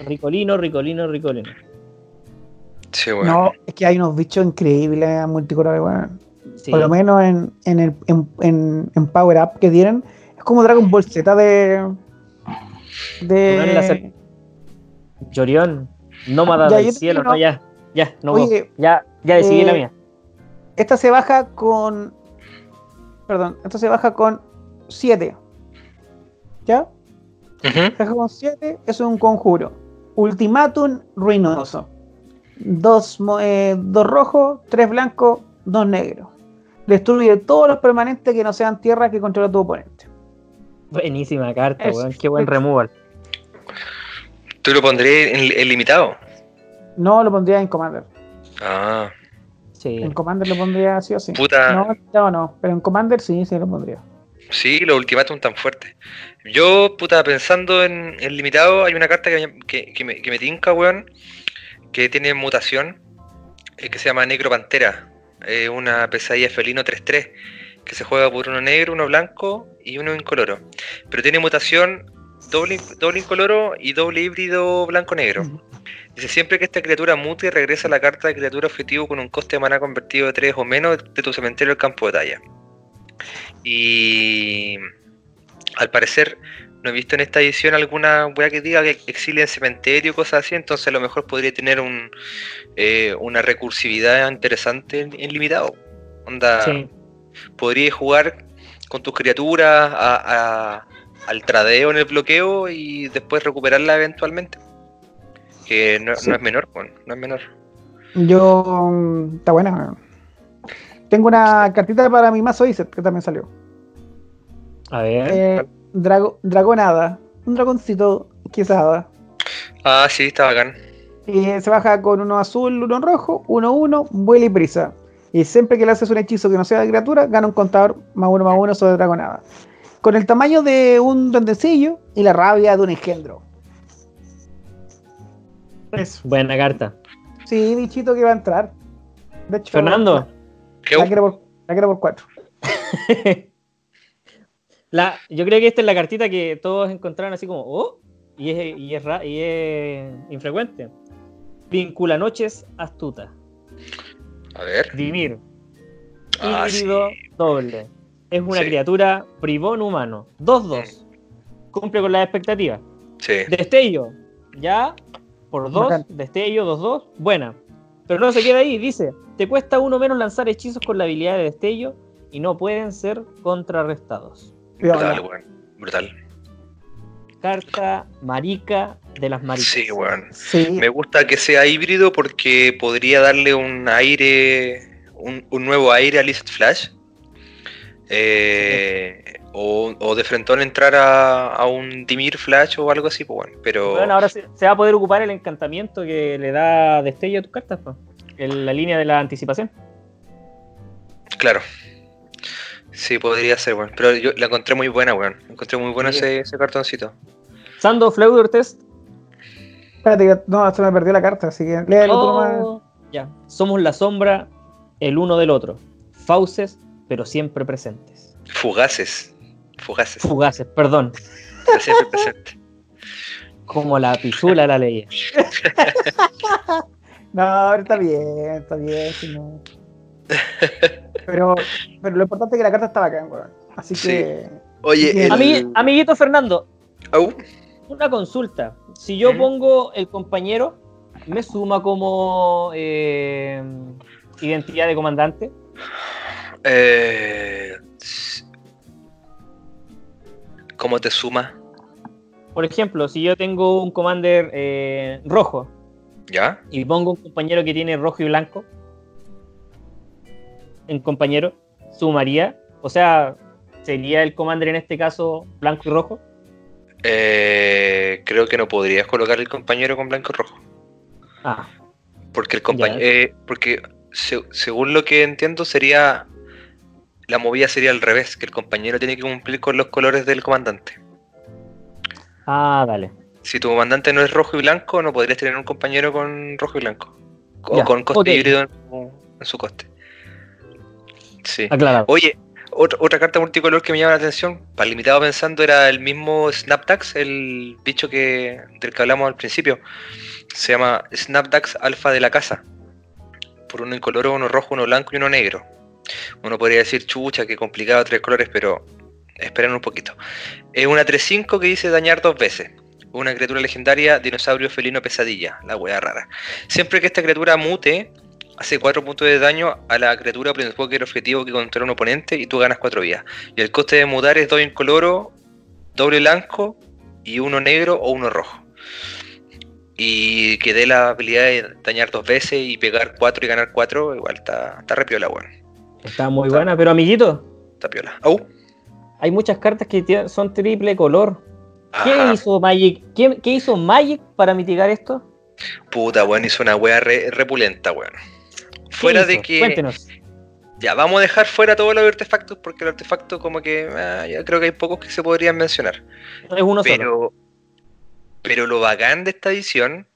ricolino, ricolino, ricolino. sí, weón. No, es que hay unos bichos increíbles a multicolores. Sí. Por lo menos en, en, el, en, en, en Power Up que tienen. Es como Dragon Ball Z de. De. Llorión, nómada Ya, del cielo, no, ya, ya, no, Oye, ya, ya decidí eh, la mía. Esta se baja con. Perdón, esta se baja con 7. ¿Ya? Ujú. Se baja con 7, eso es un conjuro. Ultimátum ruinoso. Dos, eh, dos rojos, tres blancos, dos negros. Destruye todos los permanentes que no sean tierra que controla tu oponente. Buenísima carta, weón, qué buen removal. ¿Tú lo pondrías en, en limitado? No lo pondría en Commander. Ah, Sí. En Commander lo pondría sí o sí. puta. No, no, no. Pero en Commander sí, sí lo pondría. Sí, los ultimátum tan fuertes. Yo, puta, pensando en el limitado, hay una carta que, me- que, que me, que me tinca, weón, que tiene mutación, eh, que se llama Necro Pantera. Eh, una pesadilla felino 3-3, que se juega por uno negro, uno blanco y uno incoloro. Pero tiene mutación doble, doble incoloro y doble híbrido blanco-negro. Dice, siempre que esta criatura mute, regresa la carta de criatura objetivo con un coste de mana convertido de 3 o menos de tu cementerio al campo de batalla. Y al parecer no he visto en esta edición alguna weá que diga que exilia en cementerio, cosas así, entonces a lo mejor podría tener un, eh, una recursividad interesante en, en limitado. Onda, Sí. Podrías jugar con tus criaturas a- a- al tradeo en el bloqueo y después recuperarla eventualmente. Que no, Sí. no es menor, weón, no es menor. Yo. mm, Está buena. weón. Tengo una cartita para mi mazo Iset que también salió. A ver. Eh, drago- dragonada. Un dragoncito quizada. Ah, sí, está bacán. Y se baja con uno azul, uno rojo, uno uno, vuela y prisa. Y siempre que le haces un hechizo que no sea de criatura, gana un contador más uno más uno sobre dragonada. Con el tamaño de un duendecillo y la rabia de un engendro. Eso. Buena carta. Sí, bichito que va a entrar. De hecho, Fernando, ¿Qué La quiero por, la quiero por cuatro. la, yo creo que esta es la cartita que todos encontraron así como, oh, y es, y es, y es infrecuente. Vincula noches astuta. A ver. Dimir. Ah, Híbrido sí. doble. Es una Sí. criatura bribón humano. 2-2. Cumple con las expectativas. Sí. Destello. Ya. Por 2. Bacán. Destello 2-2. Buena. Pero no se queda ahí. Dice: Te cuesta uno menos lanzar hechizos con la habilidad de destello y no pueden ser contrarrestados. Brutal, weón. Brutal. Carta marica de las maricas. Sí, weón. Sí, Me gusta que sea híbrido porque podría darle un aire, un, un nuevo aire a Lizard Flash. Eh, o, o de frentón entrar a, a un Dimir Flash o algo así, pues bueno. Pero Bueno, ahora se, se va a poder ocupar el encantamiento que le da destello a tus cartas, pues. En la línea de la anticipación. claro. Sí, podría ser, weón. Pero yo la encontré muy buena, weón. Encontré muy bueno Sí. ese, ese cartoncito. Sando Fleuder Test. espérate, no, se me perdió la carta, así que léelo tú nomás. Oh, ya. Somos la sombra el uno del otro. Fauces, pero siempre presentes. Fugaces. Fugaces. Fugaces, perdón. pero siempre presente. Como la pisula la ley. No, ahora está bien, está bien. si no. Pero, pero lo importante es que la carta está bacán, weón. Así Sí. que. Oye, el... Amiguito Fernando, Au. una consulta. Si yo ¿Mm? pongo el compañero, ¿me suma como eh, identidad de comandante? Eh, ¿Cómo te suma? Por ejemplo, si yo tengo un commander eh, rojo ¿Ya? y pongo un compañero que tiene rojo y blanco, en compañero, ¿sumaría? O sea, ¿sería el commander en este caso blanco y rojo? Eh, creo que no podrías colocar el compañero con blanco y rojo. Ah, Porque el compañero. porque se- según lo que entiendo, sería. La movida sería al revés, que el compañero tiene que cumplir con los colores del comandante. ah dale. Si tu comandante no es rojo y blanco, no podrías tener un compañero con rojo y blanco. O Ya, con coste híbrido en en su coste. Sí. Aclarado. Oye, otra, otra carta multicolor que me llama la atención, para limitado pensando, era el mismo Snapdax, el bicho que, del que hablamos al principio. Se llama Snapdax Alfa de la Casa. Por uno incoloro, uno rojo, uno blanco y uno negro. Uno podría decir, chucha, qué complicado, tres colores, pero esperen un poquito. Es una 3-5 que dice dañar dos veces. Una criatura legendaria, dinosaurio felino pesadilla, la wea rara. Siempre que esta criatura mute, hace 4 puntos de daño a la criatura Planeswalker objetivo que controla un oponente y tú ganas 4 vidas. Y el coste de mutar es 2 incoloro, doble blanco y uno negro o uno rojo. Y que dé la habilidad de dañar dos veces y pegar 4 y ganar 4, igual está, está re piola, weón. Está muy buena, pero amiguito, Está piola. Au. hay muchas cartas que son triple color. ¿Qué hizo Magic? ¿Qué, qué hizo Magic para mitigar esto? Puta, weón, hizo una wea re- repulenta, weón. ¿Qué Fuera de que. Cuéntenos. Ya, vamos a dejar fuera todos los artefactos porque los artefactos como que ah, ya creo que hay pocos que se podrían mencionar. Es uno solo. Pero, pero lo bacán de esta edición,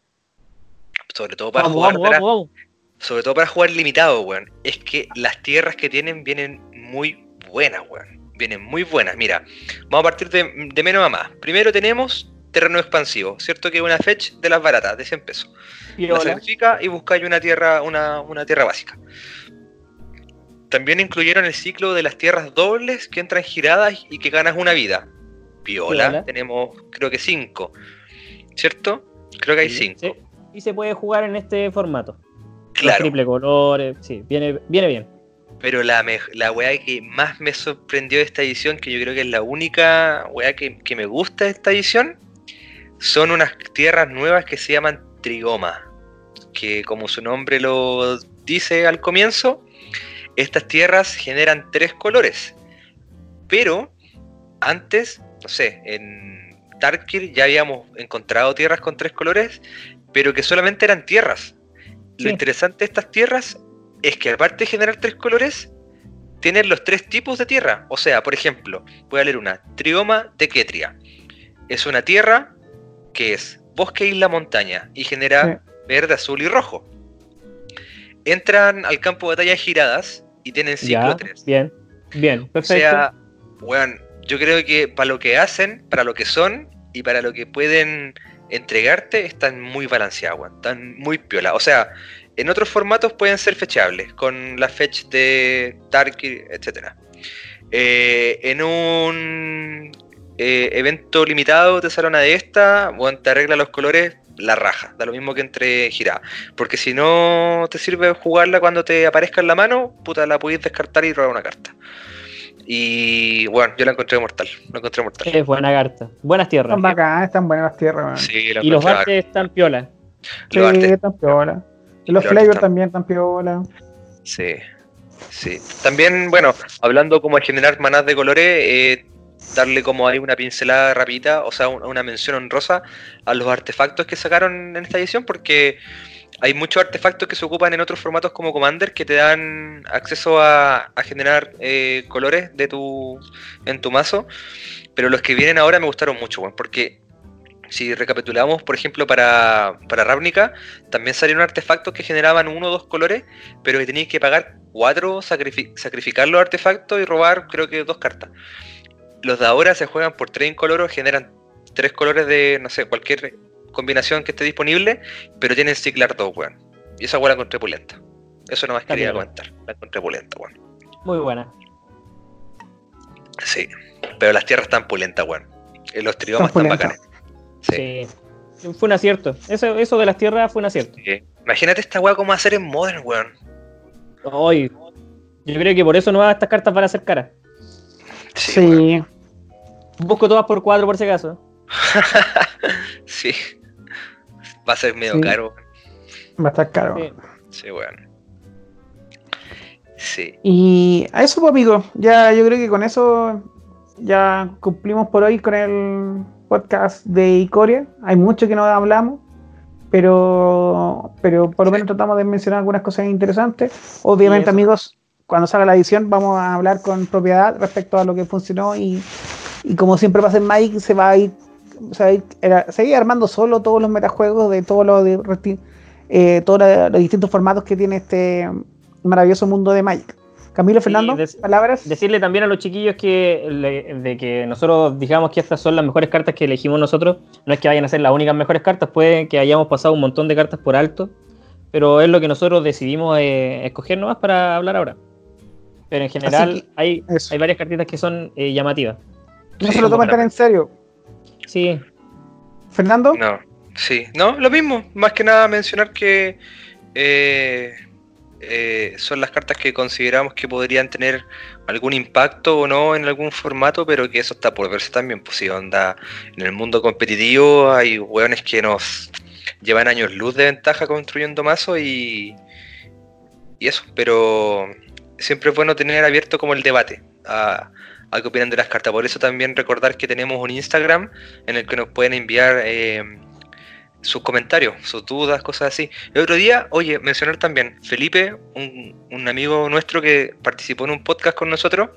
sobre todo para Vamos, jugar, vamos, vamos. sobre todo para jugar limitado, weón, es que las tierras que tienen vienen muy buenas, weón. Vienen muy buenas. Mira, vamos a partir de, de menos a más. Primero tenemos terreno expansivo, ¿cierto? Que es una fetch de las baratas, de 100 pesos. La Piola. sacrifica y buscáis una tierra, una, una tierra básica. También incluyeron el ciclo de las tierras dobles que entran giradas y que ganas una vida. Piola. tenemos creo que 5. ¿Cierto? Creo que hay Sí, 5. sí. Y se puede jugar en este formato. Los Claro. triple colores, sí, viene, viene bien. Pero la, me- la weá que más me sorprendió de esta edición, que yo creo que es la única weá que, que me gusta de esta edición, son unas tierras nuevas que se llaman Trigoma. Que como su nombre lo dice al comienzo, estas tierras generan tres colores. Pero antes, no sé, en Tarkir ya habíamos encontrado tierras con tres colores, pero que solamente eran tierras. Lo interesante de estas tierras es que aparte de generar tres colores, tienen los tres tipos de tierra. O sea, por ejemplo, voy a leer una, Trioma de Ketria. Es una tierra que es bosque, isla, montaña y genera verde, azul y rojo. Entran al campo de batalla giradas y tienen ciclo Ya, 3. bien, bien, O perfecto. sea, weón, yo creo que para lo que hacen, para lo que son y para lo que pueden entregarte, están muy balanceados, weón. Están muy piola. O sea, en otros formatos pueden ser fechables, con la fetch de Tarkir, etc. en un eh, evento limitado te sale una de estas, bueno, te arregla los colores, la raja, da lo mismo que entre giradas. Porque si no te sirve jugarla cuando te aparezca en la mano, puta, la podéis descartar y robar una carta. Y bueno, yo la encontré mortal, la encontré mortal. Es buena carta. Buenas tierras. Están bacanas, están buenas las tierras. Sí, la Y los artes están piola. Sí, Los artes, están piola. Y los Los flavors también están piola. sí, sí. También, bueno, hablando como de generar manás de colores, eh, darle como ahí una pincelada rapidita, o sea, un- una mención honrosa a los artefactos que sacaron en esta edición, porque hay muchos artefactos que se ocupan en otros formatos como Commander que te dan acceso a, generar eh, colores de tu en tu mazo, pero los que vienen ahora me gustaron mucho, weón, porque si recapitulamos, por ejemplo, para, para Ravnica, también salieron artefactos que generaban uno o dos colores, pero que tenías que pagar cuatro, sacrifi- sacrificar los artefactos y robar creo que dos cartas. Los de ahora se juegan por tres incoloros, generan tres colores de, no sé, cualquier combinación que esté disponible, pero tienen ciclar dos, weón. Y esa weón la encontré pulenta. Eso nomás Está quería bien. comentar. La encontré pulenta, weón. Muy buena. Sí, pero las tierras están pulentas, weón. Eh, Los triomas Están están bacanes. Sí. Sí. Fue un acierto. Eso, eso de las tierras fue un acierto. Sí. Imagínate esta weá cómo hacer en Modern, weón. Hoy. Yo creo que por eso no estas cartas van a ser caras. Sí. Busco todas por cuatro por si acaso. sí. Va a ser medio Sí. caro. Va a estar caro. Sí. Sí, weón. Sí. Y a eso, pues, amigos, ya yo creo que con eso ya cumplimos por hoy con el podcast de Icoria. Hay mucho que no hablamos, pero, pero por lo menos tratamos de mencionar algunas cosas interesantes. Obviamente, amigos, cuando salga la edición vamos a hablar con propiedad respecto a lo que funcionó y, y como siempre pasa en Mike, se va a ir, se va a ir, era- se va a ir armando solo todos los metajuegos de todos los, de, eh, todos los- distintos formatos que tiene este maravilloso mundo de Magic. Camilo, Fernando, palabras. Decirle también a los chiquillos que le- de que nosotros digamos que estas son las mejores cartas que elegimos nosotros. No es que vayan a ser las únicas mejores cartas, puede que hayamos pasado un montón de cartas por alto, pero es lo que nosotros decidimos eh, escoger nomás para hablar ahora. Pero en general que hay, hay varias cartitas que son eh, llamativas. no Sí, se lo toman tan en serio. Sí, Fernando, No, sí, no, lo mismo. Más que nada mencionar que eh, eh, son las cartas que consideramos que podrían tener algún impacto o no en algún formato, pero que eso está por verse también. Pues si onda, en el mundo competitivo hay hueones que nos llevan años luz de ventaja construyendo mazos y, y eso, pero siempre es bueno tener abierto como el debate a, a qué opinan de las cartas. Por eso también recordar que tenemos un Instagram en el que nos pueden enviar eh, sus comentarios, sus dudas, cosas así. El otro día, oye, mencionar también, Felipe, un, un amigo nuestro que participó en un podcast con nosotros,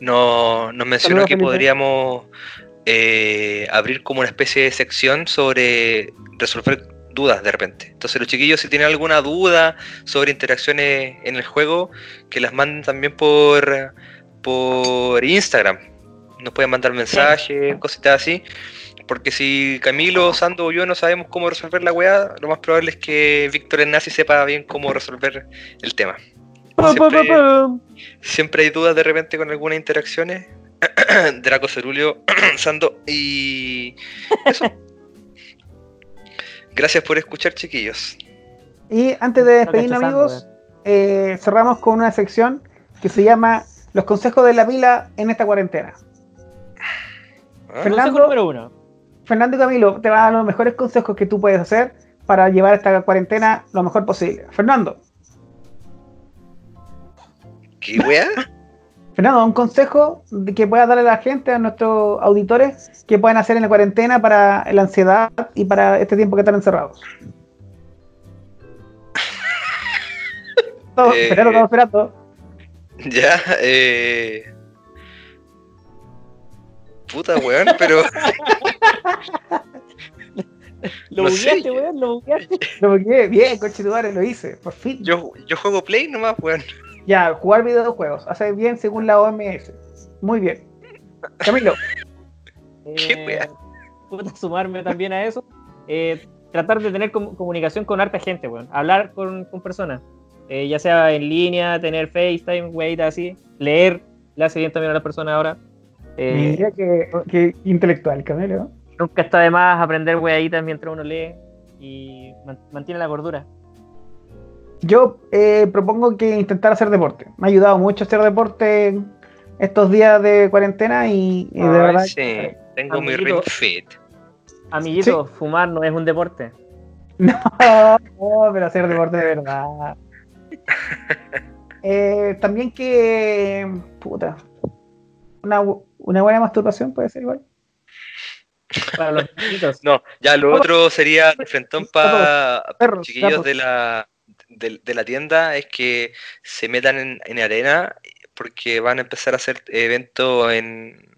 nos, nos mencionó Saludos, que Felipe. podríamos eh, abrir como una especie de sección sobre resolver dudas de repente. Entonces los chiquillos si tienen alguna duda sobre interacciones en el juego, que las manden también por, por Instagram. Nos pueden mandar mensajes, cositas así. Porque si Camilo, Sando o yo no sabemos cómo resolver la weá, lo más probable es que Víctor Nazi sepa bien cómo resolver el tema. Siempre, siempre hay dudas de repente con algunas interacciones. Draco Cerulio, Sando y eso. Gracias por escuchar, chiquillos. y antes de despedirnos, amigos, eh, cerramos con una sección que se llama Los consejos de la pila en esta cuarentena. ¿Ah? Fernando. Consejo número uno. Fernando y Camilo te van a dar los mejores consejos que tú puedes hacer para llevar esta cuarentena lo mejor posible. Fernando, ¿Qué weá? Fernando, un consejo de que puedas darle a la gente, a nuestros auditores, que pueden hacer en la cuarentena para la ansiedad y para este tiempo que están encerrados. Todos, Eh, esperando, esperando. Ya, eh. Puta weón, pero. Lo no bugueaste, weón, lo bugueaste. Lo bloqueé. Bien, coche lo hice, por fin. Yo, yo juego Play nomás, weón. Ya, jugar videojuegos. Hace bien según la OMS. Muy bien. Camilo, Qué Eh, wea. sumarme también a eso. Eh, tratar de tener com- comunicación con harta gente, weón. Hablar con, con personas. Eh, ya sea en línea, tener FaceTime, wey, así. Leer, le hace bien también a las personas ahora. Eh, mira que, que intelectual, Camilo. nunca está de más aprender weiditas mientras uno lee y man- mantiene la gordura. Yo eh, propongo que intentar hacer deporte. Me ha ayudado mucho hacer deporte estos días de cuarentena y, y de Ay, verdad. sí, tengo mi ring fit. Amiguito, fumar no es un deporte. No, no, pero hacer deporte de verdad. Eh, también que. Puta. Una, una buena masturbación puede ser igual. Para los chiquitos. No, ya lo otro sería de frentón para Perros, chiquillos de la, de, de la tienda es que se metan en, en arena porque van a empezar a hacer eventos en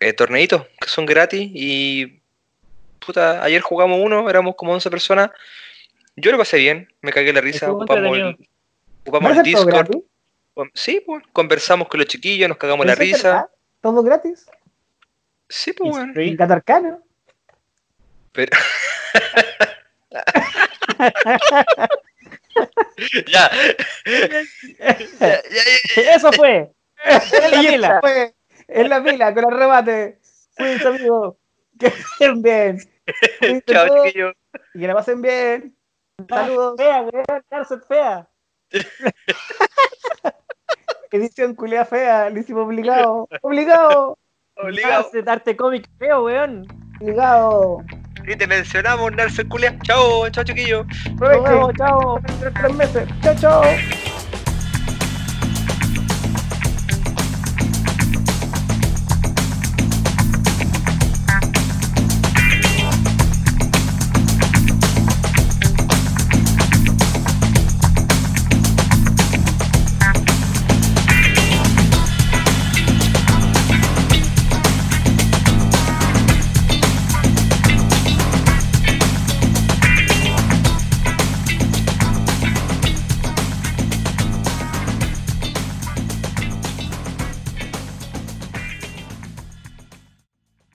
eh, torneitos que son gratis y puta, ayer jugamos uno, éramos como 11 personas. Yo lo pasé bien, me cagué la risa, ocupamos el, ocupamos ¿Va a el Discord. gratis? Sí, pues, conversamos con los chiquillos, nos cagamos la ¿Eso es risa. verdad? ¿Todo gratis? Sí, pues, bueno. En Catarcano. Pero... Ya. Eso fue. En la pila. Fue. En la pila, con el remate. Cuídense, amigos. Que estén bien. Cuídense Chao, todos chiquillos. y que la pasen bien. Saludos. Fea, weón, cárcel fea. Edición culea fea. Lo hicimos obligado. Obligado. Obligado. Arte cómic feo, weón. Obligado. Y te mencionamos, Narce Culia. Chao, chao, chiquillos. Provecho. Nos vemos, chao. Tres meses. Chao, chao.